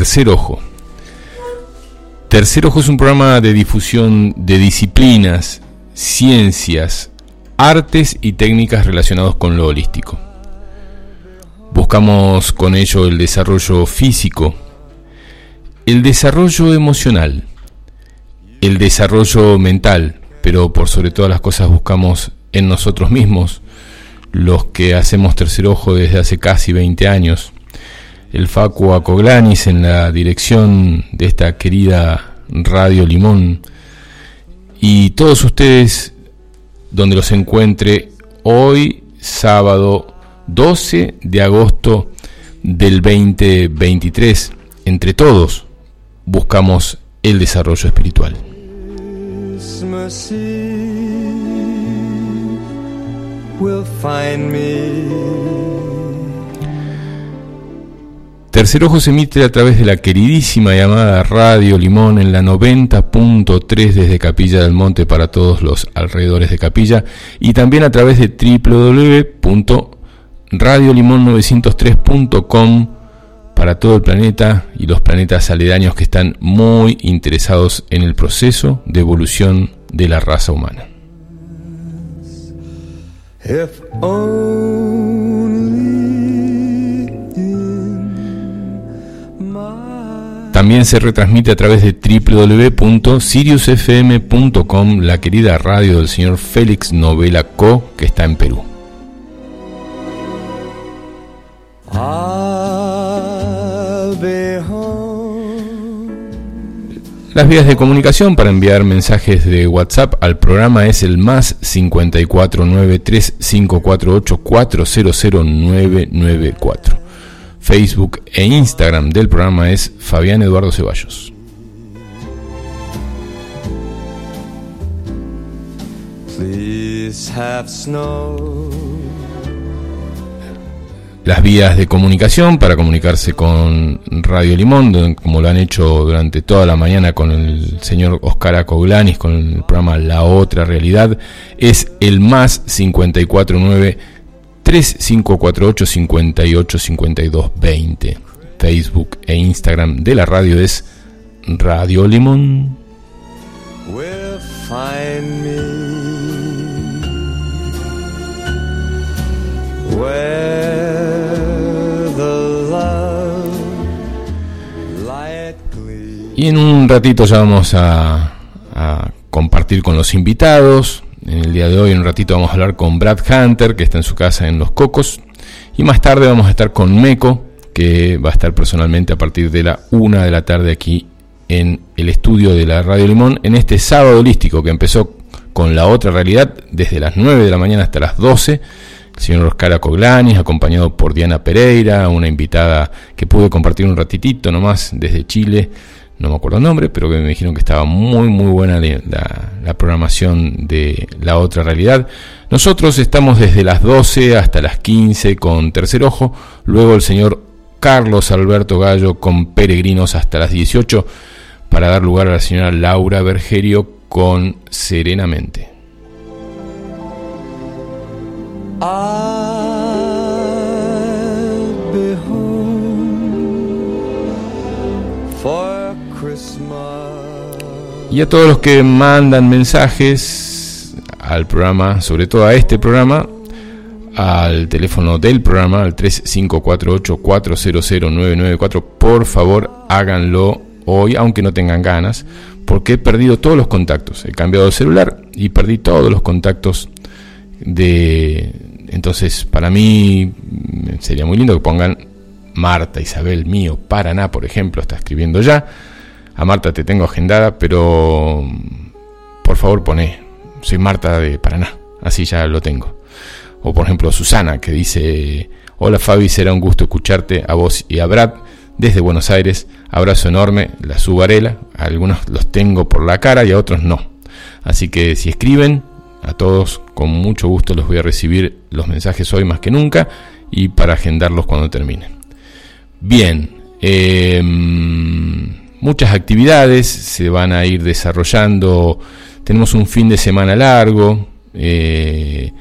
Tercer Ojo. Tercer Ojo es un programa de difusión de disciplinas, ciencias, artes y técnicas relacionados con lo holístico. Buscamos con ello el desarrollo físico, el desarrollo emocional, el desarrollo mental, pero por sobre todas las cosas buscamos en nosotros mismos los que hacemos tercer ojo desde hace casi 20 años. El Facu Acoglanis en la dirección de esta querida Radio Limón. Y todos ustedes, donde los encuentre, hoy sábado 12 de agosto del 2023, entre todos buscamos el desarrollo espiritual. Tercer Ojo se emite a través de la queridísima llamada Radio Limón en la 90.3 desde Capilla del Monte para todos los alrededores de Capilla y también a través de www.radiolimon903.com para todo el planeta y los planetas aledaños que están muy interesados en el proceso de evolución de la raza humana. También se retransmite a través de www.siriusfm.com, la querida radio del señor Félix Novela Co, que está en Perú. Las vías de comunicación para enviar mensajes de WhatsApp al programa es el más 5493548400994. Facebook e Instagram del programa es Fabián Eduardo Ceballos. Las vías de comunicación para comunicarse con Radio Limón, como lo han hecho durante toda la mañana con el señor Oscar Acoglanis, con el programa La Otra Realidad, es el más 549 3548 58 52 20. Facebook e Instagram de la radio es Radio Limón. Y en un ratito ya vamos a, compartir con los invitados. En el día de hoy, en un ratito, vamos a hablar con Brad Hunter, que está en su casa en Los Cocos. Y más tarde vamos a estar con Meco, que va a estar personalmente a partir de la una de la tarde aquí en el estudio de la Radio Limón, en este sábado holístico que empezó con la otra realidad desde las 9 de la mañana hasta las 12. El señor Oscar Acoglanis, acompañado por Diana Pereira, una invitada que pude compartir un ratitito nomás desde Chile no me acuerdo el nombre, pero que me dijeron que estaba muy muy buena la, programación de la otra realidad. Nosotros estamos desde las 12 hasta las 15 con Tercer Ojo, luego el señor Carlos Alberto Gallo con Peregrinos hasta las 18 para dar lugar a la señora Laura Bergerio con Serenamente. Y a todos los que mandan mensajes al programa, sobre todo a este programa, al teléfono del programa, al 3548-400994, por favor háganlo hoy, aunque no tengan ganas, porque he perdido todos los contactos. He cambiado de celular y perdí todos los contactos de... Entonces, para mí sería muy lindo que pongan Marta, Isabel, mío, Paraná, por ejemplo, está escribiendo ya a Marta te tengo agendada, pero por favor pone, soy Marta de Paraná, así ya lo tengo. O por ejemplo Susana que dice, hola Fabi, será un gusto escucharte a vos y a Brad desde Buenos Aires, abrazo enorme, la subarela, algunos los tengo por la cara y a otros no. Así que si escriben, a todos con mucho gusto los voy a recibir los mensajes hoy más que nunca y para agendarlos cuando termine. Bien, eh, muchas actividades se van a ir desarrollando. Tenemos un fin de semana largo, eh,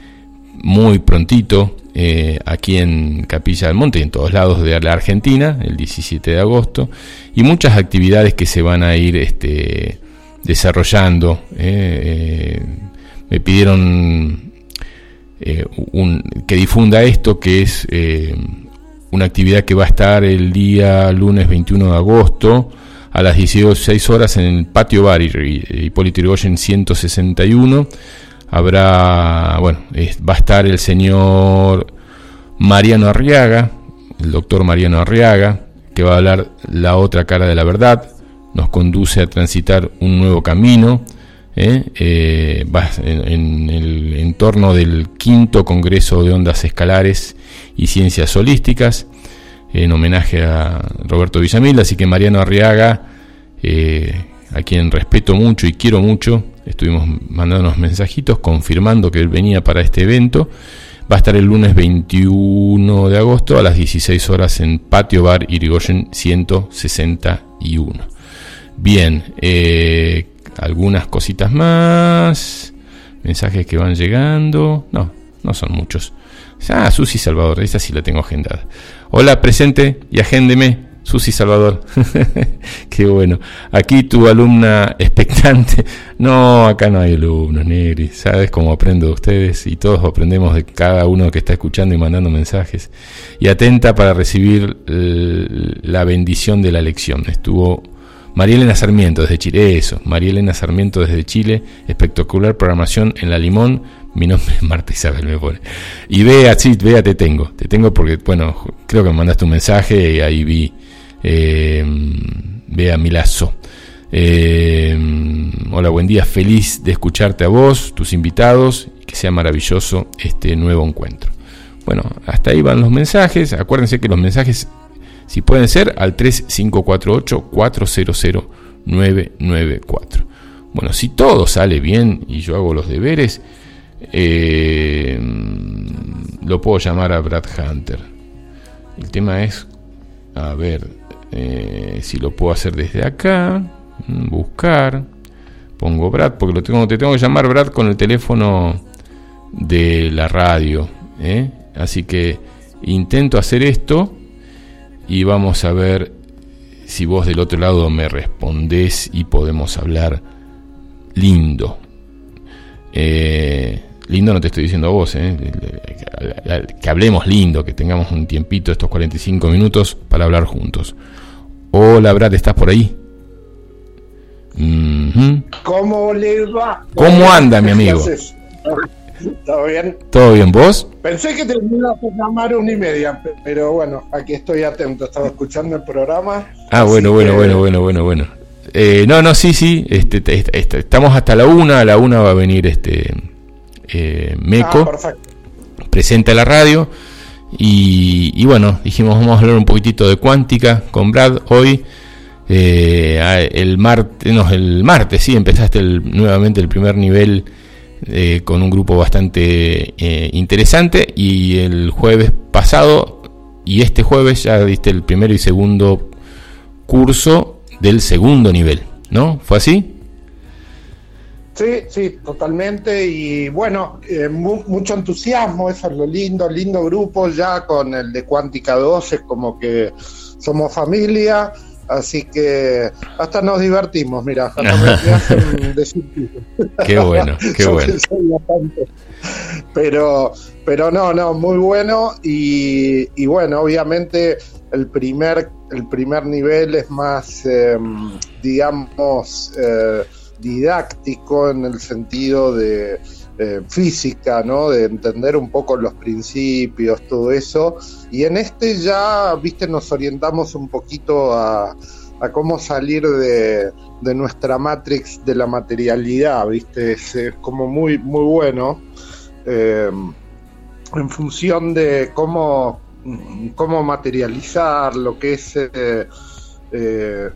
muy prontito, eh, aquí en Capilla del Monte y en todos lados de la Argentina, el 17 de agosto, y muchas actividades que se van a ir este, desarrollando. Eh, me pidieron que difunda esto, que es una actividad que va a estar el día lunes 21 de agosto a las 16 horas en el patio bar Hipólito Yrigoyen 161. Habrá, bueno, va a estar el señor Mariano Arriaga, el doctor Mariano Arriaga, que va a hablar la otra cara de la verdad, nos conduce a transitar un nuevo camino. ¿eh? Eh, va en, el entorno del quinto Congreso de Ondas Escalares y Ciencias Holísticas en homenaje a Roberto Villamil, así que Mariano Arriaga, eh, a quien respeto mucho y quiero mucho, estuvimos mandando unos mensajitos confirmando que él venía para este evento. Va a estar el lunes 21 de agosto a las 16 horas en Patio Bar Irigoyen 161. Bien, eh, algunas cositas más, mensajes que van llegando, no, no son muchos. Ah, Susi Salvador, esa sí la tengo agendada. Hola, presente y agéndeme. Susi Salvador. Qué bueno. Aquí tu alumna expectante. No, acá no hay alumnos, Negri. Sabes cómo aprendo de ustedes y todos aprendemos de cada uno que está escuchando y mandando mensajes. Y atenta para recibir la bendición de la lección. Estuvo María Elena Sarmiento desde Chile. Eso, María Elena Sarmiento desde Chile. Espectacular programación en La Limón mi nombre es Marta Isabel, me pone. Y vea, sí, vea, te tengo. Te tengo porque, bueno, creo que me mandaste un mensaje y ahí vi. Vea, Milazo. Eh, hola, buen día. Feliz de escucharte a vos, tus invitados, que sea maravilloso este nuevo encuentro. Bueno, hasta ahí van los mensajes. Acuérdense que los mensajes, si pueden ser, al 3548-400-994. Bueno, si todo sale bien y yo hago los deberes, eh, lo puedo llamar a Brad Hunter. El tema es, a ver, eh, si lo puedo hacer desde acá, mm, buscar, pongo Brad, porque lo tengo, te tengo que llamar Brad con el teléfono de la radio. ¿eh? Así que intento hacer esto y vamos a ver si vos del otro lado me respondés y podemos hablar lindo. Eh, Lindo no te estoy diciendo a vos, ¿eh? que hablemos lindo, que tengamos un tiempito, estos 45 minutos, para hablar juntos. Hola, Brad, ¿estás por ahí? ¿Cómo le va? ¿Cómo anda, mi amigo? ¿Todo bien? ¿Todo bien vos? Pensé que terminaba por llamar una y media, pero bueno, aquí estoy atento, estaba escuchando el programa. Ah, bueno, bueno, bueno, bueno, bueno, bueno. Eh, no, no, sí, sí, este, estamos hasta la una, a la una va a venir este eh, Meco, ah, presenta la radio. Y, bueno, dijimos vamos a hablar un poquitito de cuántica con Brad hoy. Eh, el martes, no, el martes, sí, empezaste nuevamente el primer nivel eh, con un grupo bastante interesante. Y el jueves pasado y este jueves ya diste el primero y segundo curso del segundo nivel, ¿no? ¿Fue así? Sí, sí, totalmente. Y bueno, eh, mucho entusiasmo, eso es lo lindo, lindo grupo ya con el de Cuántica 12, como que somos familia. Así que hasta nos divertimos, mira, hasta me hacen Qué bueno, qué bueno. Pero, pero no, no, muy bueno. Y, y bueno, obviamente el primer, el primer nivel es más, em, digamos, eh, didáctico en el sentido de física, ¿no? De entender un poco los principios, todo eso. Y en este ya, viste, nos orientamos un poquito a, cómo salir de, nuestra matrix de la materialidad, viste, es, como muy, muy bueno. Eh, en función de cómo, cómo materializar lo que es eh, eh,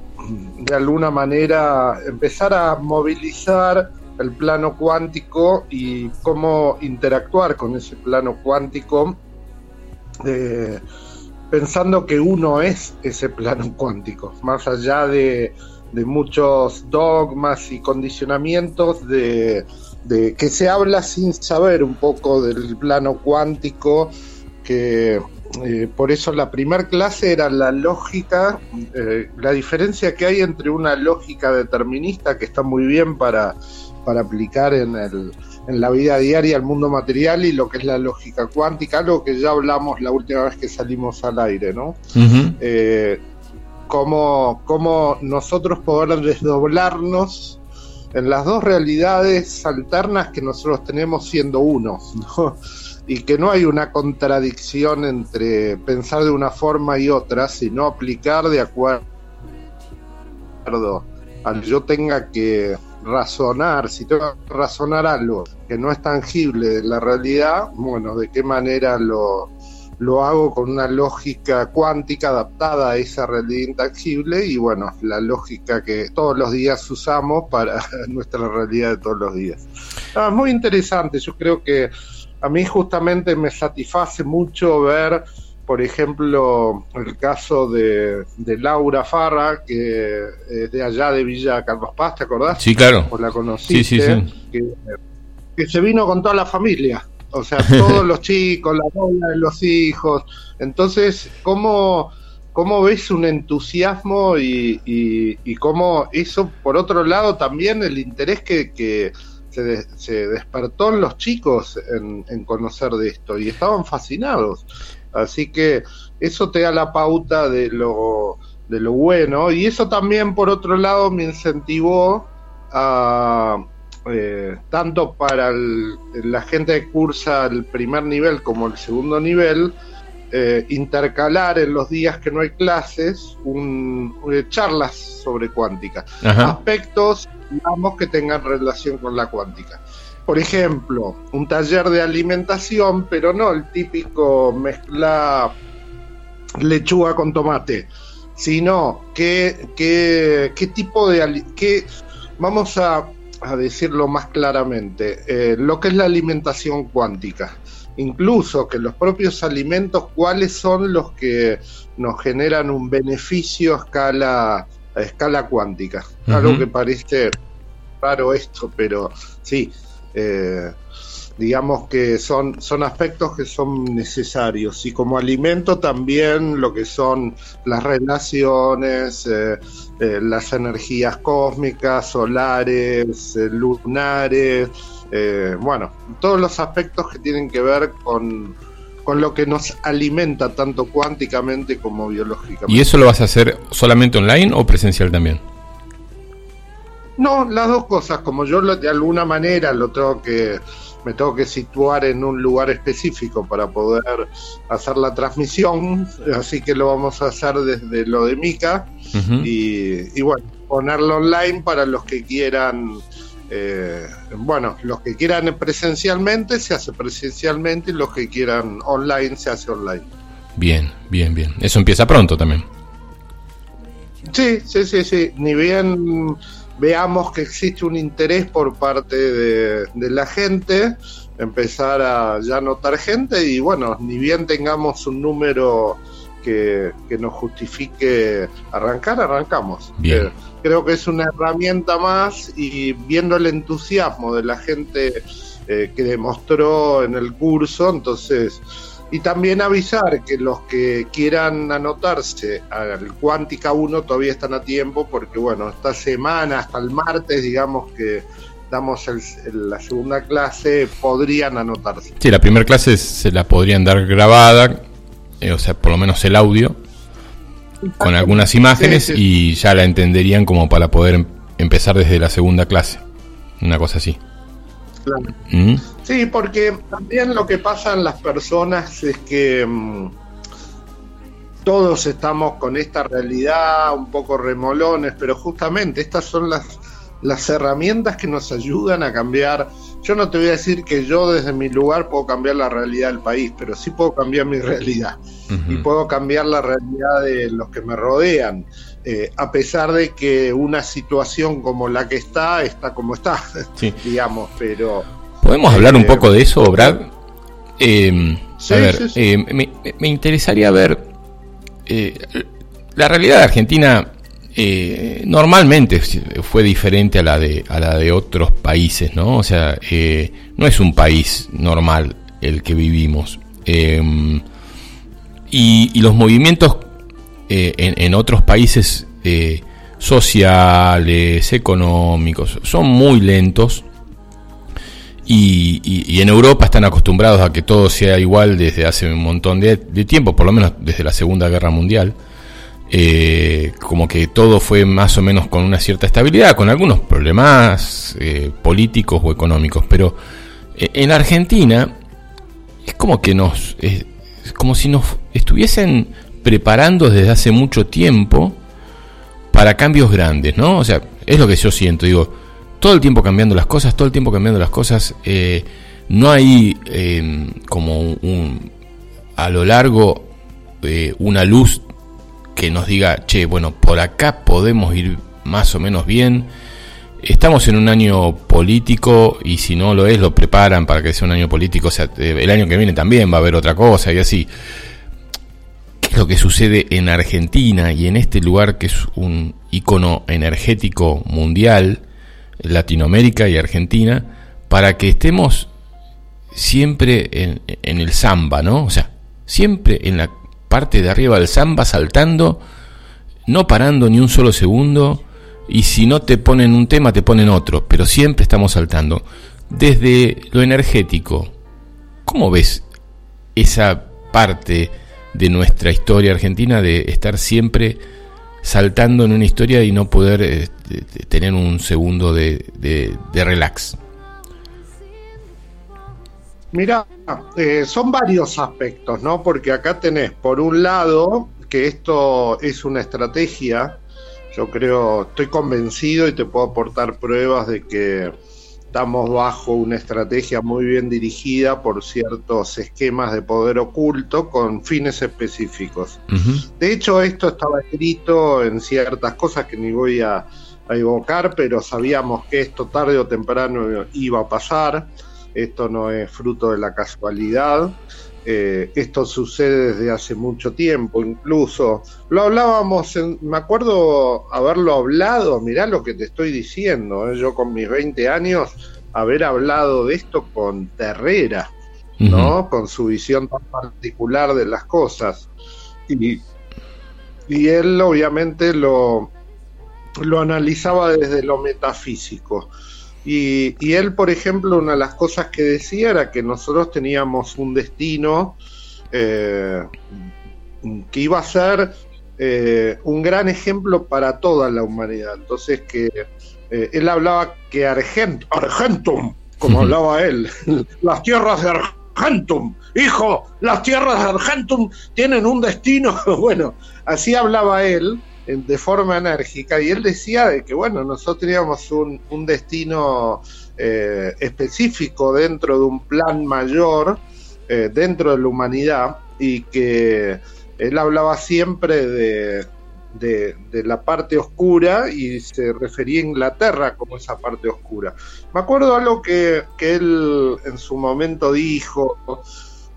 de alguna manera empezar a movilizar el plano cuántico y cómo interactuar con ese plano cuántico, pensando que uno es ese plano cuántico, más allá de, muchos dogmas y condicionamientos de, que se habla sin saber un poco del plano cuántico que eh, por eso la primera clase era la lógica, eh, la diferencia que hay entre una lógica determinista que está muy bien para, para aplicar en, el, en la vida diaria, el mundo material, y lo que es la lógica cuántica, algo que ya hablamos la última vez que salimos al aire, ¿no? Eh, cómo, cómo nosotros poder desdoblarnos en las dos realidades alternas que nosotros tenemos siendo uno, ¿no? y que no hay una contradicción entre pensar de una forma y otra, sino aplicar de acuerdo al yo tenga que razonar, si tengo que razonar algo que no es tangible de la realidad, bueno, de qué manera lo, lo hago con una lógica cuántica adaptada a esa realidad intangible y bueno, la lógica que todos los días usamos para nuestra realidad de todos los días. Ah, muy interesante, yo creo que a mí justamente me satisface mucho ver, por ejemplo, el caso de, Laura Farra, que es de allá de Villa Carlos Paz, ¿te acordás? Sí, claro. la conociste. Sí, sí, sí. Que, se vino con toda la familia. O sea, todos los chicos, la novia de los hijos. Entonces, ¿cómo, cómo ves un entusiasmo y, y, y, cómo eso, por otro lado, también el interés que, que se, despertó en los chicos en, conocer de esto y estaban fascinados. Así que eso te da la pauta de lo, de lo bueno. Y eso también por otro lado me incentivó a, eh, tanto para la gente que cursa el primer nivel como el segundo nivel, eh, intercalar en los días que no hay clases un, eh, charlas sobre cuántica, aspectos digamos que tengan relación con la cuántica. Por ejemplo, un taller de alimentación, pero no el típico mezcla lechuga con tomate, sino qué, qué, qué tipo de... Qué, vamos a, a decirlo más claramente, eh, lo que es la alimentación cuántica. Incluso que los propios alimentos, cuáles son los que nos generan un beneficio a escala, a escala cuántica. Algo que parece raro esto, pero sí, eh, digamos que son, son aspectos que son necesarios y como alimento también lo que son las relaciones, eh, eh, las energías cósmicas, solares, lunares, bueno, todos los aspectos que tienen que ver con, lo que nos alimenta tanto cuánticamente como biológicamente. ¿Y eso lo vas a hacer solamente online o presencial también? No, las dos cosas, como yo de alguna manera lo tengo que me tengo que situar en un lugar específico para poder hacer la transmisión, así que lo vamos a hacer desde lo de Mica y, y, bueno, ponerlo online para los que quieran eh, bueno, los que quieran presencialmente se hace presencialmente y los que quieran online se hace online. Bien, bien, bien. Eso empieza pronto también. Sí, sí, sí, sí. Ni bien veamos que existe un interés por parte de, la gente, empezar a ya notar gente y bueno, ni bien tengamos un número que, nos justifique arrancar, arrancamos. Bien. Eh, creo que es una herramienta más y viendo el entusiasmo de la gente eh, que demostró en el curso, entonces, y también avisar que los que quieran anotarse al Cuántica 1 todavía están a tiempo, porque bueno, esta semana, hasta el martes, digamos que damos la segunda clase, podrían anotarse. Sí, la primera clase se la podrían dar grabada, eh, o sea, por lo menos el audio con algunas imágenes y ya la entenderían como para poder em-, empezar desde la segunda clase. Una cosa así. ¿Mm? Sí, porque también lo que pasa en las personas es que mm, todos estamos con esta realidad un poco remolones, pero justamente estas son las, las herramientas que nos ayudan a cambiar. Yo no te voy a decir que yo desde mi lugar puedo cambiar la realidad del país, pero sí puedo cambiar mi realidad. Y puedo cambiar la realidad de los que me rodean, eh, a pesar de que una situación como la que está está como está, digamos, pero... ¿Podemos hablar un eh, poco de eso, Brad? Em, a ver, em, me, interesaría ver eh, la realidad de Argentina. normalmente fue diferente a la de a la de otros países, ¿no? O sea, no es un país normal el que vivimos. Em, Y, los movimientos eh, en, otros países eh, sociales, económicos, son muy lentos. Y, en Europa están acostumbrados a que todo sea igual desde hace un montón de, tiempo, por lo menos desde la Segunda Guerra Mundial. Eh, como que todo fue más o menos con una cierta estabilidad, con algunos problemas políticos o económicos. Pero en Argentina es como que nos como si nos estuviesen preparando desde hace mucho tiempo para cambios grandes, ¿no? O sea, es lo que yo siento, digo, todo el tiempo cambiando las cosas, todo el tiempo cambiando las cosas, eh, no hay em, como un, a lo largo eh, una luz que nos diga, che, bueno, por acá podemos ir más o menos bien. Estamos en un año político y si no lo es, lo preparan para que sea un año político. O sea, eh, el año que viene también va a haber otra cosa y así lo que sucede en Argentina y en este lugar que es un icono energético mundial, Latinoamérica y Argentina, para que estemos siempre en, el samba, ¿no? O sea, siempre en la parte de arriba del samba saltando, no parando ni un solo segundo, y si no te ponen un tema, te ponen otro, pero siempre estamos saltando. Desde lo energético, ¿cómo ves esa parte? de nuestra historia argentina de estar siempre saltando en una historia y no poder eh, tener un segundo de, de, relax. Mira, eh, son varios aspectos, ¿no? Porque acá tenés, por un lado, que esto es una estrategia, yo creo, estoy convencido y te puedo aportar pruebas de que estamos bajo una estrategia muy bien dirigida por ciertos esquemas de poder oculto con fines específicos. De hecho, esto estaba escrito en ciertas cosas que ni voy a, evocar, pero sabíamos que esto tarde o temprano iba a pasar. Esto no es fruto de la casualidad. Eh, esto sucede desde hace mucho tiempo, incluso lo hablábamos, me acuerdo haberlo hablado, mirá lo que te estoy diciendo, eh, yo con mis 20 años, haber hablado de esto con Terrera, ¿no? Con su visión tan particular de las cosas. Y, y él obviamente lo, lo analizaba desde lo metafísico. Y, él, por ejemplo, una de las cosas que decía era que nosotros teníamos un destino eh, que iba a ser eh, un gran ejemplo para toda la humanidad. Entonces, que eh, él hablaba que Argent, Argentum, como hablaba él, las tierras de Argentum, hijo, las tierras de Argentum tienen un destino. bueno, así hablaba él de forma enérgica y él decía de que bueno nosotros teníamos un, destino eh, específico dentro de un plan mayor eh, dentro de la humanidad y que él hablaba siempre de, de, la parte oscura y se refería a Inglaterra como esa parte oscura. Me acuerdo algo que, que él en su momento dijo,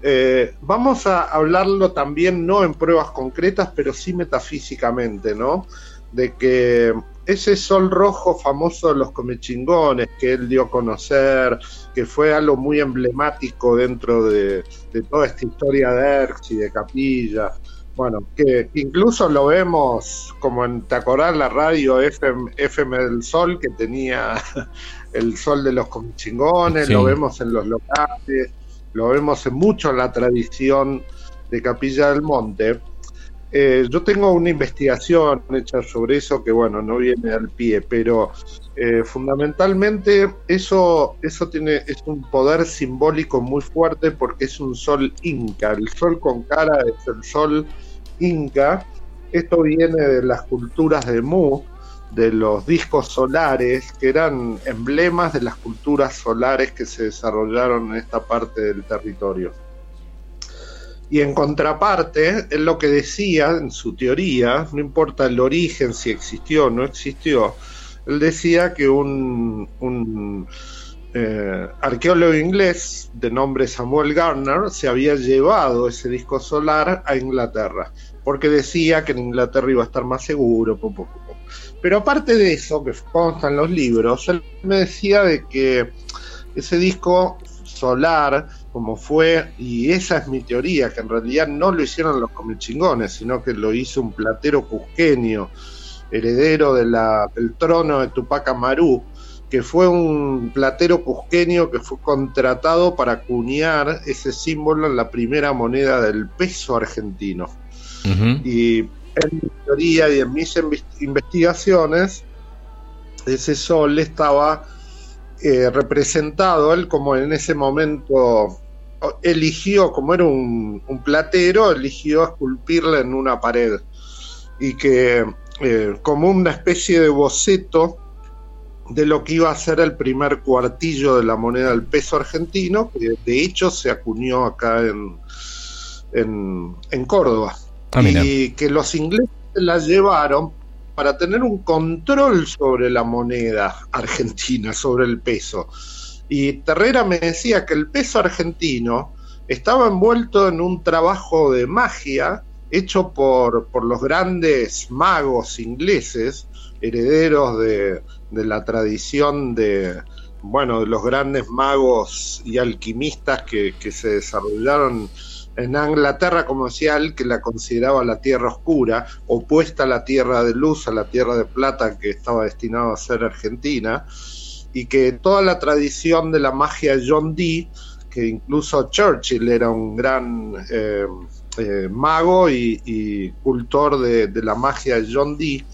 eh, vamos a hablarlo también no en pruebas concretas, pero sí metafísicamente, ¿no? De que ese sol rojo famoso de los comechingones que él dio a conocer, que fue algo muy emblemático dentro de, toda esta historia de Erx y de Capilla, bueno, que incluso lo vemos como en, ¿te acordás la radio FM, FM del Sol que tenía el sol de los comechingones? Lo vemos en los locales lo vemos mucho en la tradición de Capilla del Monte. Eh, yo tengo una investigación hecha sobre eso que, bueno, no viene al pie, pero eh, fundamentalmente eso, eso tiene, es un poder simbólico muy fuerte porque es un sol inca. El sol con cara es el sol inca. Esto viene de las culturas de Mu, de los discos solares, que eran emblemas de las culturas solares que se desarrollaron en esta parte del territorio. Y en contraparte, él lo que decía en su teoría, no importa el origen, si existió o no existió, él decía que un, un eh, arqueólogo inglés de nombre Samuel Garner se había llevado ese disco solar a Inglaterra, porque decía que en Inglaterra iba a estar más seguro. Pero aparte de eso, que consta en los libros, él me decía de que ese disco solar como fue, y esa es mi teoría, que en realidad no lo hicieron los comichingones, sino que lo hizo un platero cusqueño, heredero de la, del trono de Tupac Amaru, que fue un platero cusqueño que fue contratado para acuñar ese símbolo en la primera moneda del peso argentino. Y en mi teoría y en mis investigaciones, ese sol estaba eh, representado, él como en ese momento eligió, como era un, platero, eligió esculpirla en una pared y que eh, como una especie de boceto de lo que iba a ser el primer cuartillo de la moneda del peso argentino, que de hecho se acuñó acá en, en, Córdoba. Y que los ingleses la llevaron para tener un control sobre la moneda argentina, sobre el peso. Y Terrera me decía que el peso argentino estaba envuelto en un trabajo de magia hecho por, por los grandes magos ingleses, herederos de, de la tradición de, bueno, de los grandes magos y alquimistas que, que se desarrollaron en Inglaterra, él, que la consideraba la tierra oscura, opuesta a la tierra de luz, a la tierra de plata que estaba destinada a ser Argentina, y que toda la tradición de la magia John Dee, que incluso Churchill era un gran eh, eh, mago y, cultor de, de, la magia John Dee,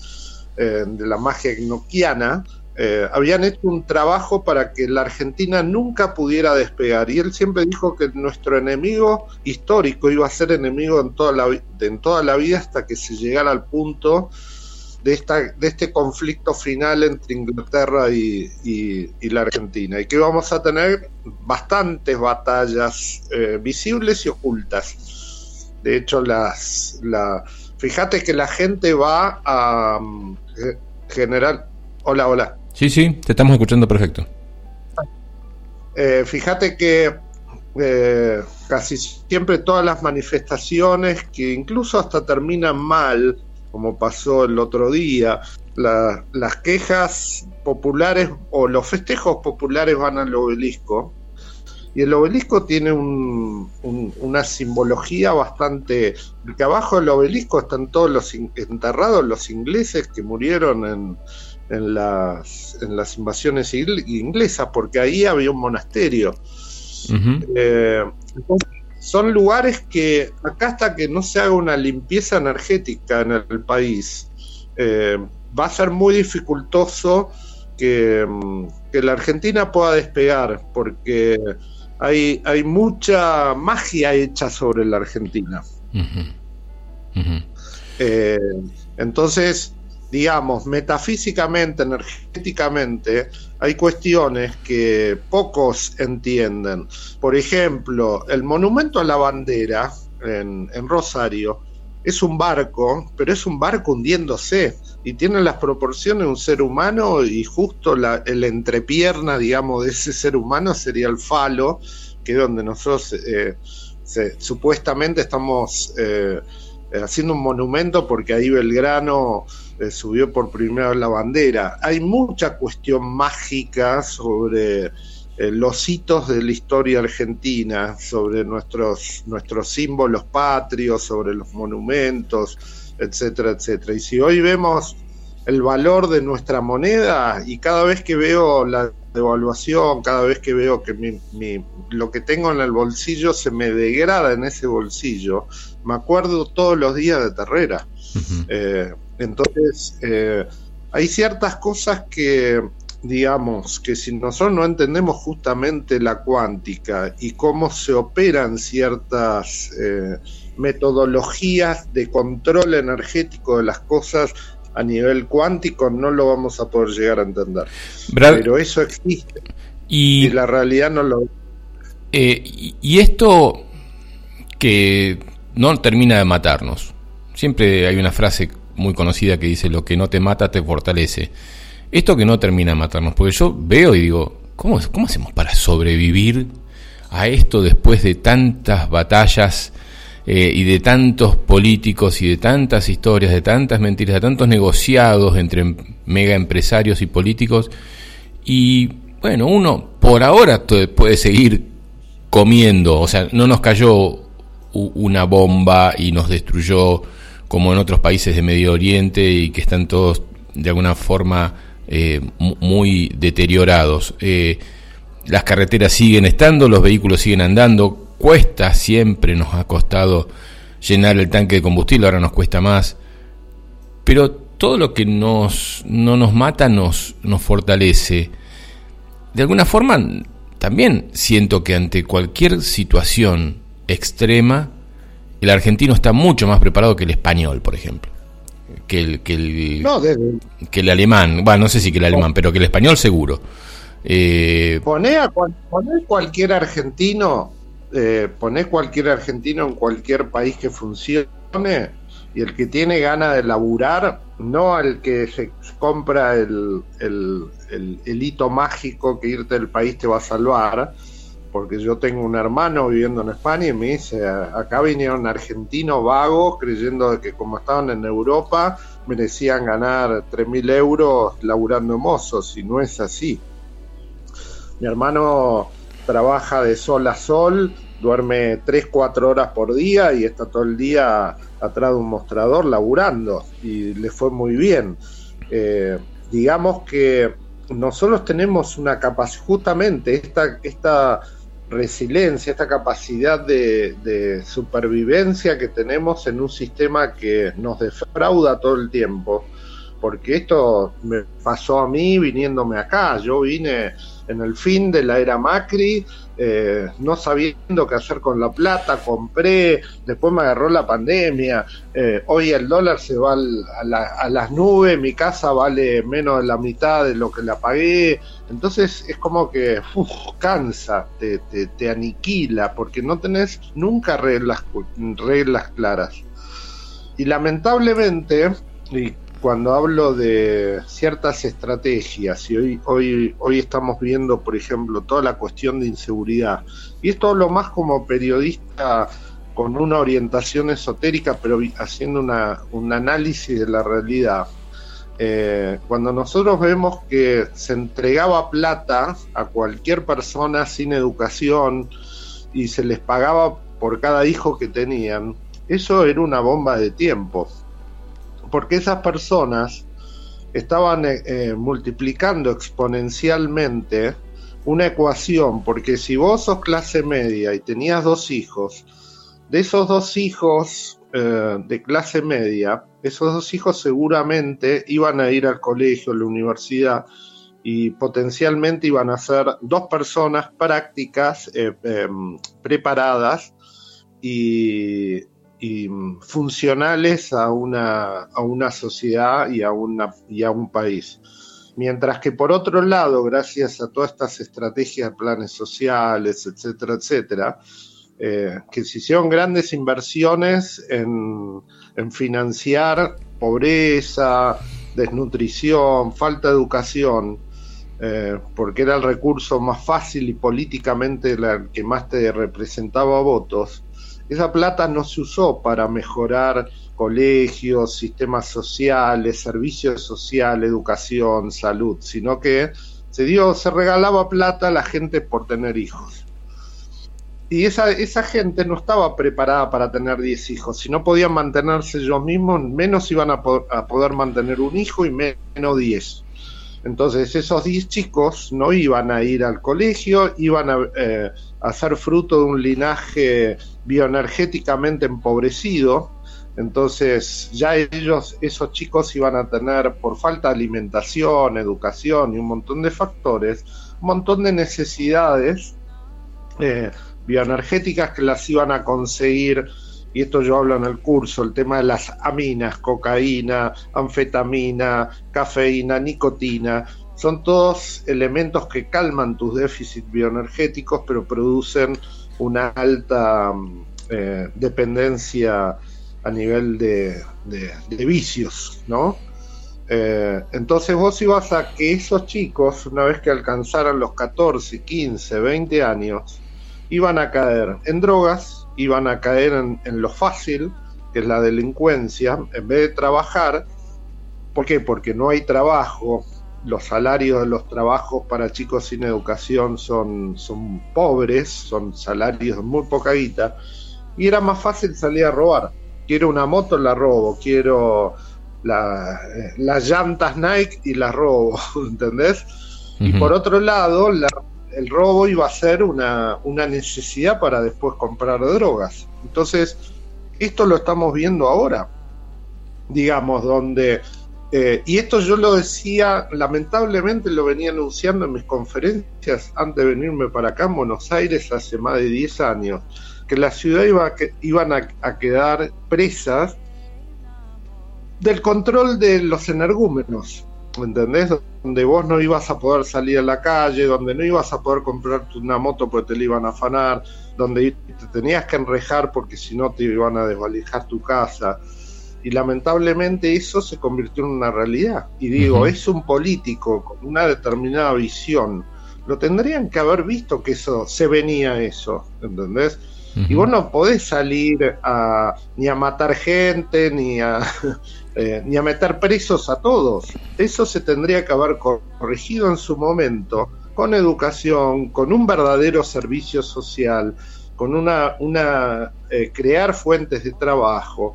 eh, de la magia gnocchiana, eh, habían hecho un trabajo para que la Argentina nunca pudiera despegar. Y él siempre dijo que nuestro enemigo histórico iba a ser enemigo en toda la, en toda la vida hasta que se llegara al punto de, esta, de este conflicto final entre Inglaterra y, la Argentina. Y que vamos a tener bastantes batallas eh, visibles y ocultas. De hecho, las, la, fíjate que la gente va a eh, general. Hola, hola. Sí, sí, te estamos escuchando perfecto. Eh, fíjate que eh, casi siempre todas las manifestaciones, que incluso hasta terminan mal, como pasó el otro día, las quejas populares o los festejos populares van al obelisco y el obelisco tiene una simbología bastante... Porque abajo del obelisco están todos los enterrados los ingleses que murieron en, en, las, en las invasiones inglesas, porque ahí había un monasterio. Eh, son lugares que acá hasta que no se haga una limpieza energética en el, país, eh, va a ser muy dificultoso que, que la Argentina pueda despegar, porque hay, hay mucha magia hecha sobre la Argentina. Eh, entonces, digamos, metafísicamente, energéticamente, hay cuestiones que pocos entienden. Por ejemplo, el monumento a la bandera en, Rosario es un barco, pero es un barco hundiéndose y tiene las proporciones de un ser humano y justo la el entrepierna, digamos, de ese ser humano sería el falo, que es donde nosotros eh, supuestamente estamos eh, haciendo un monumento porque ahí Belgrano eh, subió por primera vez la bandera. Hay mucha cuestión mágica sobre los hitos de la historia argentina, sobre nuestros, nuestros símbolos patrios, sobre los monumentos, etcétera, etcétera. Y si hoy vemos el valor de nuestra moneda y cada vez que veo la devaluación, cada vez que veo que mi, lo que tengo en el bolsillo se me degrada en ese bolsillo, me acuerdo todos los días de Terrera. Eh, entonces, eh, hay ciertas cosas que, digamos, que si nosotros no entendemos justamente la cuántica y cómo se operan ciertas... Eh, metodologías de control energético de las cosas a nivel cuántico no lo vamos a poder llegar a entender. Pero eso existe. Y, la realidad no lo... Eh, y esto que no termina de matarnos. Siempre hay una frase muy conocida que dice, lo que no te mata te fortalece. Esto que no termina de matarnos, porque yo veo y digo, ¿cómo, cómo hacemos para sobrevivir a esto después de tantas batallas eh, y de tantos políticos y de tantas historias, de tantas mentiras, de tantos negociados entre mega empresarios y políticos. Y bueno, uno por ahora puede seguir comiendo, o sea, no nos cayó una bomba y nos destruyó como en otros países de Medio Oriente y que están todos de alguna forma eh, muy deteriorados. Eh, las carreteras siguen estando, los vehículos siguen andando, cuesta siempre, nos ha costado llenar el tanque de combustible, ahora nos cuesta más, pero todo lo que nos, no nos mata nos, nos fortalece. De alguna forma, también siento que ante cualquier situación extrema, el argentino está mucho más preparado que el español, por ejemplo. Que el, que el, que el alemán, bueno, no sé si que el alemán, pero que el español seguro. Eh, poné, a, cualquier argentino, eh, poné cualquier argentino en cualquier país que funcione y el que tiene ganas de laburar, no al que se compra el, el, el hito mágico que irte del país te va a salvar, porque yo tengo un hermano viviendo en España y me dice, acá vinieron argentinos vagos creyendo que como estaban en Europa merecían ganar 3.000 euros laburando mozos y no es así. Mi hermano trabaja de sol a sol, duerme 3, 4 horas por día y está todo el día atrás de un mostrador laburando y le fue muy bien. Eh, digamos que nosotros tenemos una capacidad, justamente esta, esta resiliencia, esta capacidad de, supervivencia que tenemos en un sistema que nos defrauda todo el tiempo. Porque esto me pasó a mí viniéndome acá. Yo vine en el fin de la era Macri, eh, no sabiendo qué hacer con la plata, compré, después me agarró la pandemia, eh, hoy el dólar se va a, las nubes, mi casa vale menos de la mitad de lo que la pagué, entonces es como que cansa, te, te, aniquila, porque no tenés nunca reglas, reglas claras. Y lamentablemente, y cuando hablo de ciertas estrategias, y hoy, hoy, hoy estamos viendo, por ejemplo, toda la cuestión de inseguridad, y esto hablo más como periodista con una orientación esotérica, pero haciendo una, un análisis de la realidad. Eh, cuando nosotros vemos que se entregaba plata a cualquier persona sin educación y se les pagaba por cada hijo que tenían, eso era una bomba de tiempo. Porque esas personas estaban eh, eh, multiplicando exponencialmente una ecuación, porque si vos sos clase media y tenías dos hijos, de esos dos hijos eh, de clase media, esos dos hijos seguramente iban a ir al colegio, a la universidad, y potencialmente iban a ser dos personas prácticas, em, preparadas y y funcionales a una, a una sociedad y a, una, y a un país. Mientras que por otro lado, gracias a todas estas estrategias, planes sociales, etcétera, etcétera, eh, que se hicieron grandes inversiones en, financiar pobreza, desnutrición, falta de educación, eh, porque era el recurso más fácil y políticamente el que más te representaba votos, esa plata no se usó para mejorar colegios, sistemas sociales, servicios sociales, educación, salud, sino que se dio, se regalaba plata a la gente por tener hijos. Y esa, esa gente no estaba preparada para tener 10 hijos. Si no podían mantenerse ellos mismos, menos iban a, poder mantener un hijo y menos 10. Entonces esos 10 chicos no iban a ir al colegio, iban eh, a, ser fruto de un linaje bioenergéticamente empobrecido. Entonces ya ellos, esos chicos iban a tener, por falta de alimentación, educación y un montón de factores, un montón de necesidades eh, bioenergéticas que las iban a conseguir y esto yo hablo en el curso, el tema de las aminas, cocaína, anfetamina, cafeína, nicotina, son todos elementos que calman tus déficits bioenergéticos, pero producen una alta eh, dependencia a nivel de, vicios, ¿no? Eh, entonces vos ibas a que esos chicos, una vez que alcanzaran los 14, 15, 20 años, iban a caer en drogas, iban a caer en, lo fácil, que es la delincuencia, en vez de trabajar. ¿Por qué? Porque no hay trabajo, los salarios de los trabajos para chicos sin educación son, son pobres, son salarios de muy poca guita, y era más fácil salir a robar. Quiero una moto, la robo, quiero eh, las llantas Nike y las robo, ¿entendés? Y por otro lado, el robo iba a ser una, una necesidad para después comprar drogas. Entonces, esto lo estamos viendo ahora, digamos, donde eh, y esto yo lo decía, lamentablemente lo venía anunciando en mis conferencias antes de venirme para acá en Buenos Aires hace más de 10 años, que la ciudad iba a iban a, quedar presas del control de los energúmenos, ¿entendés? Donde vos no ibas a poder salir a la calle, donde no ibas a poder comprarte una moto porque te la iban a afanar, donde te tenías que enrejar porque si no te iban a desvalijar tu casa y lamentablemente eso se convirtió en una realidad. Y digo, es un político con una determinada visión. Lo tendrían que haber visto que eso se venía eso, ¿entendés? Y vos no podés salir a, ni a matar gente, ni a, eh, ni a meter presos a todos. Eso se tendría que haber corregido en su momento, con educación, con un verdadero servicio social, con una, eh, crear fuentes de trabajo,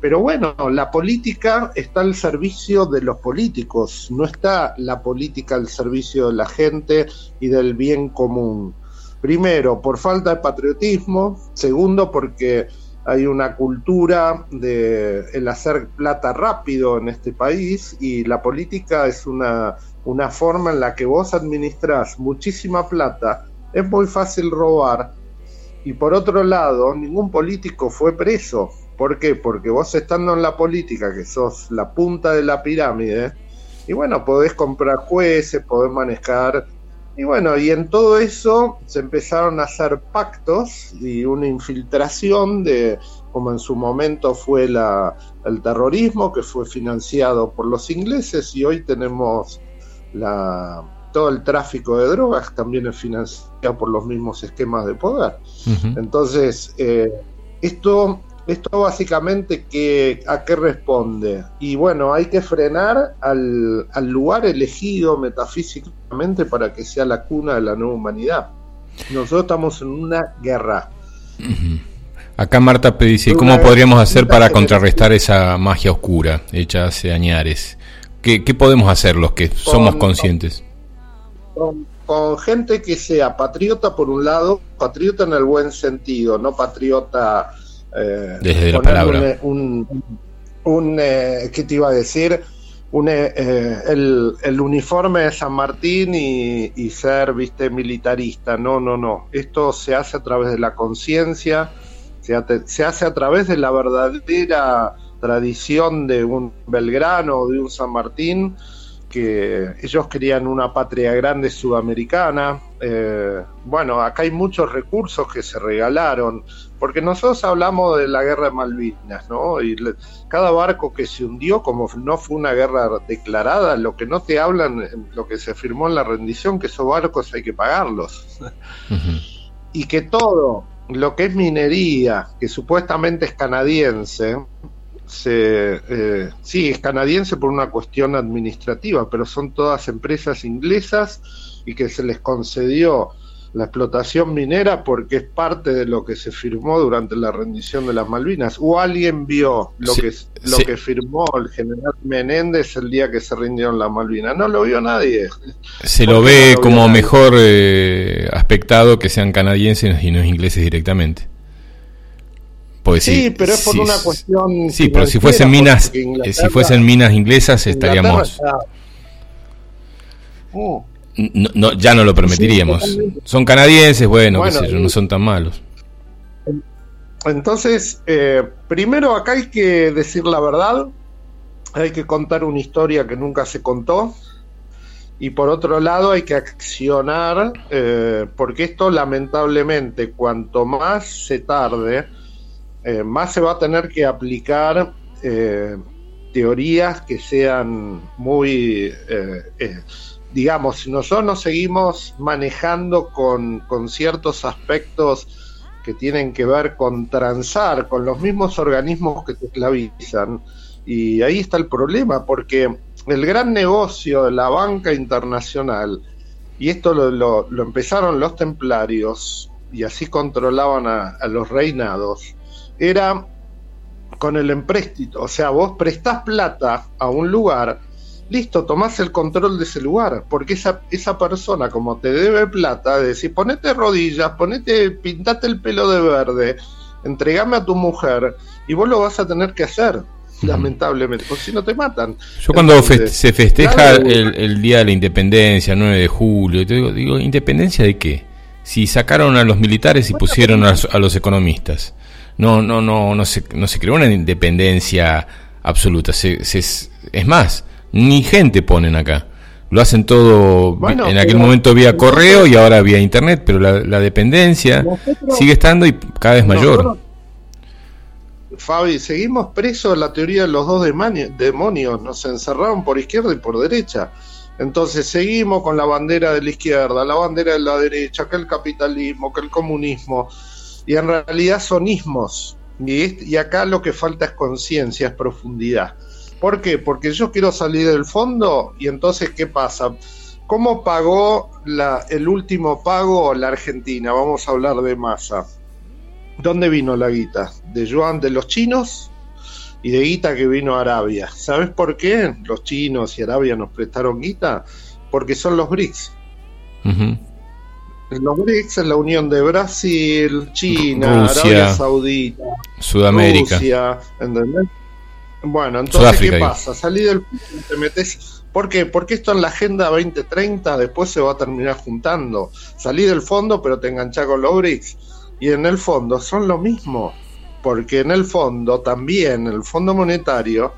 pero bueno, la política está al servicio de los políticos, no está la política al servicio de la gente y del bien común. Primero, por falta de patriotismo. Segundo, porque hay una cultura de el hacer plata rápido en este país y la política es una, una forma en la que vos administrás muchísima plata, es muy fácil robar. Y por otro lado, ningún político fue preso ¿Por qué? Porque vos estando en la política, que sos la punta de la pirámide, y bueno, podés comprar jueces, podés manejar. Y bueno, y en todo eso se empezaron a hacer pactos y una infiltración de, como en su momento fue la, el terrorismo, que fue financiado por los ingleses, y hoy tenemos la, todo el tráfico de drogas también es financiado por los mismos esquemas de poder. Entonces, eh, esto esto básicamente que, a qué responde. Y bueno, hay que frenar al, lugar elegido metafísicamente para que sea la cuna de la nueva humanidad. Nosotros estamos en una guerra. Acá Marta dice, ¿cómo podríamos hacer para contrarrestar esa magia oscura hecha hace añares? ¿Qué, podemos hacer los que somos conscientes? con, gente que sea patriota por un lado, patriota en el buen sentido, no patriota eh, Desde la palabra. Un, un, eh, ¿qué te iba a decir? Un, eh, el, el, uniforme de San Martín y, ser, viste, militarista. No, no, no. Esto se hace a través de la conciencia, se, se hace a través de la verdadera tradición de un Belgrano o de un San Martín que ellos querían una patria grande sudamericana. Eh, bueno, acá hay muchos recursos que se regalaron, porque nosotros hablamos de la guerra de Malvinas, ¿no? Y cada barco que se hundió, como no fue una guerra declarada, lo que no te hablan, lo que se firmó en la rendición, que esos barcos hay que pagarlos. Y que todo lo que es minería, que supuestamente es canadiense, se, eh, sí, es canadiense por una cuestión administrativa, pero son todas empresas inglesas y que se les concedió la explotación minera porque es parte de lo que se firmó durante la rendición de las Malvinas. ¿O alguien vio lo, que, lo que firmó el general Menéndez el día que se rindieron las Malvinas? No lo vio nadie. Se lo ve como mejor eh, aspectado que sean canadienses y no ingleses directamente. Pues sí, pero es por una cuestión. Sí, pero si fuesen minas, eh, si fuesen minas inglesas estaríamos. Oh. No, ya no lo permitiríamos. son canadienses, bueno, no son tan malos. Entonces, eh, primero acá hay que decir la verdad, hay que contar una historia que nunca se contó, y por otro lado hay que accionar, eh, porque esto lamentablemente, cuanto más se tarde, eh, más se va a tener que aplicar teorías que sean muy, digamos, si nosotros nos seguimos manejando con, con ciertos aspectos que tienen que ver con transar con los mismos organismos que te esclavizan, y ahí está el problema, porque el gran negocio de la banca internacional, y esto lo, empezaron los templarios, y así controlaban a, los reinados, era con el empréstito. O sea, vos prestás plata a un lugar, listo, tomás el control de ese lugar, porque esa, esa persona, como te debe plata, decís, ponete rodillas, ponete, pintate el pelo de verde, entregame a tu mujer, y vos lo vas a tener que hacer lamentablemente, porque si no te matan. Yo cuando se festeja el, Día de la Independencia, 9 de julio, te digo, digo, ¿independencia de qué? Si sacaron a los militares y pusieron a, los economistas. No, no, no, no se, no se creó una independencia absoluta. Se, se, es más, ni gente ponen acá. Lo hacen todo en aquel momento vía correo y ahora vía internet, pero la, dependencia sigue estando y cada vez mayor. Fabi, seguimos presos la teoría de los dos demonios, nos encerraron por izquierda y por derecha. Entonces seguimos con la bandera de la izquierda, la bandera de la derecha, que el capitalismo, que el comunismo, y en realidad son ismos. Y, acá lo que falta es conciencia, es profundidad. ¿Por qué? Porque yo quiero salir del fondo y entonces ¿qué pasa? ¿Cómo pagó la, el último pago la Argentina? Vamos a hablar de masa ¿Dónde vino la guita? ¿De yuan de los chinos? Y de guita que vino a Arabia. ¿Sabes por qué los chinos y Arabia nos prestaron guita? Porque son los BRICS. Los BRICS es la unión de Brasil, China, Arabia Saudita, Sudamérica. Rusia, ¿entendés? Bueno, entonces, ¿qué pasa? Salí del te metes. ¿Por qué? Porque esto en la Agenda 2030 después se va a terminar juntando. Salí del fondo, pero te enganchás con los BRICS y en el fondo son lo mismo, porque en el fondo también, el Fondo Monetario,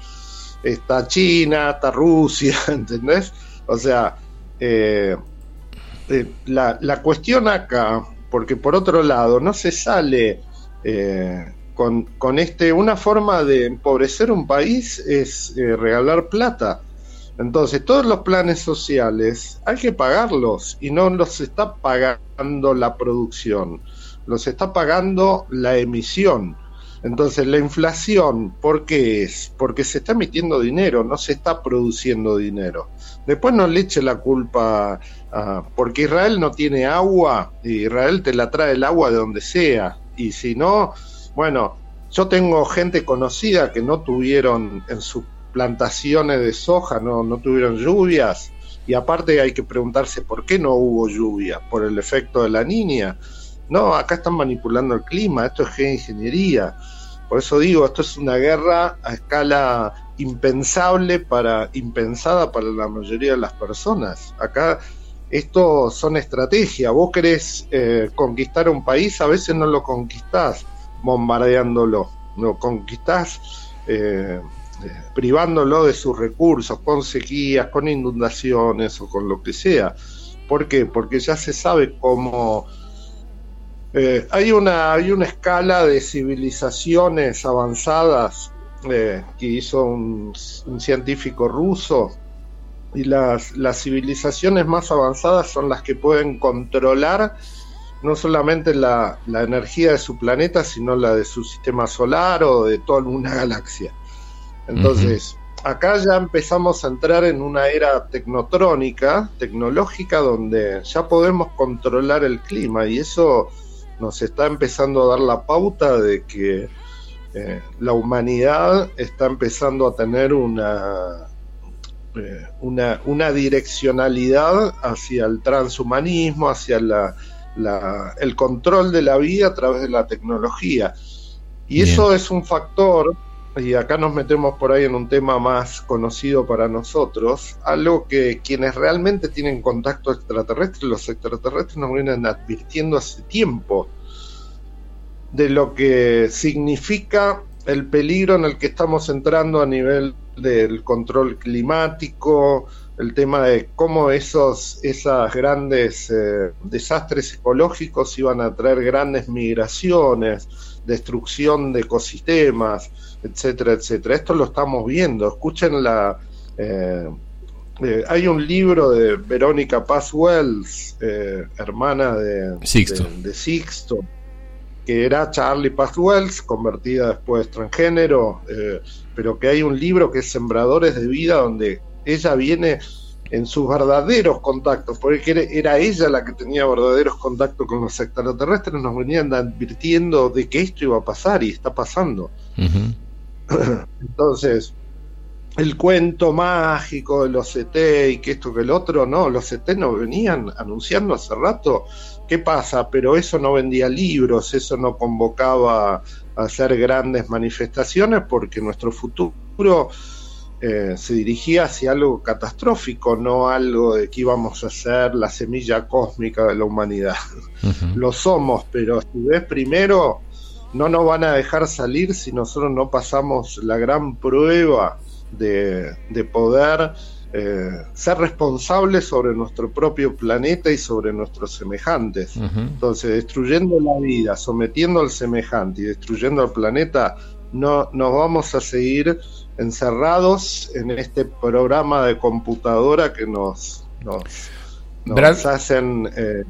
está China, está Rusia, ¿entendés? O sea, eh, eh, la, la, cuestión acá, porque por otro lado, no se sale eh, con, con, este, una forma de empobrecer un país es regalar plata. Entonces, todos los planes sociales hay que pagarlos y no los está pagando la producción los está pagando la emisión. Entonces, la inflación, ¿por qué es? Porque se está emitiendo dinero, no se está produciendo dinero. Después no le eche la culpa, porque Israel no tiene agua, y Israel te la trae el agua de donde sea. Y si no, bueno, yo tengo gente conocida que no tuvieron en sus plantaciones de soja, no, no tuvieron lluvias, y aparte hay que preguntarse por qué no hubo lluvia, por el efecto de la niña. No, acá están manipulando el clima, esto es geoingeniería. Por eso digo, esto es una guerra a escala impensable para impensada para la mayoría de las personas. Acá esto son estrategias. Vos querés eh, conquistar un país, a veces no lo conquistás bombardeándolo, lo conquistás eh, eh, privándolo de sus recursos, con sequías, con inundaciones o con lo que sea. ¿Por qué? Porque ya se sabe cómo eh, hay, una, hay una escala de civilizaciones avanzadas eh, que hizo un, científico ruso y las, las civilizaciones más avanzadas son las que pueden controlar no solamente la, la, energía de su planeta, sino la de su sistema solar o de toda una galaxia. Entonces, acá ya empezamos a entrar en una era tecnotrónica, tecnológica, donde ya podemos controlar el clima y eso nos está empezando a dar la pauta de que eh, la humanidad está empezando a tener una, eh, una, una, direccionalidad hacia el transhumanismo, hacia la, el control de la vida a través de la tecnología. Y eso es un factor y acá nos metemos por ahí en un tema más conocido para nosotros, algo que quienes realmente tienen contacto extraterrestre, los extraterrestres nos vienen advirtiendo hace tiempo de lo que significa el peligro en el que estamos entrando a nivel del control climático, el tema de cómo esos esas grandes eh, desastres ecológicos iban a traer grandes migraciones, destrucción de ecosistemas, etcétera, etcétera. Esto lo estamos viendo. Escuchen la. Eh, eh, hay un libro de Verónica Paz Wells, hermana de Sixto. De, Sixto, que era Charlie Paz Wells, convertida después transgénero, pero que hay un libro que es Sembradores de Vida, donde ella viene en sus verdaderos contactos, porque era ella la que tenía verdaderos contactos con los extraterrestres, nos venían advirtiendo de que esto iba a pasar y está pasando. Entonces, el cuento mágico de los ET y que esto que el otro, no, los ET no venían anunciando hace rato. ¿Qué pasa? Pero eso no vendía libros, eso no convocaba a hacer grandes manifestaciones porque nuestro futuro eh, se dirigía hacia algo catastrófico, no algo de que íbamos a ser la semilla cósmica de la humanidad. Lo somos, pero si ves primero, no nos van a dejar salir si nosotros no pasamos la gran prueba de, poder eh, ser responsables sobre nuestro propio planeta y sobre nuestros semejantes. Entonces, destruyendo la vida, sometiendo al semejante y destruyendo al planeta, no nos vamos a seguir encerrados en este programa de computadora que nos, nos, hacen... Eh,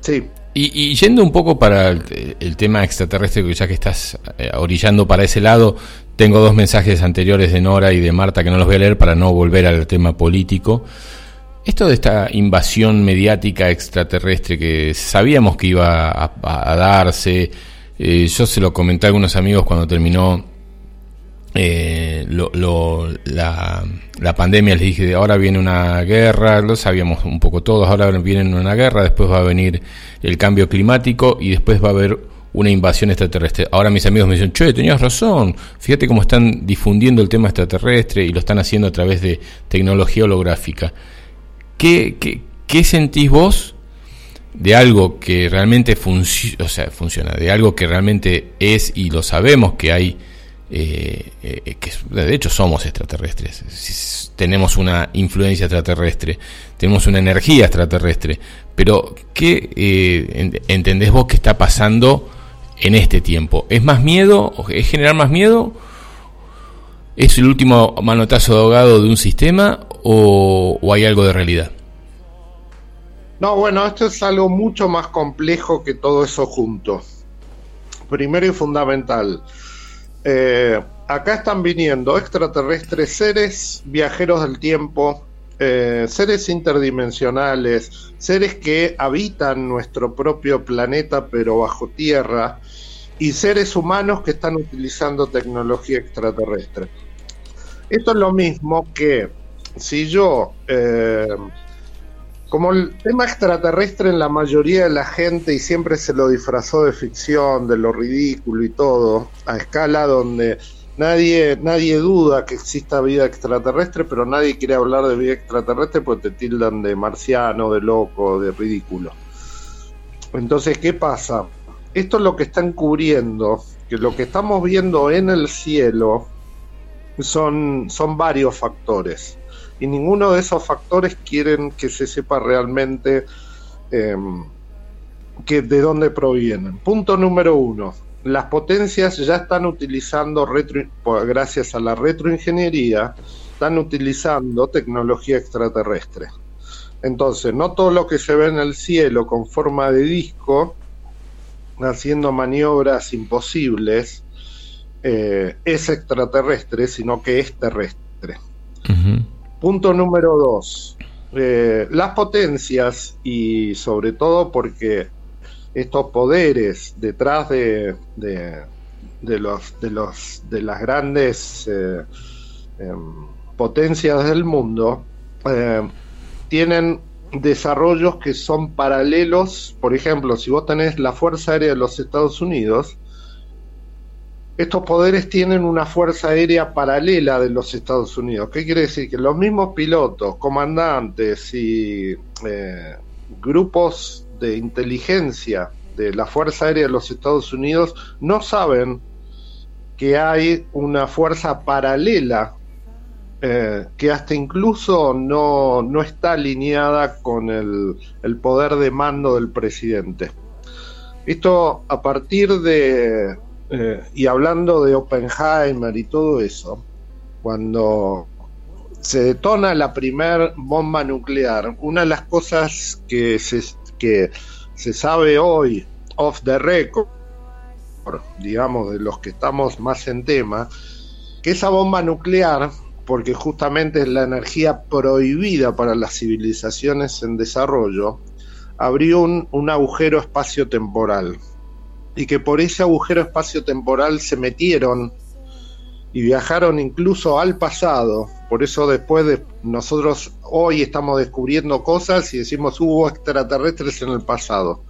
sí. Y, yendo un poco para el, tema extraterrestre, ya que estás eh, orillando para ese lado, tengo dos mensajes anteriores de Nora y de Marta que no los voy a leer para no volver al tema político. Esto de esta invasión mediática extraterrestre que sabíamos que iba a, darse, eh, yo se lo comenté a algunos amigos cuando terminó eh, la, la, pandemia, les dije, ahora viene una guerra, lo sabíamos un poco todos, ahora viene una guerra, después va a venir el cambio climático y después va a haber una invasión extraterrestre. Ahora mis amigos me dicen, che, tenías razón, fíjate cómo están difundiendo el tema extraterrestre y lo están haciendo a través de tecnología holográfica. ¿Qué, qué, qué sentís vos de algo que realmente funciona, o sea, funciona, de algo que realmente es y lo sabemos que hay eh, eh, que de hecho somos extraterrestres, tenemos una influencia extraterrestre, tenemos una energía extraterrestre, pero ¿qué eh, entendés vos que está pasando en este tiempo? ¿Es más miedo? ¿Es generar más miedo? ¿Es el último manotazo de ahogado de un sistema o, o hay algo de realidad? No, bueno, esto es algo mucho más complejo que todo eso junto. Primero y fundamental, eh, acá están viniendo extraterrestres, seres viajeros del tiempo, eh, seres interdimensionales, seres que habitan nuestro propio planeta pero bajo tierra, y seres humanos que están utilizando tecnología extraterrestre. Esto es lo mismo que si yo eh, como el tema extraterrestre en la mayoría de la gente y siempre se lo disfrazó de ficción, de lo ridículo y todo, a escala donde nadie, nadie duda que exista vida extraterrestre, pero nadie quiere hablar de vida extraterrestre porque te tildan de marciano, de loco, de ridículo. Entonces, ¿qué pasa? Esto es lo que están cubriendo, que lo que estamos viendo en el cielo son, son varios factores y ninguno de esos factores quieren que se sepa realmente em, que de dónde provienen. Punto número uno. Las potencias ya están utilizando, retro, gracias a la retroingeniería, están utilizando tecnología extraterrestre. Entonces, no todo lo que se ve en el cielo con forma de disco, haciendo maniobras imposibles, eh, es extraterrestre, sino que es terrestre. Punto número dos. Eh, las potencias y sobre todo porque estos poderes detrás de, de, los, de, los, de las grandes eh, em, potencias del mundo eh, tienen desarrollos que son paralelos. Por ejemplo, si vos tenés la Fuerza Aérea de los Estados Unidos, estos poderes tienen una fuerza aérea paralela de los Estados Unidos. ¿Qué quiere decir? Que los mismos pilotos, comandantes y eh, grupos de inteligencia de la Fuerza Aérea de los Estados Unidos no saben que hay una fuerza paralela eh, que hasta incluso no, no está alineada con el, el, poder de mando del presidente. Esto a partir de, eh, y hablando de Oppenheimer y todo eso, cuando se detona la primer bomba nuclear, una de las cosas que se, que se sabe hoy, off the record, digamos, de los que estamos más en tema, que esa bomba nuclear porque justamente es la energía prohibida para las civilizaciones en desarrollo, abrió un, un agujero espacio-temporal. Y que por ese agujero espacio-temporal se metieron y viajaron incluso al pasado. Por eso después de nosotros hoy estamos descubriendo cosas y decimos hubo extraterrestres en el pasado.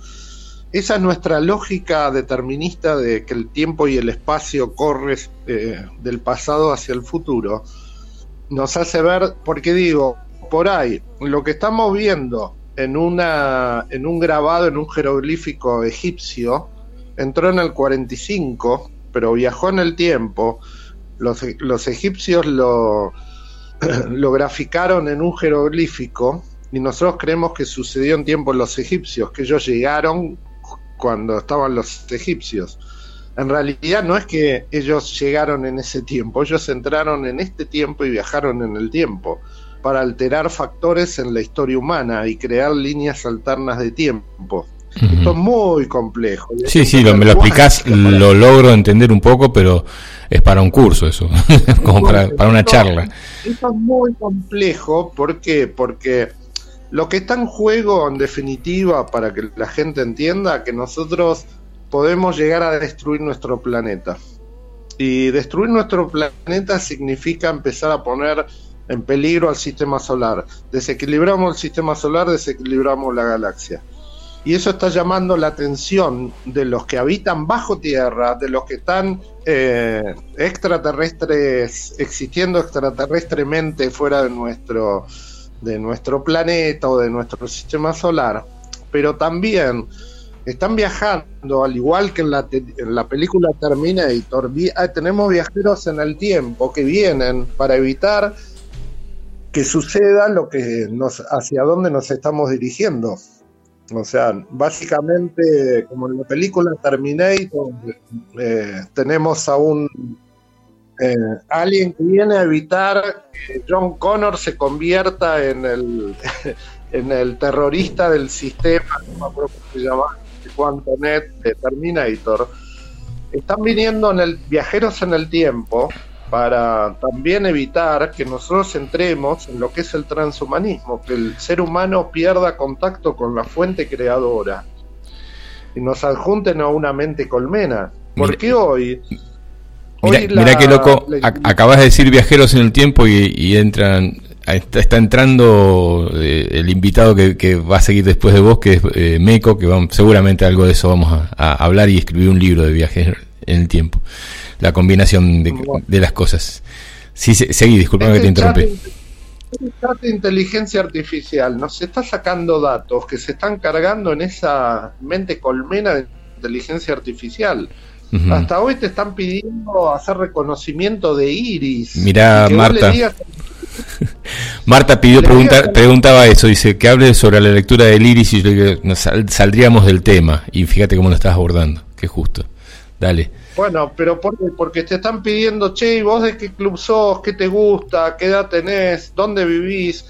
Esa es nuestra lógica determinista de que el tiempo y el espacio corren eh, del pasado hacia el futuro. Nos hace ver, porque digo, por ahí, lo que estamos viendo en, una, en un grabado, en un jeroglífico egipcio, entró en el 45, pero viajó en el tiempo los, egipcios lo, lo graficaron en un jeroglífico y nosotros creemos que sucedió en tiempo los egipcios, que ellos llegaron cuando estaban los egipcios. En realidad no es que ellos llegaron en ese tiempo, ellos entraron en este tiempo y viajaron en el tiempo para alterar factores en la historia humana y crear líneas alternas de tiempo. Esto es muy complejo. Sí, sí, lo, me lo explicás, lo logro entender un poco, pero es para un curso eso, como para, una charla. Esto es muy complejo, ¿por qué? Porque lo que está en juego, en definitiva, para que la gente entienda, que nosotros podemos llegar a destruir nuestro planeta. Y destruir nuestro planeta significa empezar a poner en peligro al sistema solar. Desequilibramos el sistema solar, desequilibramos la galaxia. Y eso está llamando la atención de los que habitan bajo tierra, de los que están eh, extraterrestres, existiendo extraterrestremente fuera de nuestro, de nuestro planeta o de nuestro sistema solar, pero también están viajando, al igual que en la, película Terminator, ah, tenemos viajeros en el tiempo que vienen para evitar que suceda lo que nos, hacia dónde nos estamos dirigiendo. O sea, básicamente, como en la película Terminator, eh, tenemos a un eh, que viene a evitar que John Connor se convierta en el, en el terrorista del sistema, no me acuerdo se llama, Quantonet de Terminator. Están viniendo en el, viajeros en el tiempo para también evitar que nosotros entremos en lo que es el transhumanismo, que el ser humano pierda contacto con la fuente creadora y nos adjunten a una mente colmena. Porque hoy... Mira, qué loco, acabas de decir viajeros en el tiempo y, entran está, entrando eh, el invitado que, va a seguir después de vos, que es eh, Meco, que vamos, seguramente algo de eso vamos a, hablar y escribir un libro de viajes en el tiempo la combinación de, las cosas. Sí, seguí, disculpame que te este interrumpí. Chat de inteligencia artificial nos está sacando datos que se están cargando en esa mente colmena de inteligencia artificial. Hasta hoy te están pidiendo hacer reconocimiento de iris. Mira, Marta. Marta pidió pregunta, preguntaba eso, dice que hable sobre la lectura del iris y nos saldríamos del tema. Y fíjate cómo lo estás abordando, qué justo. Dale. Bueno, pero ¿por porque te están pidiendo, che, ¿y vos de qué club sos? ¿Qué te gusta? ¿Qué edad tenés? ¿Dónde vivís?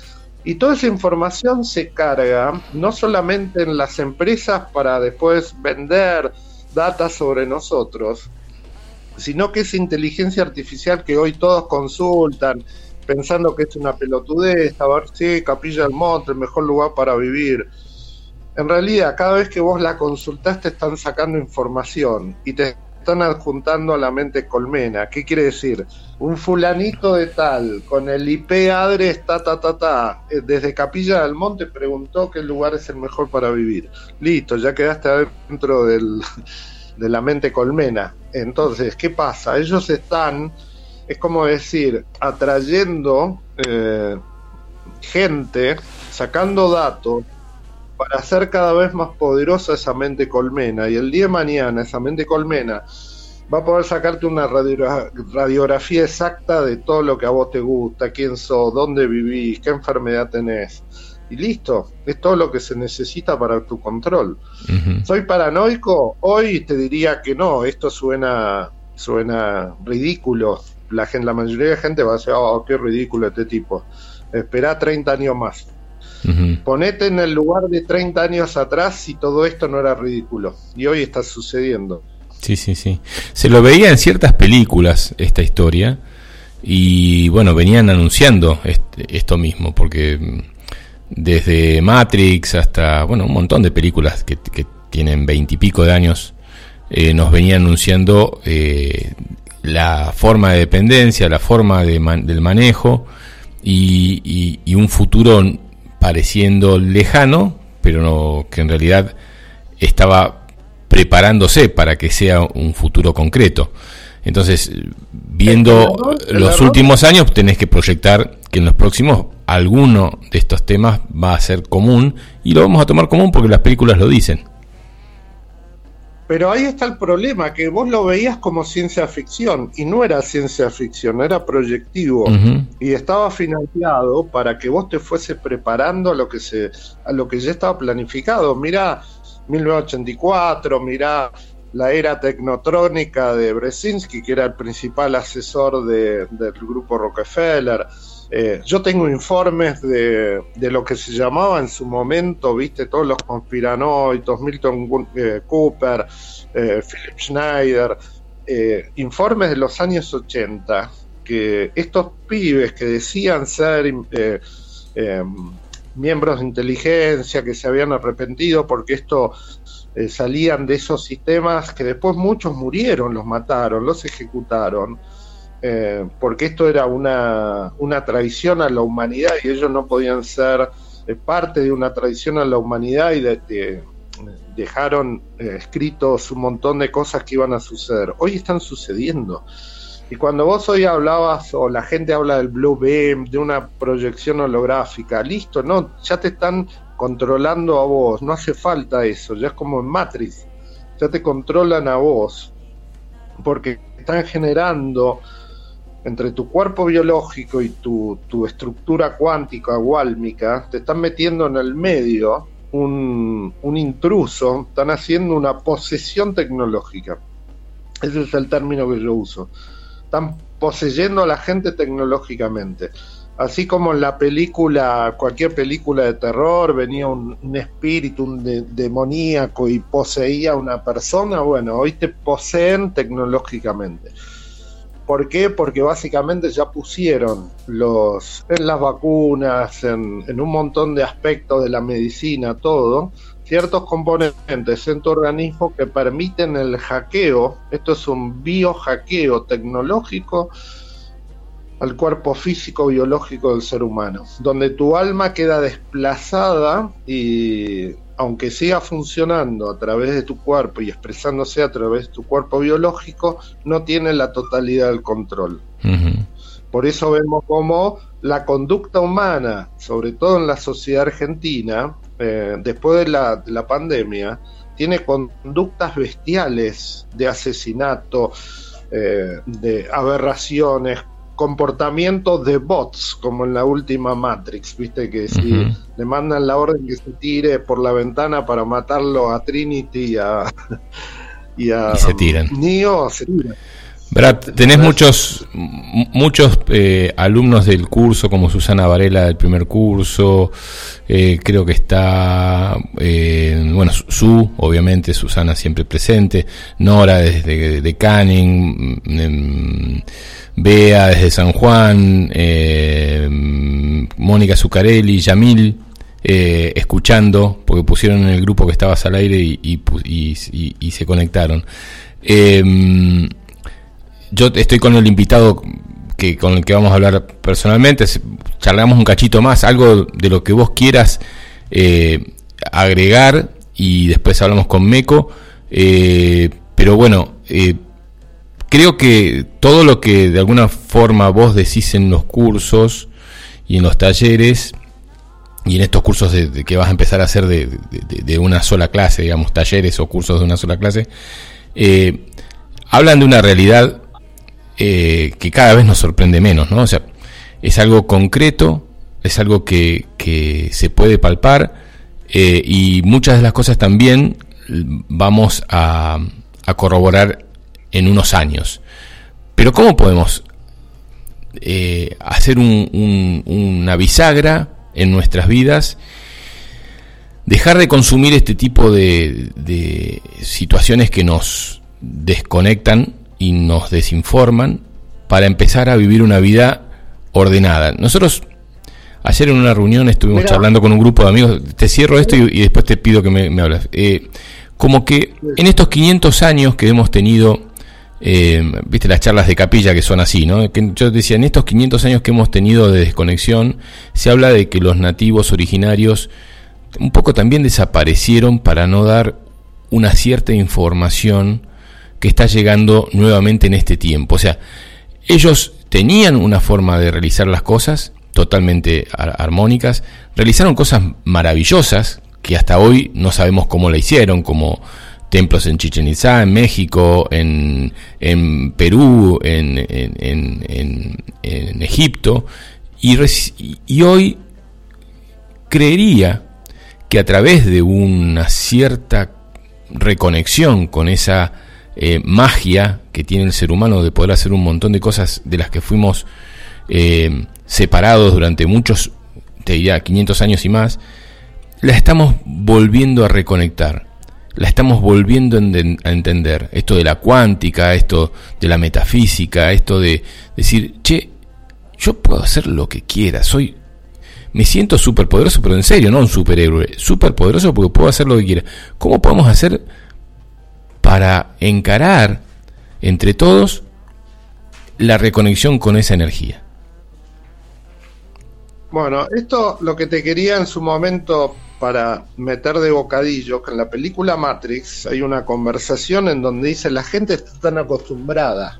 Y toda esa información se carga no solamente en las empresas para después vender data sobre nosotros, sino que es inteligencia artificial que hoy todos consultan, pensando que es una pelotudez, a ver si Capilla del Monte, el mejor lugar para vivir. En realidad, cada vez que vos la consultaste están sacando información y te están adjuntando a la mente colmena. ¿Qué quiere decir? Un fulanito de tal, con el IP adres ta ta ta ta, eh, desde Capilla del Monte preguntó qué lugar es el mejor para vivir. Listo, ya quedaste adentro del, de la mente colmena. Entonces, ¿qué pasa? Ellos están, es como decir, atrayendo eh, gente, sacando datos para hacer cada vez más poderosa esa mente colmena. Y el día de mañana esa mente colmena va a poder sacarte una radiografía exacta de todo lo que a vos te gusta, quién sos, dónde vivís, qué enfermedad tenés. Y listo, es todo lo que se necesita para tu control. ¿Soy paranoico? Hoy te diría que no, esto suena, suena ridículo. La, gente, la mayoría de la gente va a decir, oh, qué ridículo este tipo. Espera 30 años más. Ponete en el lugar de 30 años atrás y todo esto no era ridículo. Y hoy está sucediendo. Sí, sí, sí. Se lo veía en ciertas películas esta historia. y bueno, venían anunciando este, esto mismo, porque mm, desde Matrix hasta, bueno, un montón de películas que, tienen veintipico de años, eh, nos venían anunciando eh, la forma de dependencia, la forma de del manejo y, y, un futuro pareciendo lejano, pero no, que en realidad estaba preparándose para que sea un futuro concreto. Entonces, viendo los últimos años, tenés que proyectar que en los próximos alguno de estos temas va a ser común y lo vamos a tomar común porque las películas lo dicen. Pero ahí está el problema, que vos lo veías como ciencia ficción y no era ciencia ficción, era proyectivo y estaba financiado para que vos te fueses preparando a lo que se a lo que ya estaba planificado. Mira 1984, mira la era tecnotrónica de Brzezinski, que era el principal asesor del grupo Rockefeller. Eh, yo tengo informes de, lo que se llamaba en su momento, viste, todos los conspiranoitos, Milton eh, Cooper, eh, Philip Schneider, informes de los años 80, que estos pibes que decían ser miembros de inteligencia, que se habían arrepentido porque esto salían de esos sistemas que después muchos murieron, los mataron, los ejecutaron. Eh, porque esto era una, una traición a la humanidad y ellos no podían ser eh, parte de una traición a la humanidad y dejaron eh, escritos un montón de cosas que iban a suceder. Hoy están sucediendo. Y cuando vos hoy hablabas, o la gente habla del Blue Beam, de una proyección holográfica, listo, no, ya te están controlando a vos, no hace falta eso, ya es como en Matrix, ya te controlan a vos, porque están generando entre tu cuerpo biológico y tu, estructura cuántica o te están metiendo en el medio un, intruso, están haciendo una posesión tecnológica. Ese es el término que yo uso. Están poseyendo a la gente tecnológicamente. Así como en la película, cualquier película de terror, venía un, espíritu un demoníaco y poseía a una persona, bueno, hoy te poseen tecnológicamente. ¿Por qué? Porque básicamente ya pusieron los, en las vacunas, en, un montón de aspectos de la medicina, todo, ciertos componentes en tu organismo que permiten el hackeo, esto es un biohackeo tecnológico al cuerpo físico biológico del ser humano, donde tu alma queda desplazada y aunque siga funcionando a través de tu cuerpo y expresándose a través de tu cuerpo biológico, no tiene la totalidad del control. Por eso vemos como la conducta humana, sobre todo en la sociedad argentina, eh, después de la, de la pandemia, tiene conductas bestiales de asesinato, eh, de aberraciones, comportamientos de bots, como en la última Matrix, viste que si le mandan la orden que se tire por la ventana para matarlo a Trinity y a, y a se tiran. Neo, se tiran. Tenés muchos muchos eh, alumnos del curso, como Susana Varela del primer curso, eh, creo que está, eh, bueno, Su, obviamente, Susana siempre presente, Nora desde de Canning, mm, Bea desde San Juan, Mónica Zucarelli, Yamil, escuchando, porque pusieron en el grupo que estabas al aire y, y, y se conectaron yo estoy con el invitado que con el que vamos a hablar personalmente, charlamos un cachito más, algo de lo que vos quieras eh, agregar y después hablamos con Meco, eh, pero bueno, eh, creo que todo lo que de alguna forma vos decís en los cursos y en los talleres y en estos cursos de, que vas a empezar a hacer de, de, una sola clase, digamos, talleres o cursos de una sola clase, hablan de una realidad eh, que cada vez nos sorprende menos, ¿no? O sea, es algo concreto, es algo que, se puede palpar eh, y muchas de las cosas también vamos a, corroborar en unos años. Pero ¿cómo podemos eh, hacer una bisagra en nuestras vidas? Dejar de consumir este tipo de situaciones que nos desconectan y nos desinforman para empezar a vivir una vida ordenada. Nosotros ayer en una reunión estuvimos charlando con un grupo de amigos, te cierro esto y, después te pido que me, me hablas. Eh, como que en estos 500 años que hemos tenido, eh, viste las charlas de capilla que son así, ¿no? Que yo decía, en estos 500 años que hemos tenido de desconexión, se habla de que los nativos originarios un poco también desaparecieron para no dar una cierta información que está llegando nuevamente en este tiempo. O sea, ellos tenían una forma de realizar las cosas totalmente armónicas, realizaron cosas maravillosas que hasta hoy no sabemos cómo la hicieron, como templos en Chichen Itza, en México, en, en Perú, en, en, en, Egipto, y hoy creería que a través de una cierta reconexión con esa eh, magia que tiene el ser humano de poder hacer un montón de cosas de las que fuimos eh, separados durante muchos, te diría, 500 años y más, la estamos volviendo a reconectar, la estamos volviendo a entender. Esto de la cuántica, esto de la metafísica, esto de decir, che, yo puedo hacer lo que quiera, soy me siento súper poderoso, pero en serio, no un superhéroe, súper poderoso porque puedo hacer lo que quiera. ¿Cómo podemos hacer para encarar entre todos la reconexión con esa energía? Bueno, esto lo que te quería en su momento para meter de bocadillo, que en la película Matrix hay una conversación en donde dice la gente está tan acostumbrada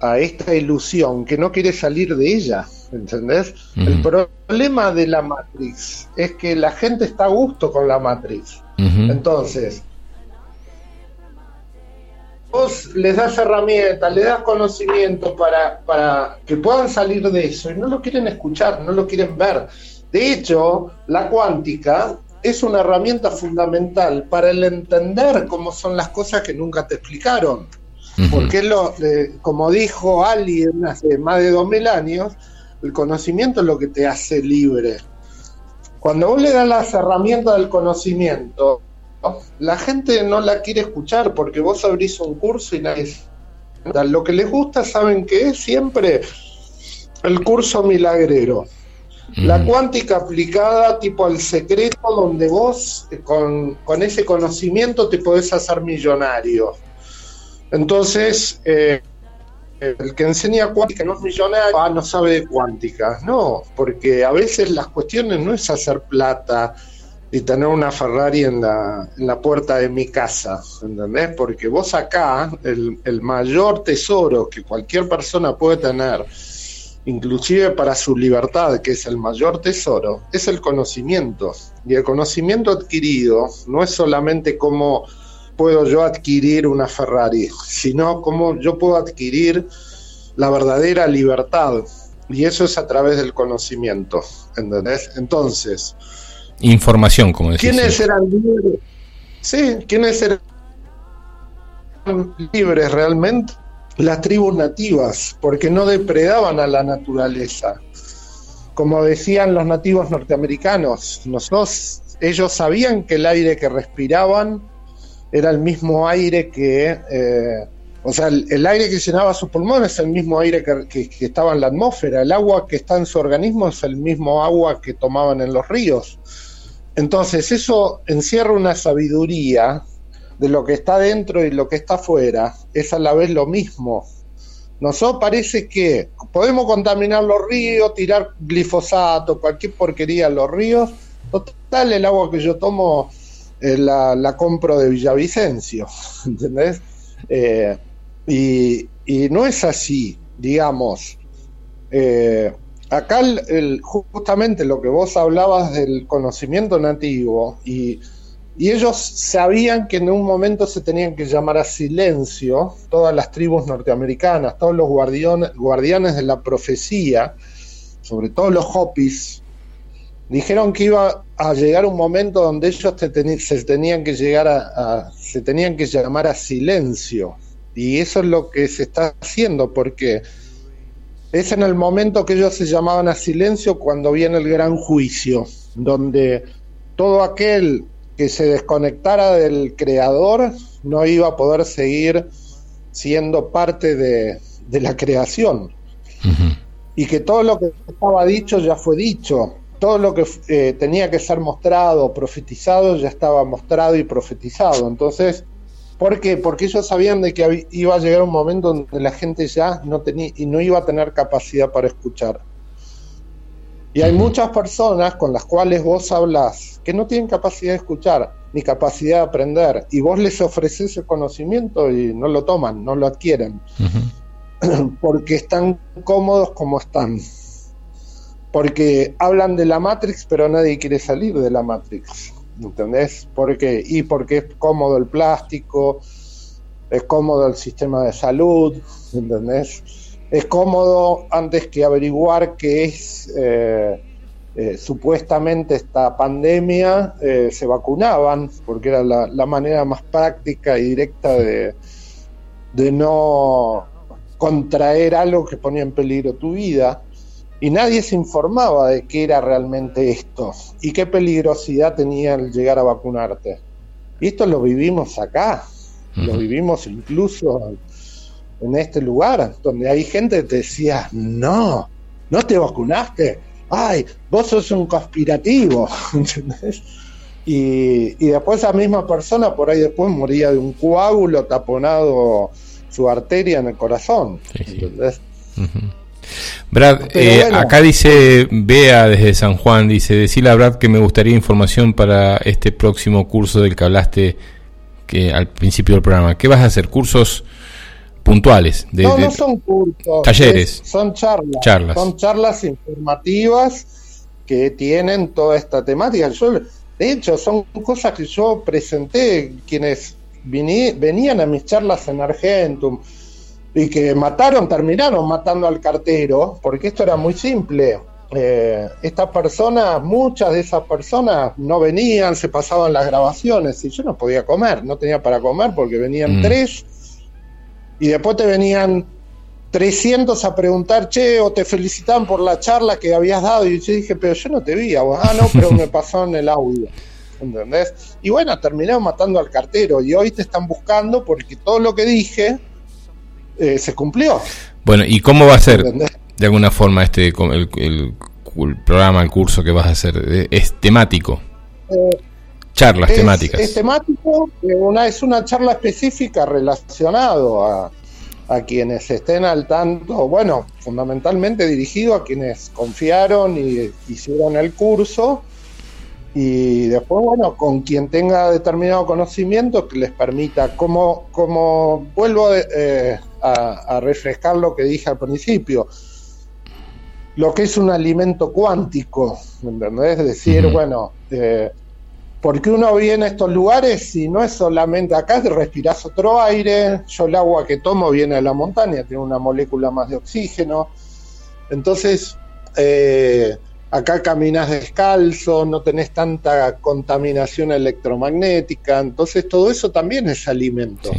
a esta ilusión que no quiere salir de ella, ¿entendés? El problema de la Matrix es que la gente está a gusto con la Matrix. Entonces, vos les das herramientas, les das conocimiento para, para que puedan salir de eso y no lo quieren escuchar, no lo quieren ver. De hecho, la cuántica es una herramienta fundamental para el entender cómo son las cosas que nunca te explicaron. Porque lo, como dijo alguien hace más de dos mil años, el conocimiento es lo que te hace libre. Cuando vos le das las herramientas del conocimiento, la gente no la quiere escuchar porque vos abrís un curso y nadie... Lo que les gusta, ¿saben qué es? Siempre el curso milagrero. La cuántica aplicada tipo al secreto donde vos con, con ese conocimiento te podés hacer millonario. Entonces, eh, el que enseña cuántica no es millonario, ah, no sabe de cuántica. No, porque a veces las cuestiones no es hacer plata, y tener una Ferrari en la, puerta de mi casa, ¿entendés? Porque vos acá, el, el mayor tesoro que cualquier persona puede tener, inclusive para su libertad, que es el mayor tesoro, es el conocimiento. Y el conocimiento adquirido no es solamente cómo puedo yo adquirir una Ferrari, sino cómo yo puedo adquirir la verdadera libertad. Y eso es a través del conocimiento, ¿entendés? Entonces, Información, como decís. ¿Quiénes eran libres? Sí, ¿quiénes eran libres realmente? Las tribus nativas, porque no depredaban a la naturaleza. Como decían los nativos norteamericanos, nosotros, ellos sabían que el aire que respiraban era el mismo aire que, eh, o sea, el, aire que llenaba sus pulmones es el mismo aire que, que, estaba en la atmósfera, el agua que está en su organismo es el mismo agua que tomaban en los ríos. Entonces, eso encierra una sabiduría de lo que está dentro y lo que está afuera, es a la vez lo mismo. Nosotros parece que podemos contaminar los ríos, tirar glifosato, cualquier porquería en los ríos. Total, el agua que yo tomo eh, la, compro de Villavicencio, ¿entendés? Eh, y, y, no es así, digamos. Eh, acá justamente lo que vos hablabas del conocimiento nativo y, ellos sabían que en un momento se tenían que llamar a silencio todas las tribus norteamericanas, todos los guardianes de la profecía, sobre todo los Hopis, dijeron que iba a llegar un momento donde ellos se tenían que llegar a, se tenían que llamar a silencio y eso es lo que se está haciendo porque es en el momento que ellos se llamaban a silencio cuando viene el gran juicio, donde todo aquel que se desconectara del creador no iba a poder seguir siendo parte de, de la creación. Y que todo lo que estaba dicho ya fue dicho. Todo lo que eh, tenía que ser mostrado, profetizado, ya estaba mostrado y profetizado. Entonces, ¿por qué? Porque ellos sabían de que iba a llegar un momento donde la gente ya no tenía y no iba a tener capacidad para escuchar. Y hay muchas personas con las cuales vos hablas que no tienen capacidad de escuchar ni capacidad de aprender y vos les ofreces el conocimiento y no lo toman, no lo adquieren, porque están cómodos como están, porque hablan de la Matrix pero nadie quiere salir de la Matrix, ¿entendés? Porque, y porque es cómodo el plástico, es cómodo el sistema de salud, ¿entendés? es cómodo antes que averiguar qué es eh, eh, supuestamente esta pandemia, eh, se vacunaban, porque era la, manera más práctica y directa de, de no contraer algo que ponía en peligro tu vida. Y nadie se informaba de qué era realmente esto y qué peligrosidad tenía el llegar a vacunarte. Y esto lo vivimos acá, lo vivimos incluso en este lugar, donde hay gente que te decía, no, no te vacunaste, ay, vos sos un conspirativo, Y, y, después esa misma persona por ahí después moría de un coágulo taponado su arteria en el corazón. Brad, eh, acá dice Bea desde San Juan, dice, decirle a Brad que me gustaría información para este próximo curso del que hablaste que al principio del programa. ¿Qué vas a hacer? ¿Cursos puntuales. De, no, no son cursos. Talleres. son charlas, charlas. Son charlas informativas que tienen toda esta temática. Yo, de hecho, son cosas que yo presenté quienes venían a mis charlas en Argentum y que mataron, terminaron matando al cartero, porque esto era muy simple. Eh, estas personas, muchas de esas personas no venían, se pasaban las grabaciones y yo no podía comer, no tenía para comer porque venían mm. tres y después te venían 300 a preguntar, che, o te felicitan por la charla que habías dado. Y yo dije, pero yo no te vi, ah, no, pero me pasó en el audio. ¿Entendés? Y bueno, terminé matando al cartero y hoy te están buscando porque todo lo que dije eh, se cumplió. Bueno, ¿y cómo va a ser de alguna forma este el, programa, el curso que vas a hacer? ¿Es temático? Eh, charlas temáticas. Es temático, eh, una, es una charla específica relacionado a, a quienes estén al tanto, bueno, fundamentalmente dirigido a quienes confiaron y hicieron el curso y después, bueno, con quien tenga determinado conocimiento que les permita, como, como vuelvo eh, a, refrescar lo que dije al principio, lo que es un alimento cuántico, ¿entendés? Es decir, bueno, eh, porque uno viene a estos lugares y no es solamente acá, respiras otro aire, yo el agua que tomo viene de la montaña, tiene una molécula más de oxígeno, entonces eh, acá caminas descalzo, no tenés tanta contaminación electromagnética, entonces todo eso también es alimento.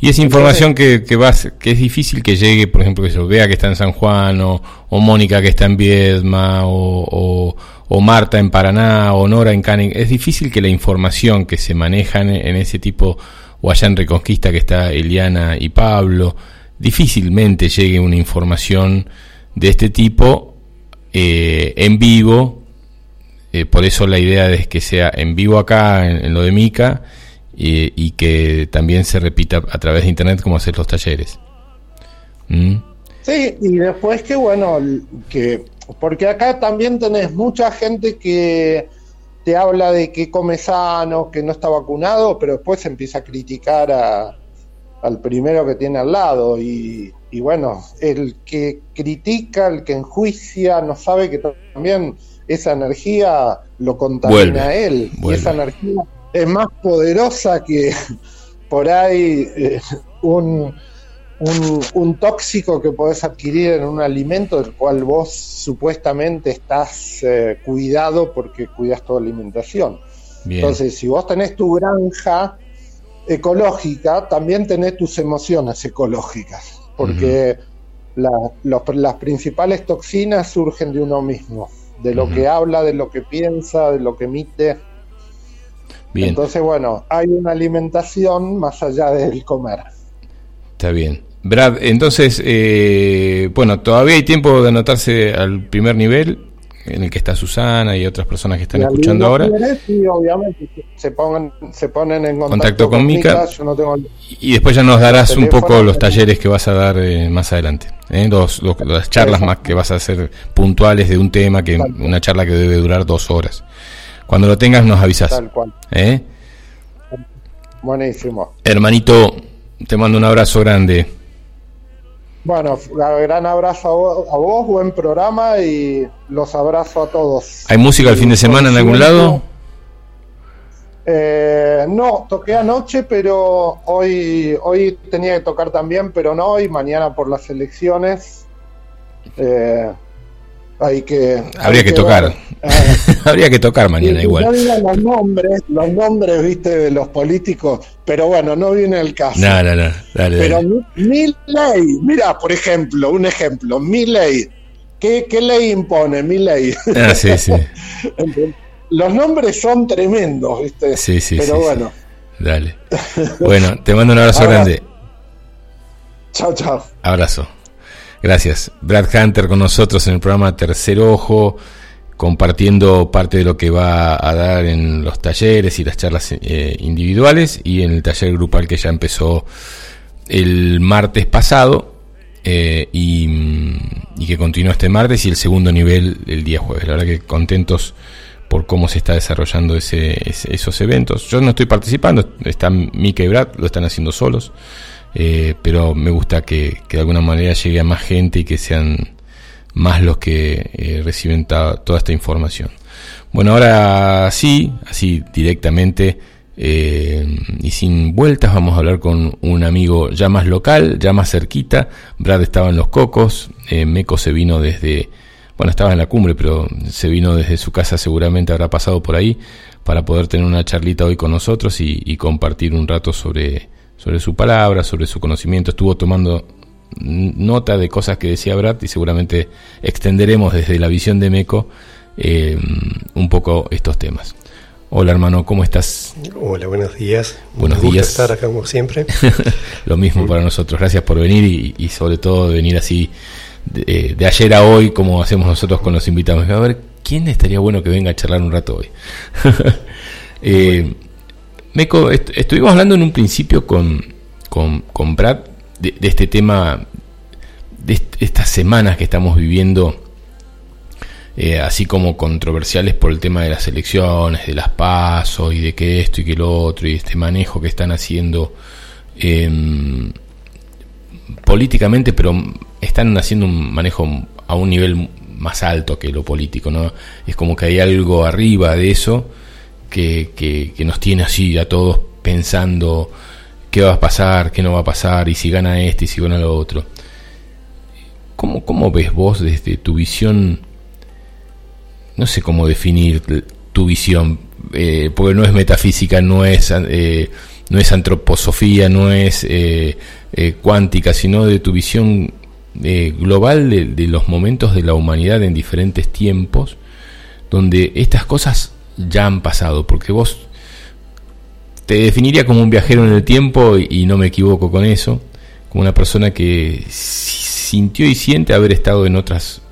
Y es información que, que, que es difícil que llegue, por ejemplo, que se vea que está en San Juan, o, Mónica que está en Viedma, o, o, Marta en Paraná, o Nora en Canning. Es difícil que la información que se maneja en, ese tipo, o allá en Reconquista que está Eliana y Pablo, difícilmente llegue una información de este tipo eh, en vivo. Eh, por eso la idea es que sea en vivo acá, en, en lo de Mica y, que también se repita a través de internet como hacer los talleres. ¿Mm? Sí, y después que bueno, que porque acá también tenés mucha gente que te habla de que come sano, que no está vacunado, pero después empieza a criticar a, al primero que tiene al lado. Y, y, bueno, el que critica, el que enjuicia, no sabe que también esa energía lo contamina a él. Y esa energía es más poderosa que por ahí eh, un, un, tóxico que podés adquirir en un alimento del cual vos supuestamente estás eh, cuidado porque cuidas tu alimentación. Entonces, si vos tenés tu granja ecológica, también tenés tus emociones ecológicas, porque las principales toxinas surgen de uno mismo, de lo que habla, de lo que piensa, de lo que emite. Bien. Entonces, bueno, hay una alimentación más allá del comer. Está bien. Brad, entonces, eh, bueno, todavía hay tiempo de anotarse al primer nivel en el que está Susana y otras personas que están escuchando ahora. Sí, obviamente se, pongan, se ponen en contacto, con, Mica. Y después ya nos darás un poco los talleres que vas a dar eh, más adelante. ¿eh? las charlas más que vas a hacer puntuales de un tema, que una charla que debe durar dos horas. Cuando lo tengas nos avisas. Tal cual. ¿Eh? Buenísimo. Hermanito, te mando un abrazo grande. Bueno, gran abrazo a vos, buen programa y los abrazo a todos. ¿Hay música el fin de semana en algún lado? Eh, no, toqué anoche, pero hoy, hoy tenía que tocar también, pero no hoy, mañana por las elecciones. Eh, hay que. Habría que, tocar. Habría que tocar mañana igual. No digan los nombres, los nombres, viste, de los políticos, pero bueno, no viene el caso. No, no, no. Dale, pero mi, ley, mira, por ejemplo, un ejemplo, mi ley. ¿Qué, qué ley impone mi ley? Ah, sí, sí. los nombres son tremendos, viste. Sí, sí, pero bueno. Dale. Bueno, te mando un abrazo grande. Chao, chao. Abrazo. Gracias. Brad Hunter con nosotros en el programa Tercer Ojo, compartiendo parte de lo que va a dar en los talleres y las charlas eh, individuales y en el taller grupal que ya empezó el martes pasado eh, y, que continúa este martes y el segundo nivel el día jueves. La verdad que contentos por cómo se está desarrollando ese, esos eventos. Yo no estoy participando, están Mika y Brad, lo están haciendo solos. Eh, pero me gusta que, de alguna manera llegue a más gente y que sean más los que eh, reciben toda esta información. Bueno, ahora sí, así directamente eh, y sin vueltas, vamos a hablar con un amigo ya más local, ya más cerquita. Brad estaba en Los Cocos, Meco se vino desde, bueno, estaba en la cumbre, pero se vino desde su casa, seguramente habrá pasado por ahí, para poder tener una charlita hoy con nosotros y compartir un rato sobre sobre su palabra, sobre su conocimiento. Estuvo tomando nota de cosas que decía Brad y seguramente extenderemos desde la visión de Meco eh, un poco estos temas. Hola hermano, ¿cómo estás? Hola, buenos días. Buenos días. estar acá como siempre. Lo mismo para nosotros. Gracias por venir y, sobre todo venir así de, ayer a hoy como hacemos nosotros con los invitados. A ver, ¿quién estaría bueno que venga a charlar un rato hoy? eh, Meco, estuvimos hablando en un principio con, con, Brad de, este tema, de estas semanas que estamos viviendo, eh, así como controversiales por el tema de las elecciones, de las pasos y de que esto y que lo otro, y este manejo que están haciendo em, políticamente, pero están haciendo un manejo a un nivel más alto que lo político, ¿no? Es como que hay algo arriba de eso que, nos tiene así a todos pensando qué va a pasar, qué no va a pasar, y si gana este y si gana lo otro. ¿Cómo, cómo ves vos desde tu visión? No sé cómo definir tu visión, eh, porque no es metafísica, no es, eh, no es antroposofía, no es eh, cuántica, sino de tu visión global de los momentos de la humanidad en diferentes tiempos, donde estas cosas ya han pasado, porque vos te definiría como un viajero en el tiempo y, no me equivoco con eso, como una persona que sintió y siente haber estado en otros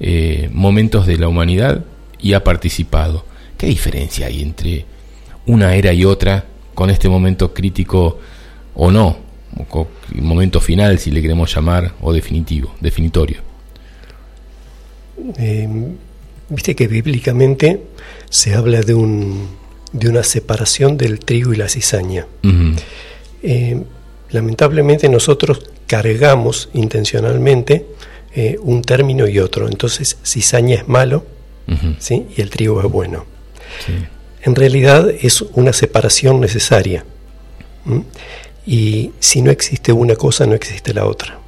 eh, momentos de la humanidad y ha participado. ¿Qué diferencia hay entre una era y otra con este momento crítico o no? Momento final, si le queremos llamar, o definitivo, definitorio. Eh, Viste que bíblicamente se habla de, un, de una separación del trigo y la cizaña. Eh, lamentablemente nosotros cargamos intencionalmente eh, un término y otro. Entonces cizaña es malo ¿sí? y el trigo es bueno. En realidad es una separación necesaria. Y si no existe una cosa, no existe la otra.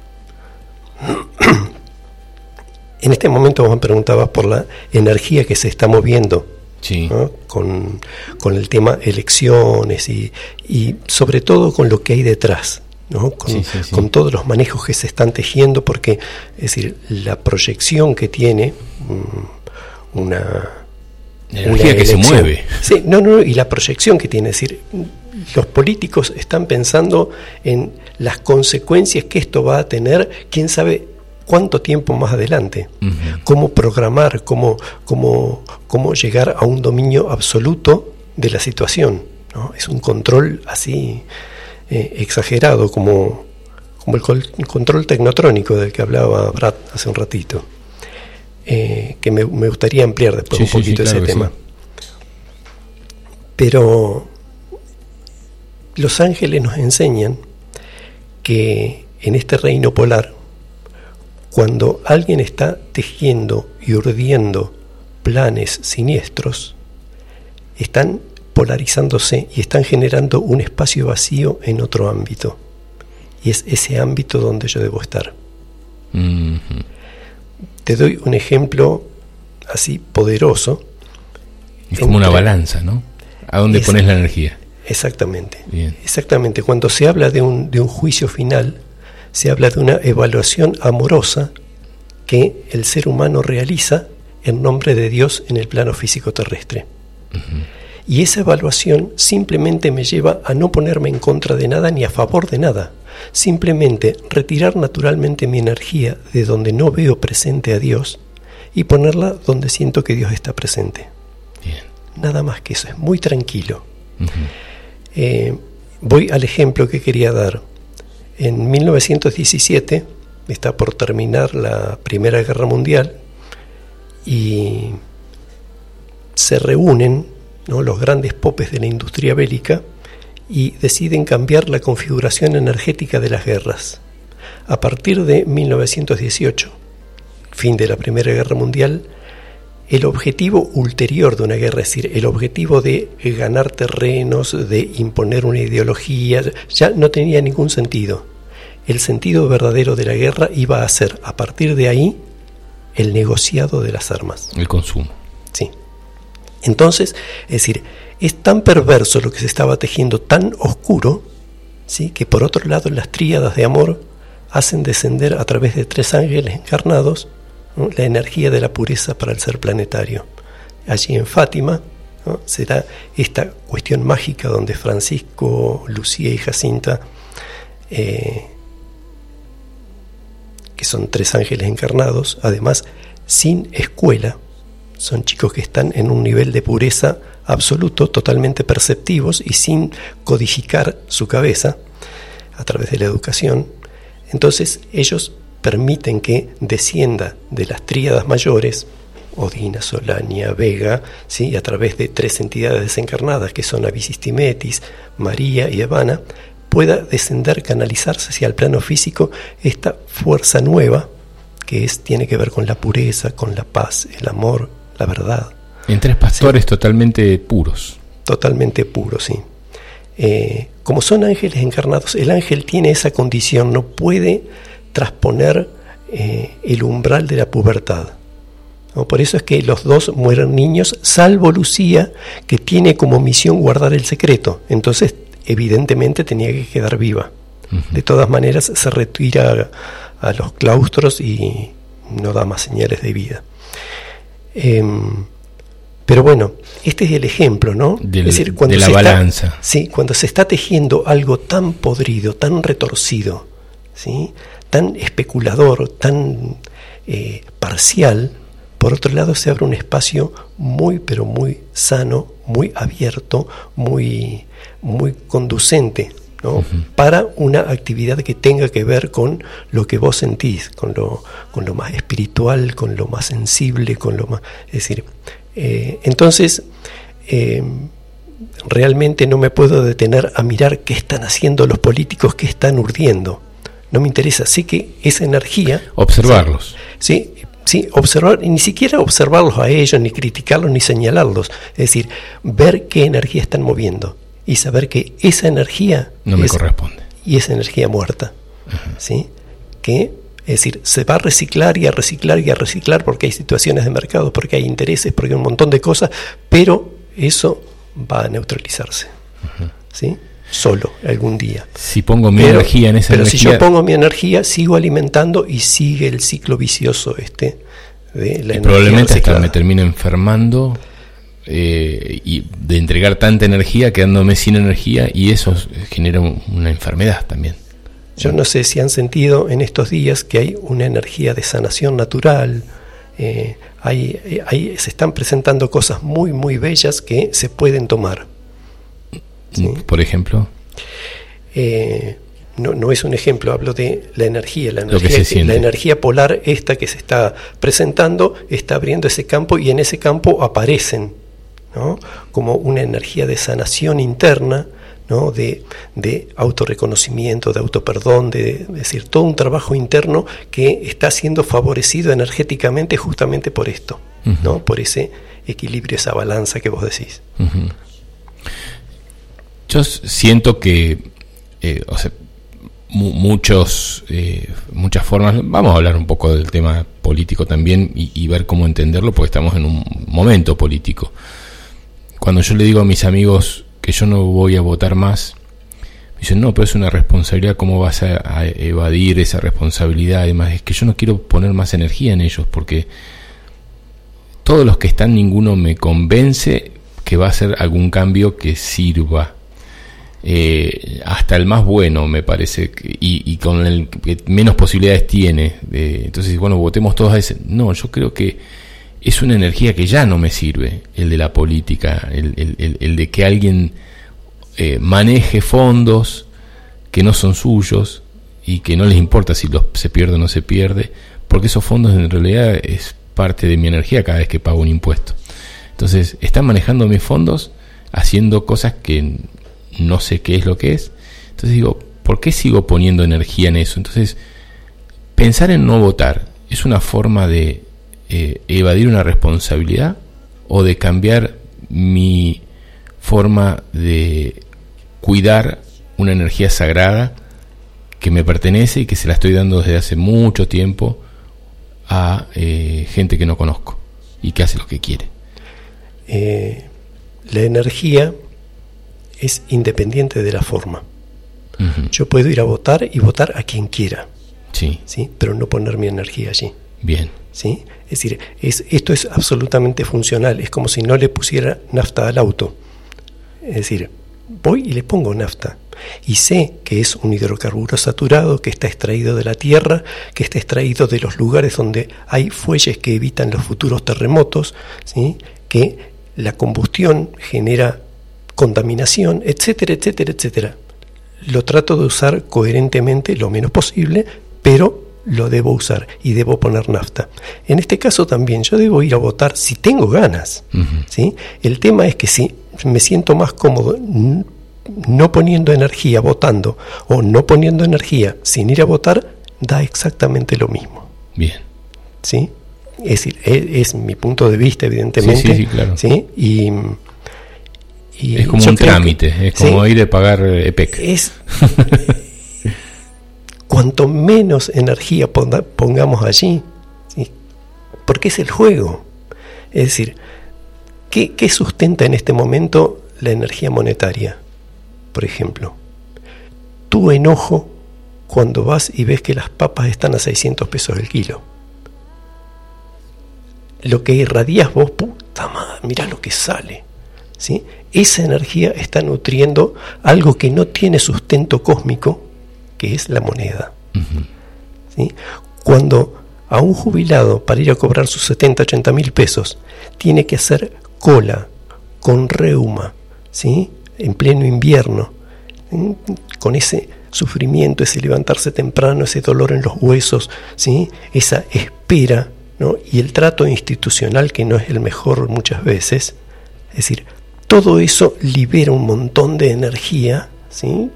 En este momento vos me preguntabas por la energía que se está moviendo con, el tema elecciones y, sobre todo con lo que hay detrás. ¿no? Con, todos los manejos que se están tejiendo, porque es decir, la proyección que tiene mm, una, energía que se mueve. Sí, no, no, y la proyección que tiene. Es decir, los políticos están pensando en las consecuencias que esto va a tener, quién sabe cuánto tiempo más adelante. Cómo programar, cómo, cómo, cómo llegar a un dominio absoluto de la situación. ¿no? Es un control así eh, exagerado, como, como el, control tecnotrónico del que hablaba Brad hace un ratito. Eh, que me, gustaría ampliar después un poquito ese tema. Pero los ángeles nos enseñan que en este reino polar, cuando alguien está tejiendo y urdiendo planes siniestros, están polarizándose y están generando un espacio vacío en otro ámbito. Y es ese ámbito donde yo debo estar. Te doy un ejemplo así poderoso. Es como una balanza, ¿no? ¿A dónde pones la energía? Exactamente. Exactamente. Cuando se habla de un, de un juicio final, se habla de una evaluación amorosa que el ser humano realiza en nombre de Dios en el plano físico terrestre. Y esa evaluación simplemente me lleva a no ponerme en contra de nada ni a favor de nada. Simplemente retirar naturalmente mi energía de donde no veo presente a Dios y ponerla donde siento que Dios está presente. Nada más que eso, es muy tranquilo. Eh, voy al ejemplo que quería dar. En 1917 está por terminar la Primera Guerra Mundial y se reúnen los grandes popes de la industria bélica y deciden cambiar la configuración energética de las guerras. A partir de 1918, fin de la Primera Guerra Mundial, el objetivo ulterior de una guerra, es decir, el objetivo de ganar terrenos, de imponer una ideología, ya no tenía ningún sentido. El sentido verdadero de la guerra iba a ser, a partir de ahí, el negociado de las armas. El consumo. Sí. Entonces, es decir, es tan perverso lo que se estaba tejiendo, tan oscuro, ¿sí? que por otro lado las tríadas de amor hacen descender a través de tres ángeles encarnados la energía de la pureza para el ser planetario. Allí en Fátima será esta cuestión mágica donde Francisco, Lucía y Jacinta, eh, que son tres ángeles encarnados, además sin escuela, son chicos que están en un nivel de pureza absoluto, totalmente perceptivos y sin codificar su cabeza a través de la educación. Entonces ellos permiten que descienda de las tríadas mayores, Odina, Solania, Vega, ¿sí? a través de tres entidades desencarnadas que son Abisistimetis, María y Evana, pueda descender, canalizarse hacia el plano físico esta fuerza nueva que es, tiene que ver con la pureza, con la paz, el amor, la verdad. En tres pastores totalmente puros. Totalmente puros, sí. Eh, como son ángeles encarnados, el ángel tiene esa condición, no puede trasponer eh, el umbral de la pubertad. Por eso es que los dos mueren niños, salvo Lucía, que tiene como misión guardar el secreto. Entonces, evidentemente, tenía que quedar viva. De todas maneras, se retira a, los claustros y no da más señales de vida. Em, pero bueno, este es el ejemplo, ¿no? es decir, cuando de la balanza. sí, cuando se está tejiendo algo tan podrido, tan retorcido, ¿sí? tan especulador, tan eh, parcial, por otro lado se abre un espacio muy, pero muy sano, muy abierto, muy, muy conducente ¿no? para una actividad que tenga que ver con lo que vos sentís, con lo, con lo más espiritual, con lo más sensible, con lo más... Es decir, eh, entonces, eh, realmente no me puedo detener a mirar qué están haciendo los políticos, qué están urdiendo no me interesa. Sí que esa energía... Observarlos. Sí, sí, observar, ni siquiera observarlos a ellos, ni criticarlos, ni señalarlos. Es decir, ver qué energía están moviendo y saber que esa energía... No me corresponde. Y esa energía muerta. ¿Sí? Que es decir, se va a reciclar y a reciclar y a reciclar porque hay situaciones de mercado, porque hay intereses, porque hay un montón de cosas, pero eso va a neutralizarse. ¿Sí? solo algún día. Si pongo mi energía en esa pero si yo pongo mi energía, sigo alimentando y sigue el ciclo vicioso este de la y probablemente hasta me termine enfermando eh, y de entregar tanta energía quedándome sin energía y eso genera una enfermedad también. Yo no sé si han sentido en estos días que hay una energía de sanación natural, eh, hay, se están presentando cosas muy, muy bellas que se pueden tomar. Por ejemplo. Eh, no, no, es un ejemplo, hablo de la energía, la energía, la energía polar esta que se está presentando está abriendo ese campo y en ese campo aparecen ¿no? como una energía de sanación interna, ¿no? de, de autorreconocimiento, de autoperdón, de, decir, todo un trabajo interno que está siendo favorecido energéticamente justamente por esto, ¿no? por ese equilibrio, esa balanza que vos decís. Yo siento que, eh, o sea, muchos, eh, muchas formas, vamos a hablar un poco del tema político también y, ver cómo entenderlo, porque estamos en un momento político. Cuando yo le digo a mis amigos que yo no voy a votar más, me dicen, no, pero es una responsabilidad, ¿cómo vas a, evadir esa responsabilidad? Además, es que yo no quiero poner más energía en ellos, porque todos los que están, ninguno me convence que va a ser algún cambio que sirva eh, hasta el más bueno, me parece, y, con el que menos posibilidades tiene. entonces, bueno, votemos todos a ese. No, yo creo que es una energía que ya no me sirve, el de la política, el, de que alguien eh, maneje fondos que no son suyos y que no les importa si los, se pierde o no se pierde, porque esos fondos en realidad es parte de mi energía cada vez que pago un impuesto. Entonces, están manejando mis fondos haciendo cosas que no sé qué es lo que es. Entonces digo, ¿por qué sigo poniendo energía en eso? Entonces, pensar en no votar es una forma de eh, evadir una responsabilidad o de cambiar mi forma de cuidar una energía sagrada que me pertenece y que se la estoy dando desde hace mucho tiempo a eh, gente que no conozco y que hace lo que quiere. Eh, la energía es independiente de la forma. Yo puedo ir a votar y votar a quien quiera. Sí. ¿sí? Pero no poner mi energía allí. Bien. Es decir, es, esto es absolutamente funcional. Es como si no le pusiera nafta al auto. Es decir, voy y le pongo nafta. Y sé que es un hidrocarburo saturado que está extraído de la tierra, que está extraído de los lugares donde hay fuelles que evitan los futuros terremotos, ¿sí? que la combustión genera contaminación, etcétera, etcétera, etcétera. Lo trato de usar coherentemente lo menos posible, pero lo debo usar y debo poner nafta. En este caso también yo debo ir a votar si tengo ganas. ¿sí? El tema es que si me siento más cómodo no poniendo energía votando o no poniendo energía sin ir a votar, da exactamente lo mismo. Bien. ¿Sí? Es decir, e, es, mi punto de vista, evidentemente. Sí, sí, claro. ¿sí? Y es como un trámite, es como ir a pagar EPEC. Es, cuanto menos energía pongamos allí, porque es el juego. Es decir, ¿qué, ¿qué sustenta en este momento la energía monetaria? Por ejemplo, tu enojo cuando vas y ves que las papas están a 600 pesos el kilo. Lo que irradias vos, puta madre, mira lo que sale. ¿sí? esa energía está nutriendo algo que no tiene sustento cósmico, que es la moneda. ¿sí? Cuando a un jubilado para ir a cobrar sus 70, 80 mil pesos tiene que hacer cola con reuma, ¿sí? en pleno invierno, con ese sufrimiento, ese levantarse temprano, ese dolor en los huesos, ¿sí? esa espera ¿no? y el trato institucional que no es el mejor muchas veces, es decir, todo eso libera un montón de energía, ¿sí?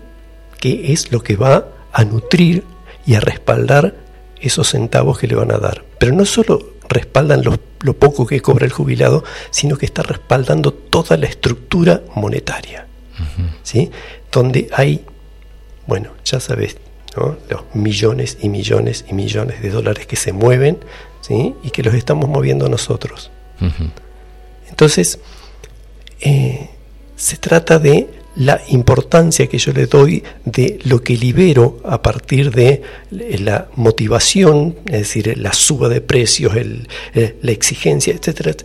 que es lo que va a nutrir y a respaldar esos centavos que le van a dar. Pero no solo respaldan lo, poco que cobra el jubilado, sino que está respaldando toda la estructura monetaria, ¿sí? donde hay, bueno, ya sabes, los millones y millones y millones de dólares que se mueven ¿sí? y que los estamos moviendo nosotros. Entonces, eh, se trata de la importancia que yo le doy de lo que libero a partir de la motivación, es decir, la suba de precios, el, eh, la exigencia, etcétera.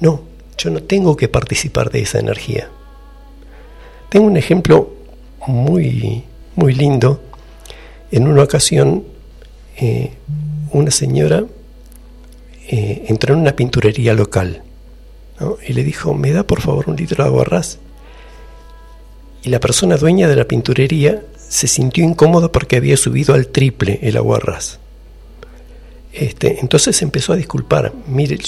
No, yo no tengo que participar de esa energía. Tengo un ejemplo muy, muy lindo. En una ocasión, eh, una señora eh, entró en una pinturería local y le dijo, ¿me da por favor un litro de aguarrás? Y la persona dueña de la pinturería se sintió incómoda porque había subido al triple el aguarrás. Este, entonces empezó a disculpar, mire,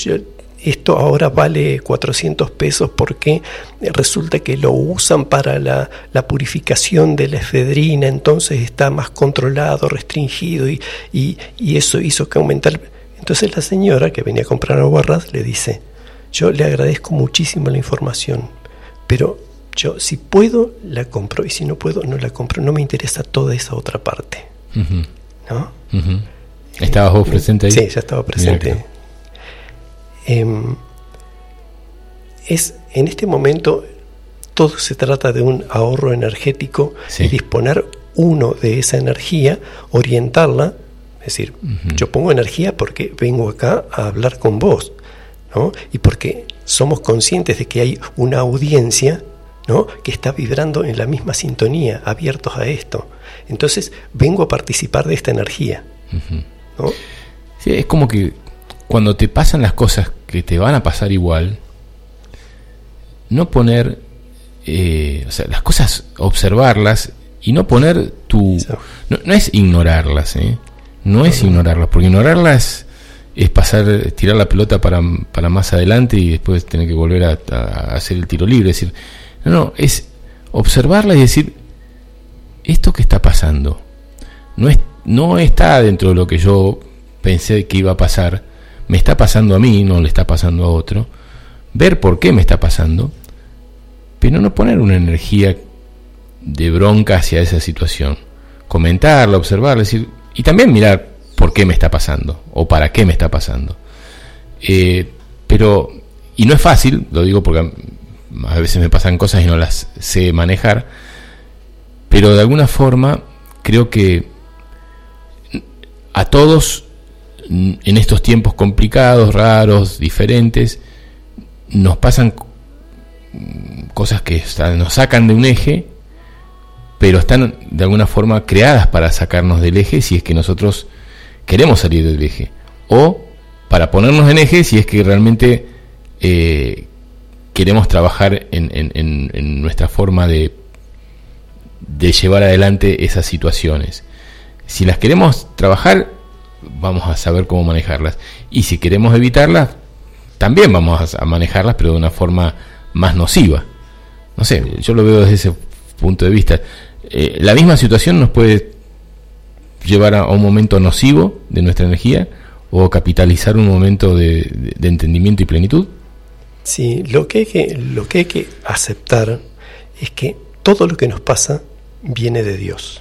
esto ahora vale 400 pesos porque resulta que lo usan para la, purificación de la efedrina, entonces está más controlado, restringido y, y, eso hizo que aumentara. Entonces la señora que venía a comprar aguarrás le dice, yo le agradezco muchísimo la información, pero yo si puedo la compro y si no puedo no la compro, no me interesa toda esa otra parte. ¿No? ¿Estabas vos presente ahí? Sí, ya estaba presente. Em, es en este momento todo se trata de un ahorro energético y disponer uno de esa energía, orientarla, es decir, yo pongo energía porque vengo acá a hablar con vos, ¿no? Y porque somos conscientes de que hay una audiencia ¿no? que está vibrando en la misma sintonía, abiertos a esto. Entonces vengo a participar de esta energía. Sí, es como que cuando te pasan las cosas que te van a pasar igual, no poner, eh, o sea, las cosas, observarlas y no poner tu... No, es ignorarlas, ¿eh? No es ignorarlas, porque ignorarlas es pasar, tirar la pelota para, para más adelante y después tener que volver a, a hacer el tiro libre. Es decir, no, no, es observarla y decir, esto que está pasando no, es, no está dentro de lo que yo pensé que iba a pasar, me está pasando a mí, no le está pasando a otro, ver por qué me está pasando, pero no poner una energía de bronca hacia esa situación, comentarla, observarla, decir, y también mirar por qué me está pasando o para qué me está pasando. Eh, pero, y no es fácil, lo digo porque a veces me pasan cosas y no las sé manejar, pero de alguna forma creo que a todos en estos tiempos complicados, raros, diferentes, nos pasan cosas que nos sacan de un eje, pero están de alguna forma creadas para sacarnos del eje si es que nosotros queremos salir del eje, o para ponernos en eje si es que realmente eh, queremos trabajar en, nuestra forma de, de llevar adelante esas situaciones. Si las queremos trabajar, vamos a saber cómo manejarlas. Y si queremos evitarlas, también vamos a manejarlas, pero de una forma más nociva. No sé, yo lo veo desde ese punto de vista. Eh, la misma situación nos puede llevar a un momento nocivo de nuestra energía o capitalizar un momento de entendimiento y plenitud. Sí, lo que, hay que, lo que hay que aceptar es que todo lo que nos pasa viene de Dios.